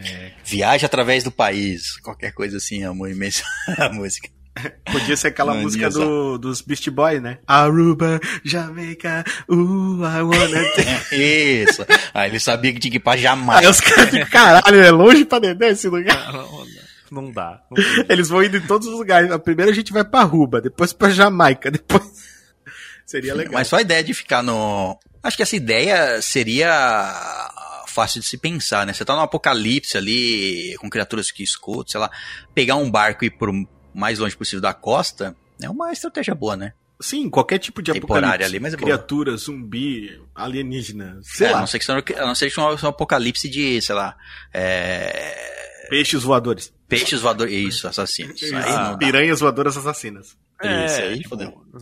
[SPEAKER 1] É. Viaja através do país, qualquer coisa assim, a, a música.
[SPEAKER 3] Podia ser aquela Não, música do, dos Beast Boys, né? Aruba, Jamaica, uh, I wanna
[SPEAKER 1] Isso. Aí ele sabia que tinha que ir pra Jamaica.
[SPEAKER 3] Aí os caras ficam, caralho, é longe pra dedé esse lugar.
[SPEAKER 2] Não, não dá. Não
[SPEAKER 3] Eles vão indo em todos os lugares. Primeiro a gente vai pra Aruba, depois pra Jamaica, depois... Seria legal.
[SPEAKER 1] Mas só a ideia de ficar no, Acho que essa ideia seria fácil de se pensar, né? Você tá num apocalipse ali, com criaturas que escutam, sei lá, pegar um barco e ir pro mais longe possível da costa é uma estratégia boa, né?
[SPEAKER 3] Sim, qualquer tipo de
[SPEAKER 1] apocalipse. ali, mas é
[SPEAKER 3] criatura, boa. zumbi, alienígena, sei é, lá.
[SPEAKER 1] A não ser que seja, a não ser que um, um apocalipse de, sei lá, é...
[SPEAKER 3] Peixes voadores.
[SPEAKER 1] Peixes voadores, isso, assassinos. Isso. Ah,
[SPEAKER 3] piranhas voadoras assassinas.
[SPEAKER 2] É, Isso aí, tipo,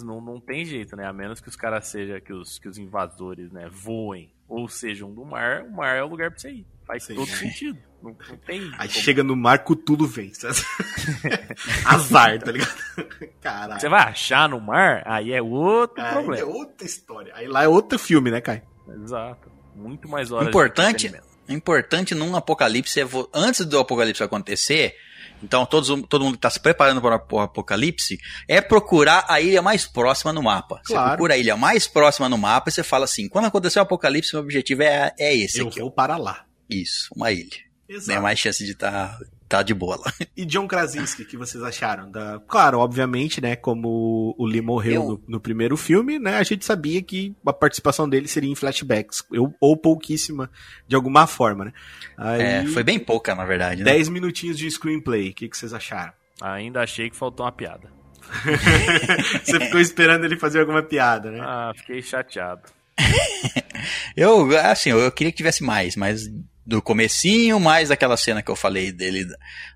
[SPEAKER 2] não, não tem jeito, né? A menos que os caras sejam, que os, que os invasores, né, voem ou sejam do mar, o mar é o lugar pra você ir. Faz Sim. todo sentido. Não, não tem.
[SPEAKER 3] Aí como... chega no mar, tudo vem. Azar, tá ligado?
[SPEAKER 2] Caralho. Você vai achar no mar, aí é outro aí problema.
[SPEAKER 3] É outra história. Aí lá é outro filme, né, Kai?
[SPEAKER 2] Exato. Muito mais horas
[SPEAKER 1] Importante, importante num apocalipse é antes do apocalipse acontecer então todos, todo mundo que está se preparando para o apocalipse é procurar a ilha mais próxima no mapa. Claro. Você procura a ilha mais próxima no mapa e você fala assim: quando acontecer o apocalipse, meu objetivo é, é esse.
[SPEAKER 3] Eu
[SPEAKER 1] aqui,
[SPEAKER 3] vou para lá.
[SPEAKER 1] Isso, uma ilha. Exato. Tem mais chance de estar tá tá de boa lá.
[SPEAKER 3] E John Krasinski, que vocês acharam? Da... Claro, obviamente, né, como o Lee morreu eu... no, no, primeiro filme, né, a gente sabia que a participação dele seria em flashbacks, eu, ou pouquíssima, de alguma forma, né.
[SPEAKER 1] Aí, é, foi bem pouca, na verdade,
[SPEAKER 3] né? 10 minutinhos de screenplay, o que, que vocês acharam?
[SPEAKER 2] Ainda achei que faltou uma piada.
[SPEAKER 3] Você ficou esperando ele fazer alguma piada, né?
[SPEAKER 2] Ah, fiquei chateado.
[SPEAKER 1] eu, assim, eu queria que tivesse mais, mas do comecinho, mais aquela cena que eu falei dele,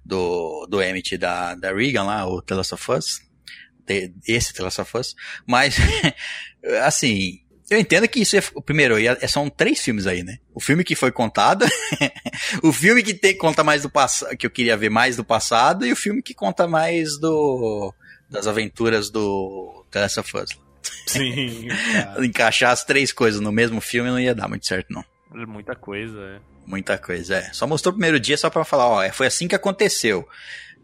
[SPEAKER 1] do, do Emmett da, da Regan lá, o The Last of Us, esse The Last of Us, mas, assim, eu entendo que isso é, primeiro, é, são três filmes aí, né? O filme que foi contado, o filme que tem, conta mais do passado, que eu queria ver mais do passado, e o filme que conta mais do, das aventuras do The Last of Us.
[SPEAKER 3] Sim.
[SPEAKER 1] Encaixar as três coisas no mesmo filme não ia dar muito certo, não.
[SPEAKER 2] Muita coisa, é.
[SPEAKER 1] Muita coisa, é. Só mostrou o primeiro dia só pra falar, ó, é, foi assim que aconteceu.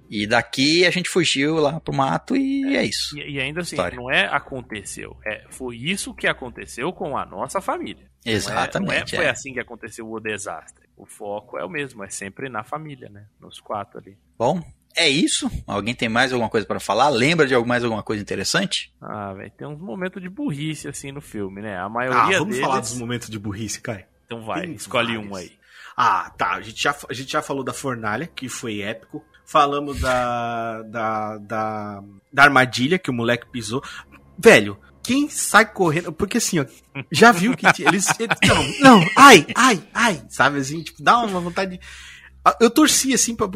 [SPEAKER 1] E daqui a gente fugiu lá pro mato e é, é isso.
[SPEAKER 2] E, e ainda assim, História. não é aconteceu. É, foi isso que aconteceu com a nossa família.
[SPEAKER 1] Exatamente. Não é,
[SPEAKER 2] não é, foi é. assim que aconteceu o desastre. O foco é o mesmo, é sempre na família, né? Nos quatro ali.
[SPEAKER 1] Bom, é isso. Alguém tem mais alguma coisa para falar? Lembra de mais alguma coisa interessante?
[SPEAKER 2] Ah, velho, tem uns momentos de burrice assim no filme, né? A maioria ah,
[SPEAKER 3] vamos
[SPEAKER 2] deles...
[SPEAKER 3] falar dos momentos de burrice, Kai.
[SPEAKER 2] Então vai, tem escolhe vários. um aí.
[SPEAKER 3] Ah, tá. A gente, já, a gente já falou da fornalha, que foi épico. Falamos da, da, da, da armadilha que o moleque pisou. Velho, quem sai correndo. Porque assim, ó, já viu que eles. eles não, não, ai, ai, ai. Sabe assim, tipo, dá uma vontade de. Eu torci assim pra.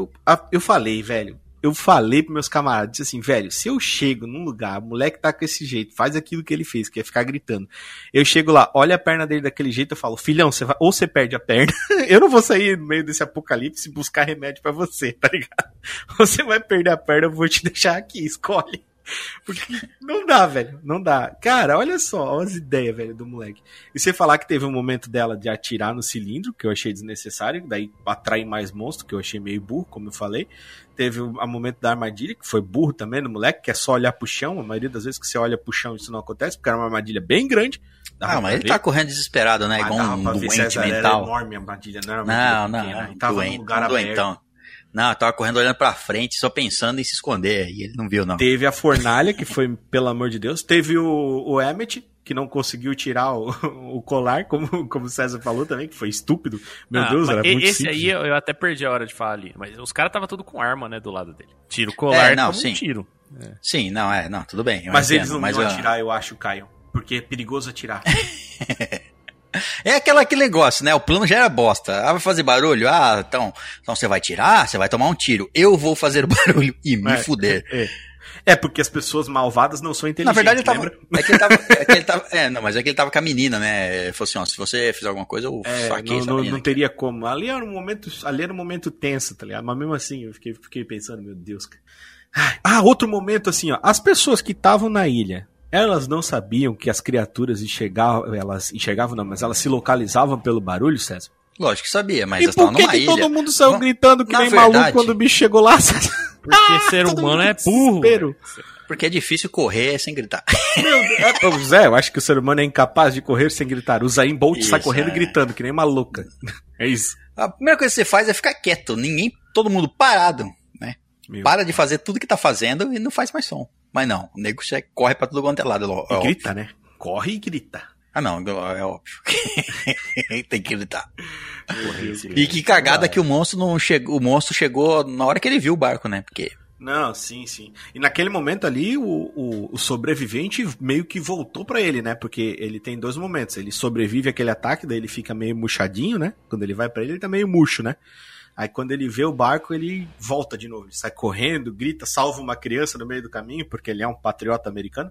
[SPEAKER 3] Eu falei, velho. Eu falei pros meus camaradas, disse assim, velho, se eu chego num lugar, o moleque tá com esse jeito, faz aquilo que ele fez, que é ficar gritando. Eu chego lá, olha a perna dele daquele jeito, eu falo, filhão, você vai, ou você perde a perna, eu não vou sair no meio desse apocalipse e buscar remédio para você, tá ligado? Você vai perder a perna, eu vou te deixar aqui, escolhe. Porque não dá, velho. Não dá. Cara, olha só, olha as ideias, velho, do moleque. E você falar que teve um momento dela de atirar no cilindro, que eu achei desnecessário, daí atrai mais monstro, que eu achei meio burro, como eu falei. Teve o momento da armadilha, que foi burro também no moleque, que é só olhar pro chão. A maioria das vezes que você olha pro chão isso não acontece, porque era uma armadilha bem grande.
[SPEAKER 1] Ah, mas ele ver. tá correndo desesperado, né? Igual um doente mental. Era enorme a armadilha, não era não, não, pequena, não, tava doente, num lugar aberto. Não, eu tava correndo olhando pra frente, só pensando em se esconder, e ele não viu, não.
[SPEAKER 3] Teve a fornalha, que foi, pelo amor de Deus. Teve o, o Emmet, que não conseguiu tirar o, o colar, como, como o César falou também, que foi estúpido. Meu ah, Deus, era muito
[SPEAKER 2] Esse simples. aí eu, eu, até perdi a hora de falar ali, mas os caras tava tudo com arma, né, do lado dele. Tira o colar é, não, sim. Um tiro.
[SPEAKER 1] É. Sim, não, é, não, tudo bem.
[SPEAKER 3] Mas entendo, eles não mas vão eu... atirar, eu acho, Caio. Porque é perigoso atirar.
[SPEAKER 1] É aquela, aquele negócio, né? O plano já era bosta. Ah, vai fazer barulho? Ah, então, então você vai tirar, você vai tomar um tiro. Eu vou fazer barulho e me é, fuder.
[SPEAKER 3] É, é. porque as pessoas malvadas não são inteligentes.
[SPEAKER 1] Na verdade, ele tava, é que ele tava, é que ele tava. É, não, mas é que ele tava com a menina, né? Falou assim: ó, se você fizer alguma coisa, eu
[SPEAKER 3] é, saquei não, não, não, teria como. Ali era um momento, ali era um momento tenso, tá ligado? Mas mesmo assim, eu fiquei, fiquei pensando, meu Deus. Ah, outro momento assim, ó. As pessoas que estavam na ilha, elas não sabiam que as criaturas enxergavam, elas enxergavam não, mas elas se localizavam pelo barulho, César?
[SPEAKER 1] Lógico que sabia, mas
[SPEAKER 3] e por que, que todo mundo saiu gritando que nem verdade, maluco quando o bicho chegou lá?
[SPEAKER 2] Porque ah, ser humano é burro.
[SPEAKER 1] Porque é difícil correr sem gritar.
[SPEAKER 3] Meu Deus, é, eu acho que o ser humano é incapaz de correr sem gritar. O Zayn Bolt sai correndo é. gritando, que nem maluca. É isso.
[SPEAKER 1] A primeira coisa que você faz é ficar quieto. Ninguém, todo mundo parado, né? Meu Para de fazer tudo que tá fazendo e não faz mais som. Mas não, o nego corre pra tudo quanto é lado.
[SPEAKER 3] É e grita, né? Corre e grita.
[SPEAKER 1] Ah, não, é óbvio. Tem que gritar. e que cagada que o monstro não chegou. O monstro chegou na hora que ele viu o barco, né? Porque.
[SPEAKER 3] Não, sim, sim. E naquele momento ali, o, o, o sobrevivente meio que voltou para ele, né? Porque ele tem dois momentos. Ele sobrevive àquele ataque, daí ele fica meio murchadinho, né? Quando ele vai para ele, ele tá meio murcho, né? Aí quando ele vê o barco, ele volta de novo. Ele sai correndo, grita, salva uma criança no meio do caminho, porque ele é um patriota americano.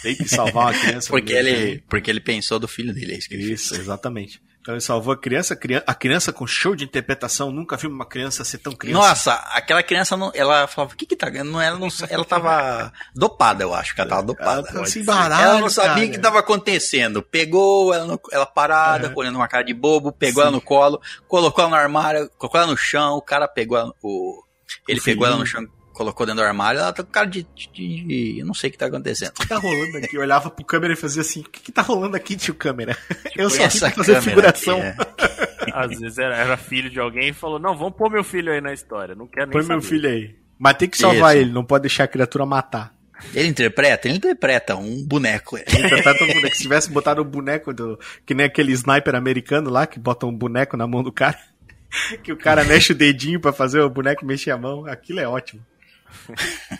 [SPEAKER 3] Tem que salvar uma criança.
[SPEAKER 1] porque, ele, porque ele pensou do filho dele, é isso que ele
[SPEAKER 3] Isso, fez. exatamente. Então ele salvou a criança, a criança com show de interpretação, nunca vi uma criança ser tão criança.
[SPEAKER 1] Nossa, aquela criança, não, ela falava, o que que tá, não, ela, não, ela tava dopada, eu acho que ela tava dopada. Ela,
[SPEAKER 3] se baralho,
[SPEAKER 1] ela não sabia o que tava acontecendo, pegou ela, no, ela parada, é. olhando uma cara de bobo, pegou Sim. ela no colo, colocou ela no armário, colocou ela no chão, o cara pegou ela, o, ele o pegou ela no chão, colocou dentro do armário, ela tá com cara de, de, de, Eu não sei o que tá acontecendo. O
[SPEAKER 3] que tá rolando aqui? Eu olhava pro câmera e fazia assim: o que, que tá rolando aqui, tio câmera? Eu só essa fazer figuração.
[SPEAKER 2] É. Às vezes era, era, filho de alguém e falou: não, vamos pôr meu filho aí na história. Não quero nem
[SPEAKER 3] Põe saber. meu filho aí. Mas tem que salvar Isso. ele, não pode deixar a criatura matar.
[SPEAKER 1] Ele interpreta? Ele interpreta um boneco.
[SPEAKER 3] Ele interpreta um boneco. Se tivesse botado um boneco do. Que nem aquele sniper americano lá, que bota um boneco na mão do cara. Que o cara mexe o dedinho para fazer o boneco mexer a mão. Aquilo é ótimo.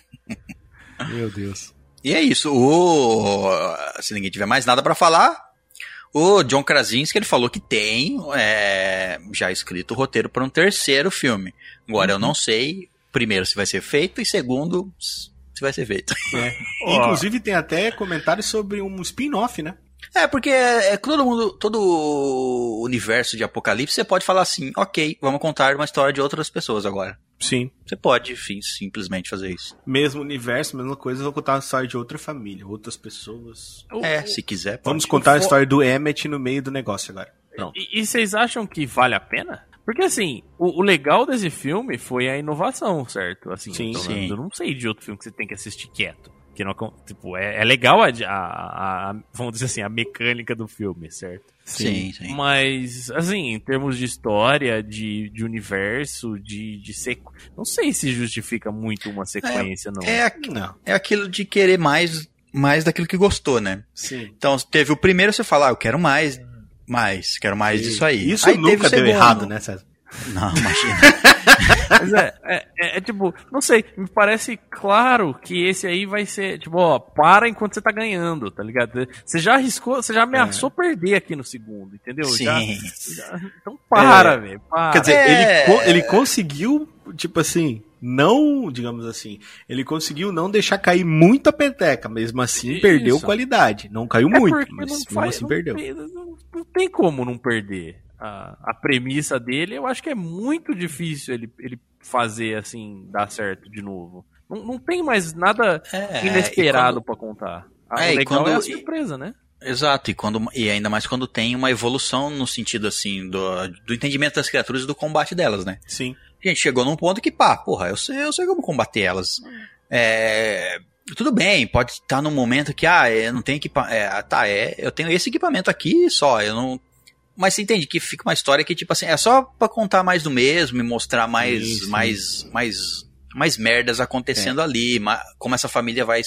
[SPEAKER 3] Meu Deus.
[SPEAKER 1] E é isso. O... Se ninguém tiver mais nada para falar, o John Krasinski ele falou que tem é, já escrito o roteiro para um terceiro filme. Agora uhum. eu não sei, primeiro, se vai ser feito e segundo, se vai ser feito.
[SPEAKER 3] É. Inclusive tem até comentários sobre um spin-off, né?
[SPEAKER 1] É, porque é, é, todo mundo, todo o universo de Apocalipse, você pode falar assim, ok, vamos contar uma história de outras pessoas agora.
[SPEAKER 3] Sim.
[SPEAKER 1] Você pode, enfim, simplesmente fazer isso.
[SPEAKER 3] Mesmo universo, mesma coisa, eu vou contar a história de outra família, outras pessoas.
[SPEAKER 1] É, se quiser.
[SPEAKER 3] Pode. Vamos contar a história do Emmet no meio do negócio agora.
[SPEAKER 2] Pronto. E, e vocês acham que vale a pena? Porque assim, o, o, legal desse filme foi a inovação, certo? Assim,
[SPEAKER 1] sim, sim.
[SPEAKER 2] Eu não sei de outro filme que você tem que assistir quieto. Que não, tipo, é, é legal a, a, a, vamos dizer assim, a mecânica do filme, certo?
[SPEAKER 1] Sim, sim.
[SPEAKER 2] Mas, assim, em termos de história, de, de universo, de, de sequ... Não sei se justifica muito uma sequência,
[SPEAKER 1] é,
[SPEAKER 2] não.
[SPEAKER 1] É, não. é aquilo de querer mais, mais daquilo que gostou, né?
[SPEAKER 3] Sim.
[SPEAKER 1] Então, teve o primeiro, você fala, ah, eu quero mais, mais, quero mais disso aí.
[SPEAKER 3] Isso
[SPEAKER 1] aí
[SPEAKER 3] nunca deu errado, né, César?
[SPEAKER 1] Não, imagina.
[SPEAKER 2] Mas é, é, é, é, tipo, não sei, me parece claro que esse aí vai ser, tipo, ó, para enquanto você tá ganhando, tá ligado? Você já arriscou, você já ameaçou é. perder aqui no segundo, entendeu?
[SPEAKER 1] Sim.
[SPEAKER 2] Já, já, então para, é. velho.
[SPEAKER 3] Quer dizer, ele, é. ele conseguiu, tipo assim, não, digamos assim, ele conseguiu não deixar cair muita peteca, mesmo assim Isso. perdeu qualidade. Não caiu é muito, mas mesmo faz, assim não perdeu.
[SPEAKER 2] Tem, não, não, tem como não perder a, a premissa dele, eu acho que é muito difícil ele, ele fazer assim, dar certo de novo. Não, não tem mais nada é, inesperado para contar. A, é, legal quando... é a surpresa, né?
[SPEAKER 1] Exato, e, quando, e ainda mais quando tem uma evolução no sentido assim do, do entendimento das criaturas e do combate delas, né?
[SPEAKER 3] Sim.
[SPEAKER 1] A gente chegou num ponto que, pá, porra, eu sei, eu sei como combater elas. É, tudo bem, pode estar num momento que, ah, eu não tenho equipamento. É, tá, é, eu tenho esse equipamento aqui só, eu não mas você entende que fica uma história que, tipo assim, é só pra contar mais do mesmo e mostrar mais, Isso. mais, mais, mais merdas acontecendo é. ali, como essa família vai.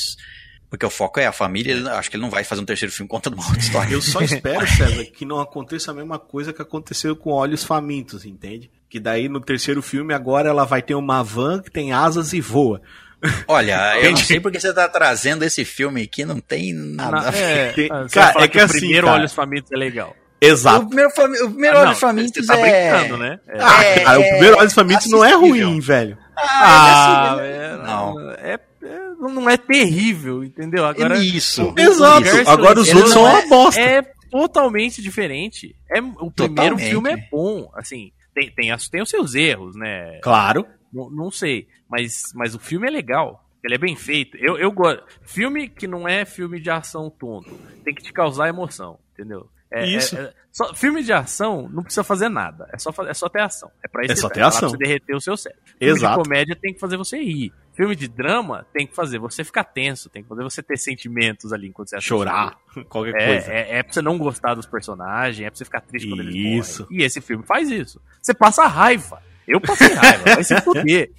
[SPEAKER 1] Porque o foco é a família, ele, acho que ele não vai fazer um terceiro filme contando uma outra história.
[SPEAKER 3] Eu só espero, César, que não aconteça a mesma coisa que aconteceu com Olhos Famintos, entende? Que daí no terceiro filme agora ela vai ter uma van que tem asas e voa.
[SPEAKER 1] Olha, eu não sei porque você tá trazendo esse filme aqui, não tem nada.
[SPEAKER 2] Na, é, tem, cara, é que, que assim, o primeiro cara, Olhos Famintos é legal.
[SPEAKER 3] Exato.
[SPEAKER 1] O primeiro, o primeiro ah, Olhos Famintos tá é... brincando,
[SPEAKER 3] né? É. Ah, é, cara, o primeiro Olhos Famintos não é ruim, velho.
[SPEAKER 2] Ah, ah é, não. É, é, não é terrível, entendeu? Agora,
[SPEAKER 1] isso.
[SPEAKER 2] Exato. Agora os outros são uma é, bosta. É totalmente diferente. É, o primeiro totalmente. filme é bom, assim, tem, tem, tem os seus erros, né?
[SPEAKER 3] Claro.
[SPEAKER 2] Não, não sei, mas, mas o filme é legal. Ele é bem feito. Eu, eu gosto. Filme que não é filme de ação tonto. Tem que te causar emoção, entendeu? É,
[SPEAKER 3] isso.
[SPEAKER 2] É, é, só, filme de ação não precisa fazer nada. É só, é só ter ação. É pra isso
[SPEAKER 3] é só ter ação.
[SPEAKER 2] Pra derreter o seu cérebro. Filme
[SPEAKER 3] Exato.
[SPEAKER 2] de comédia tem que fazer você rir. Filme de drama tem que fazer você ficar tenso, tem que fazer você ter sentimentos ali enquanto você
[SPEAKER 3] Chorar, qualquer
[SPEAKER 2] é,
[SPEAKER 3] coisa.
[SPEAKER 2] É, é pra você não gostar dos personagens, é pra você ficar triste quando eles
[SPEAKER 3] isso.
[SPEAKER 2] morrem. E esse filme faz isso. Você passa raiva. Eu passei raiva, vai se fuder.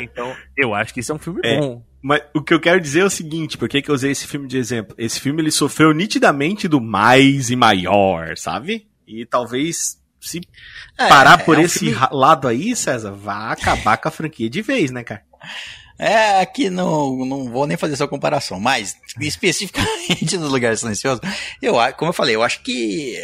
[SPEAKER 2] então, eu acho que isso é um filme é. bom.
[SPEAKER 3] Mas o que eu quero dizer é o seguinte, por que, eu usei esse filme de exemplo? Esse filme ele sofreu nitidamente do mais e maior, sabe? E talvez se é, parar por é esse filme... lado aí, César, vá acabar com a franquia de vez, né, cara?
[SPEAKER 1] É, aqui não, não vou nem fazer essa comparação, mas especificamente no Lugar Silencioso, eu, como eu falei, eu acho que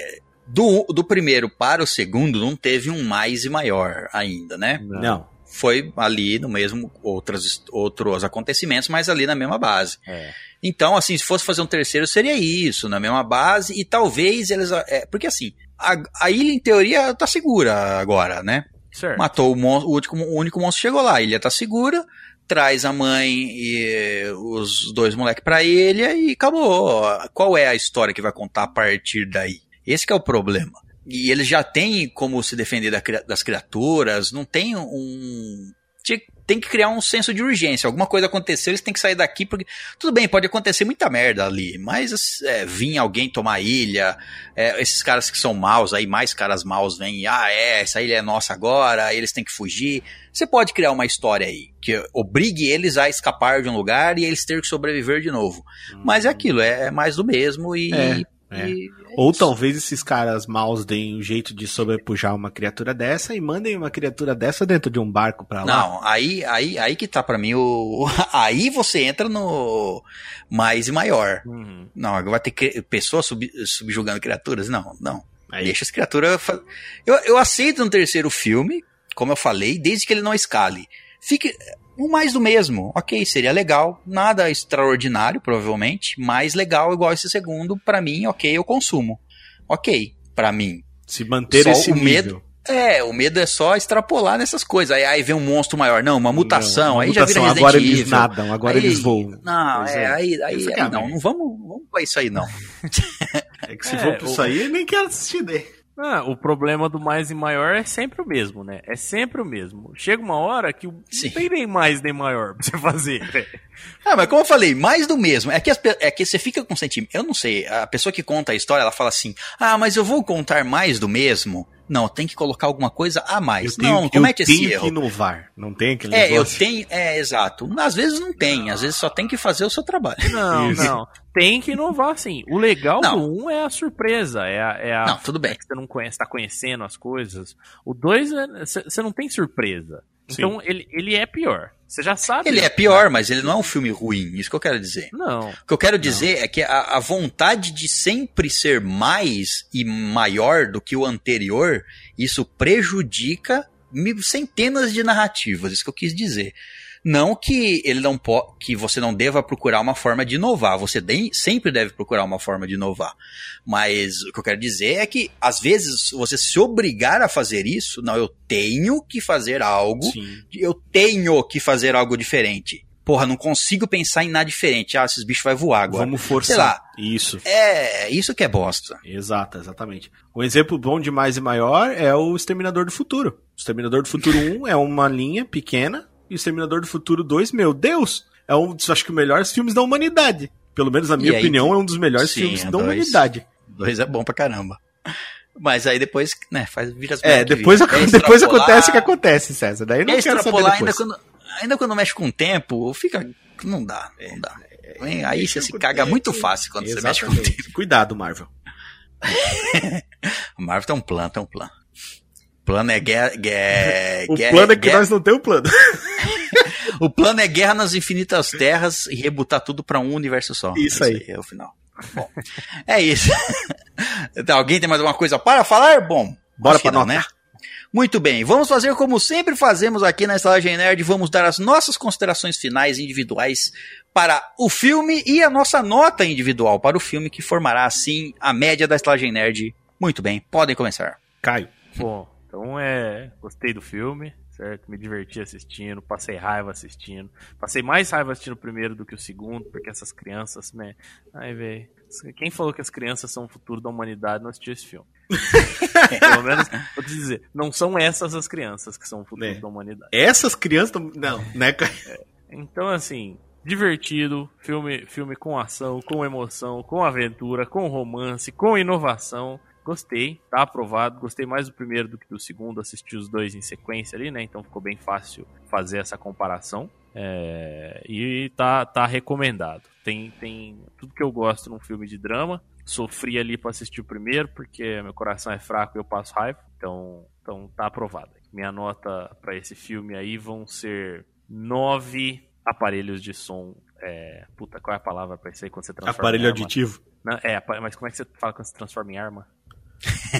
[SPEAKER 1] do, do primeiro para o segundo não teve um mais e maior ainda, né?
[SPEAKER 3] Não
[SPEAKER 1] foi ali no mesmo outros, outros acontecimentos, mas ali na mesma base.
[SPEAKER 3] É.
[SPEAKER 1] Então, assim, se fosse fazer um terceiro, seria isso, na mesma base, e talvez eles. É, porque assim, a, a, ilha, em teoria, tá segura agora, né?
[SPEAKER 2] Certo.
[SPEAKER 1] Matou o, monstro, o, último, o único monstro chegou lá, a ilha tá segura, traz a mãe e os dois moleques pra ilha e acabou. Qual é a história que vai contar a partir daí? Esse é o problema. E eles já têm como se defender da, das criaturas, não tem um. Tem que criar um senso de urgência. Alguma coisa aconteceu, eles têm que sair daqui, porque. Tudo bem, pode acontecer muita merda ali, mas é, vir alguém tomar a ilha, é, esses caras que são maus aí, mais caras maus vêm, ah, é, essa ilha é nossa agora, eles têm que fugir. Você pode criar uma história aí, que obrigue eles a escapar de um lugar e eles ter que sobreviver de novo. Hum. Mas é aquilo, é, é mais do mesmo e.
[SPEAKER 3] É. É. é Ou talvez esses caras maus deem um jeito de sobrepujar uma criatura dessa e mandem uma criatura dessa dentro de um barco pra lá.
[SPEAKER 1] Não, aí, aí, aí que tá pra mim o. Aí você entra no mais e maior. Uhum. Não, vai ter pessoas sub, subjugando criaturas? Não, não. Aí. Deixa as criaturas. Eu, eu aceito um terceiro filme, como eu falei, desde que ele não escale. Fique o mais do mesmo. Ok, seria legal. Nada extraordinário, provavelmente, mas legal igual esse segundo, para mim, ok, eu consumo. Ok, para mim.
[SPEAKER 3] Se manter
[SPEAKER 1] só
[SPEAKER 3] esse
[SPEAKER 1] o medo. É, o medo é só extrapolar nessas coisas. Aí, aí vem um monstro maior. Não, uma mutação. Não, uma aí mutação, já vira Resident
[SPEAKER 3] agora Evil. eles nadam, agora
[SPEAKER 1] aí,
[SPEAKER 3] eles voam.
[SPEAKER 1] Não, é, aí, aí, aí não, não vamos, vamos pra isso aí não.
[SPEAKER 3] É que se é, for pra isso aí, eu nem quero assistir dele.
[SPEAKER 2] Ah, o problema do mais e maior é sempre o mesmo, né? É sempre o mesmo. Chega uma hora que Sim. não tem nem mais nem maior pra você fazer. Né?
[SPEAKER 1] Ah, mas como eu falei, mais do mesmo. É que, as, é que você fica com sentimento. Eu não sei, a pessoa que conta a história, ela fala assim: ah, mas eu vou contar mais do mesmo. Não, tem que colocar alguma coisa a mais.
[SPEAKER 3] Tenho,
[SPEAKER 1] não, comete esse
[SPEAKER 3] erro.
[SPEAKER 1] Tem
[SPEAKER 3] que inovar. Não tem aquele
[SPEAKER 1] É, negócio. eu tenho. É, exato. Às vezes não tem. Às vezes só tem que fazer o seu trabalho.
[SPEAKER 2] Não, Isso. não. Tem que inovar, sim. O legal não. do 1 um é a surpresa. É a, é a,
[SPEAKER 1] não, tudo bem.
[SPEAKER 2] É que você não conhece, tá conhecendo as coisas. O 2, você é, não tem surpresa. Então ele, ele é pior. Você já sabe.
[SPEAKER 1] Ele é pior, mas ele não é um filme ruim. Isso que eu quero dizer.
[SPEAKER 2] Não.
[SPEAKER 1] O que eu quero dizer não. é que a, a, vontade de sempre ser mais e maior do que o anterior, isso prejudica centenas de narrativas. Isso que eu quis dizer. Não que ele não que você não deva procurar uma forma de inovar, você de sempre deve procurar uma forma de inovar. Mas o que eu quero dizer é que às vezes você se obrigar a fazer isso, não, eu tenho que fazer algo, Sim. eu tenho que fazer algo diferente. Porra, não consigo pensar em nada diferente. Ah, esses bichos vai voar agora.
[SPEAKER 3] Vamos forçar. Sei lá. Isso.
[SPEAKER 1] É, isso que é bosta.
[SPEAKER 3] Exato, exatamente. Um exemplo bom de mais e maior é o Exterminador do Futuro. O Exterminador do Futuro 1 é uma linha pequena e Exterminador do Futuro 2, meu Deus, é um dos, acho que, melhores filmes da humanidade. Pelo menos na minha opinião, é um dos melhores Sim, filmes da dois, humanidade.
[SPEAKER 1] Dois é bom pra caramba. Mas aí depois, né, faz vira as
[SPEAKER 3] É, depois, depois acontece o que acontece, César. Daí não quero saber depois.
[SPEAKER 1] Ainda quando, ainda quando mexe com o tempo, fica. Não dá, não dá. Aí você se caga muito fácil quando Exatamente. você mexe com o tempo.
[SPEAKER 3] Cuidado, Marvel.
[SPEAKER 1] o Marvel tem um plano, tem um plano. Plano é guerra. guerra
[SPEAKER 3] o guerra, plano é que guerra... nós não temos plano.
[SPEAKER 1] o plano é guerra nas infinitas terras e rebutar tudo para um universo só.
[SPEAKER 3] Isso aí.
[SPEAKER 1] É o final. Bom, é isso. Então, alguém tem mais alguma coisa para falar? Bom,
[SPEAKER 3] bora para não, né?
[SPEAKER 1] Muito bem, vamos fazer como sempre fazemos aqui na Estalagem Nerd, vamos dar as nossas considerações finais individuais para o filme e a nossa nota individual para o filme, que formará assim a média da Estalagem Nerd. Muito bem, podem começar.
[SPEAKER 3] Caio.
[SPEAKER 2] Bom, então é. Gostei do filme, certo? Me diverti assistindo, passei raiva assistindo. Passei mais raiva assistindo o primeiro do que o segundo, porque essas crianças, né? Ai, velho. Quem falou que as crianças são o futuro da humanidade não assistiu esse filme. Pelo menos, vou te dizer, não são essas as crianças que são o futuro é. da humanidade.
[SPEAKER 3] Essas crianças. Não, né,
[SPEAKER 2] é. Então, assim, divertido, filme, filme com ação, com emoção, com aventura, com romance, com inovação. Gostei, tá aprovado. Gostei mais do primeiro do que do segundo. Assisti os dois em sequência ali, né? Então ficou bem fácil fazer essa comparação. É... E tá, tá recomendado. Tem, tem tudo que eu gosto num filme de drama. Sofri ali para assistir o primeiro, porque meu coração é fraco e eu passo raiva. Então, então tá aprovado. Minha nota para esse filme aí vão ser nove aparelhos de som. É... Puta, qual é a palavra pra isso aí quando você transforma
[SPEAKER 3] Aparelho aditivo.
[SPEAKER 2] Não, é, mas como é que você fala quando você transforma em arma?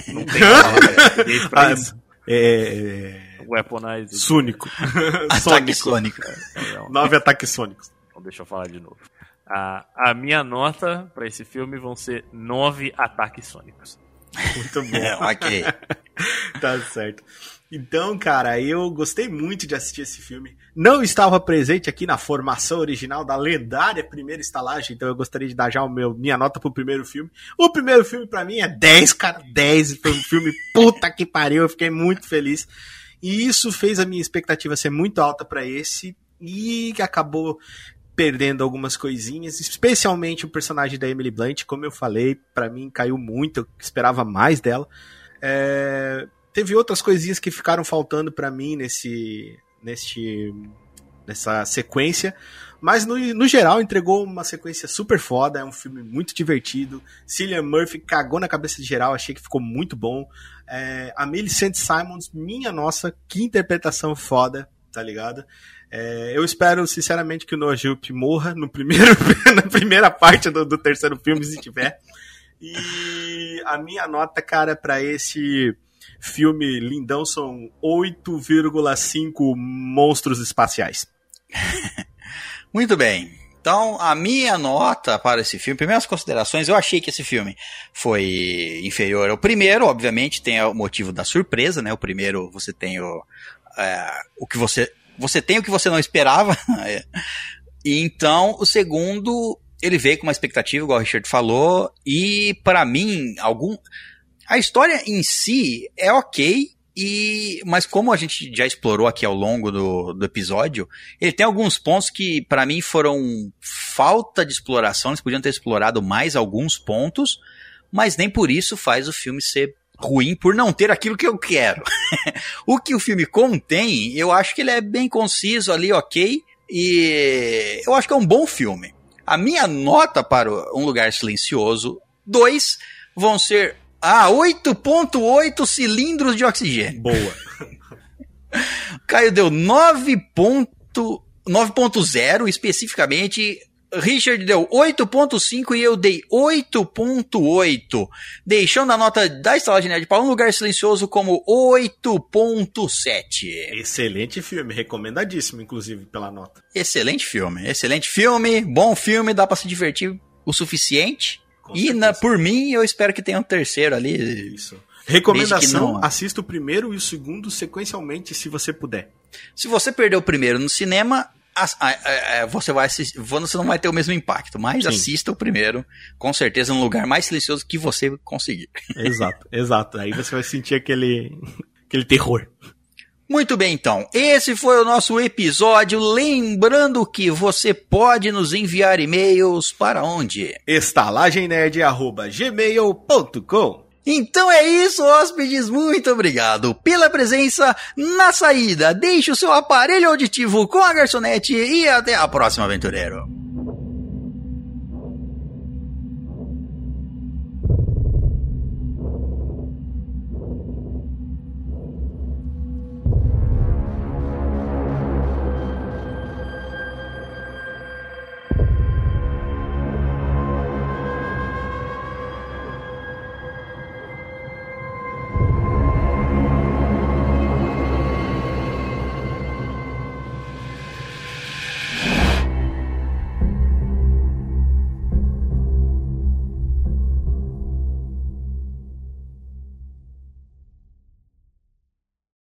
[SPEAKER 2] Não tem palavra pra ah, isso.
[SPEAKER 3] É,
[SPEAKER 2] é... Weaponized.
[SPEAKER 3] Súnico.
[SPEAKER 1] Ataque sônico.
[SPEAKER 3] É, Nove ataques sônicos.
[SPEAKER 2] Então deixa eu falar de novo. A, a minha nota para esse filme vão ser nove ataques sônicos.
[SPEAKER 3] Muito bom.
[SPEAKER 1] É, ok.
[SPEAKER 3] tá certo. Então, cara, eu gostei muito de assistir esse filme. Não estava presente aqui na formação original da lendária primeira estalagem, então eu gostaria de dar já o meu, minha nota pro primeiro filme. O primeiro filme para mim é 10, cara, 10. Foi um filme puta que pariu, eu fiquei muito feliz. E isso fez a minha expectativa ser muito alta para esse e acabou perdendo algumas coisinhas, especialmente o personagem da Emily Blunt, como eu falei, para mim caiu muito, eu esperava mais dela. É, teve outras coisinhas que ficaram faltando para mim nesse, nesse, nessa sequência, mas no, no geral entregou uma sequência super foda, é um filme muito divertido. Cillian Murphy cagou na cabeça de geral, achei que ficou muito bom. É, a Millicent Simons, minha nossa, que interpretação foda, tá ligado? É, eu espero, sinceramente, que o Noah Jupe morra no primeiro, na primeira parte do, do terceiro filme, se tiver. E a minha nota, cara, para esse filme lindão são 8,5 monstros espaciais.
[SPEAKER 1] Muito bem. Então, a minha nota para esse filme, primeiras considerações, eu achei que esse filme foi inferior ao primeiro, obviamente, tem o motivo da surpresa, né? O primeiro você tem o, é, o que você você tem o que você não esperava. e então, o segundo, ele veio com uma expectativa, igual o Richard falou, e para mim, algum A história em si é ok, e, mas como a gente já explorou aqui ao longo do, do episódio, ele tem alguns pontos que para mim foram falta de exploração, eles podiam ter explorado mais alguns pontos, mas nem por isso faz o filme ser ruim por não ter aquilo que eu quero. o que o filme contém, eu acho que ele é bem conciso ali, ok, e eu acho que é um bom filme. A minha nota para Um Lugar Silencioso, dois vão ser ah, 8.8 cilindros de oxigênio.
[SPEAKER 3] Boa.
[SPEAKER 1] Caio deu 9.0 especificamente. Richard deu 8.5 e eu dei 8.8, deixando a nota da estalagem nerd para um lugar silencioso como 8.7.
[SPEAKER 3] Excelente filme, recomendadíssimo inclusive pela nota.
[SPEAKER 1] Excelente filme, excelente filme, bom filme, dá para se divertir o suficiente. Com e na, por mim, eu espero que tenha um terceiro ali.
[SPEAKER 3] Isso. Recomendação: não... assista o primeiro e o segundo sequencialmente, se você puder.
[SPEAKER 1] Se você perder o primeiro no cinema, você vai assistir, você não vai ter o mesmo impacto, mas Sim. assista o primeiro, com certeza, no lugar mais silencioso que você conseguir.
[SPEAKER 3] Exato, exato. Aí você vai sentir aquele, aquele terror.
[SPEAKER 1] Muito bem, então. Esse foi o nosso episódio. Lembrando que você pode nos enviar e-mails para onde?
[SPEAKER 3] estalagemnerd.gmail.com
[SPEAKER 1] então é isso, hóspedes. Muito obrigado pela presença na saída. Deixe o seu aparelho auditivo com a garçonete e até a próxima, aventureiro.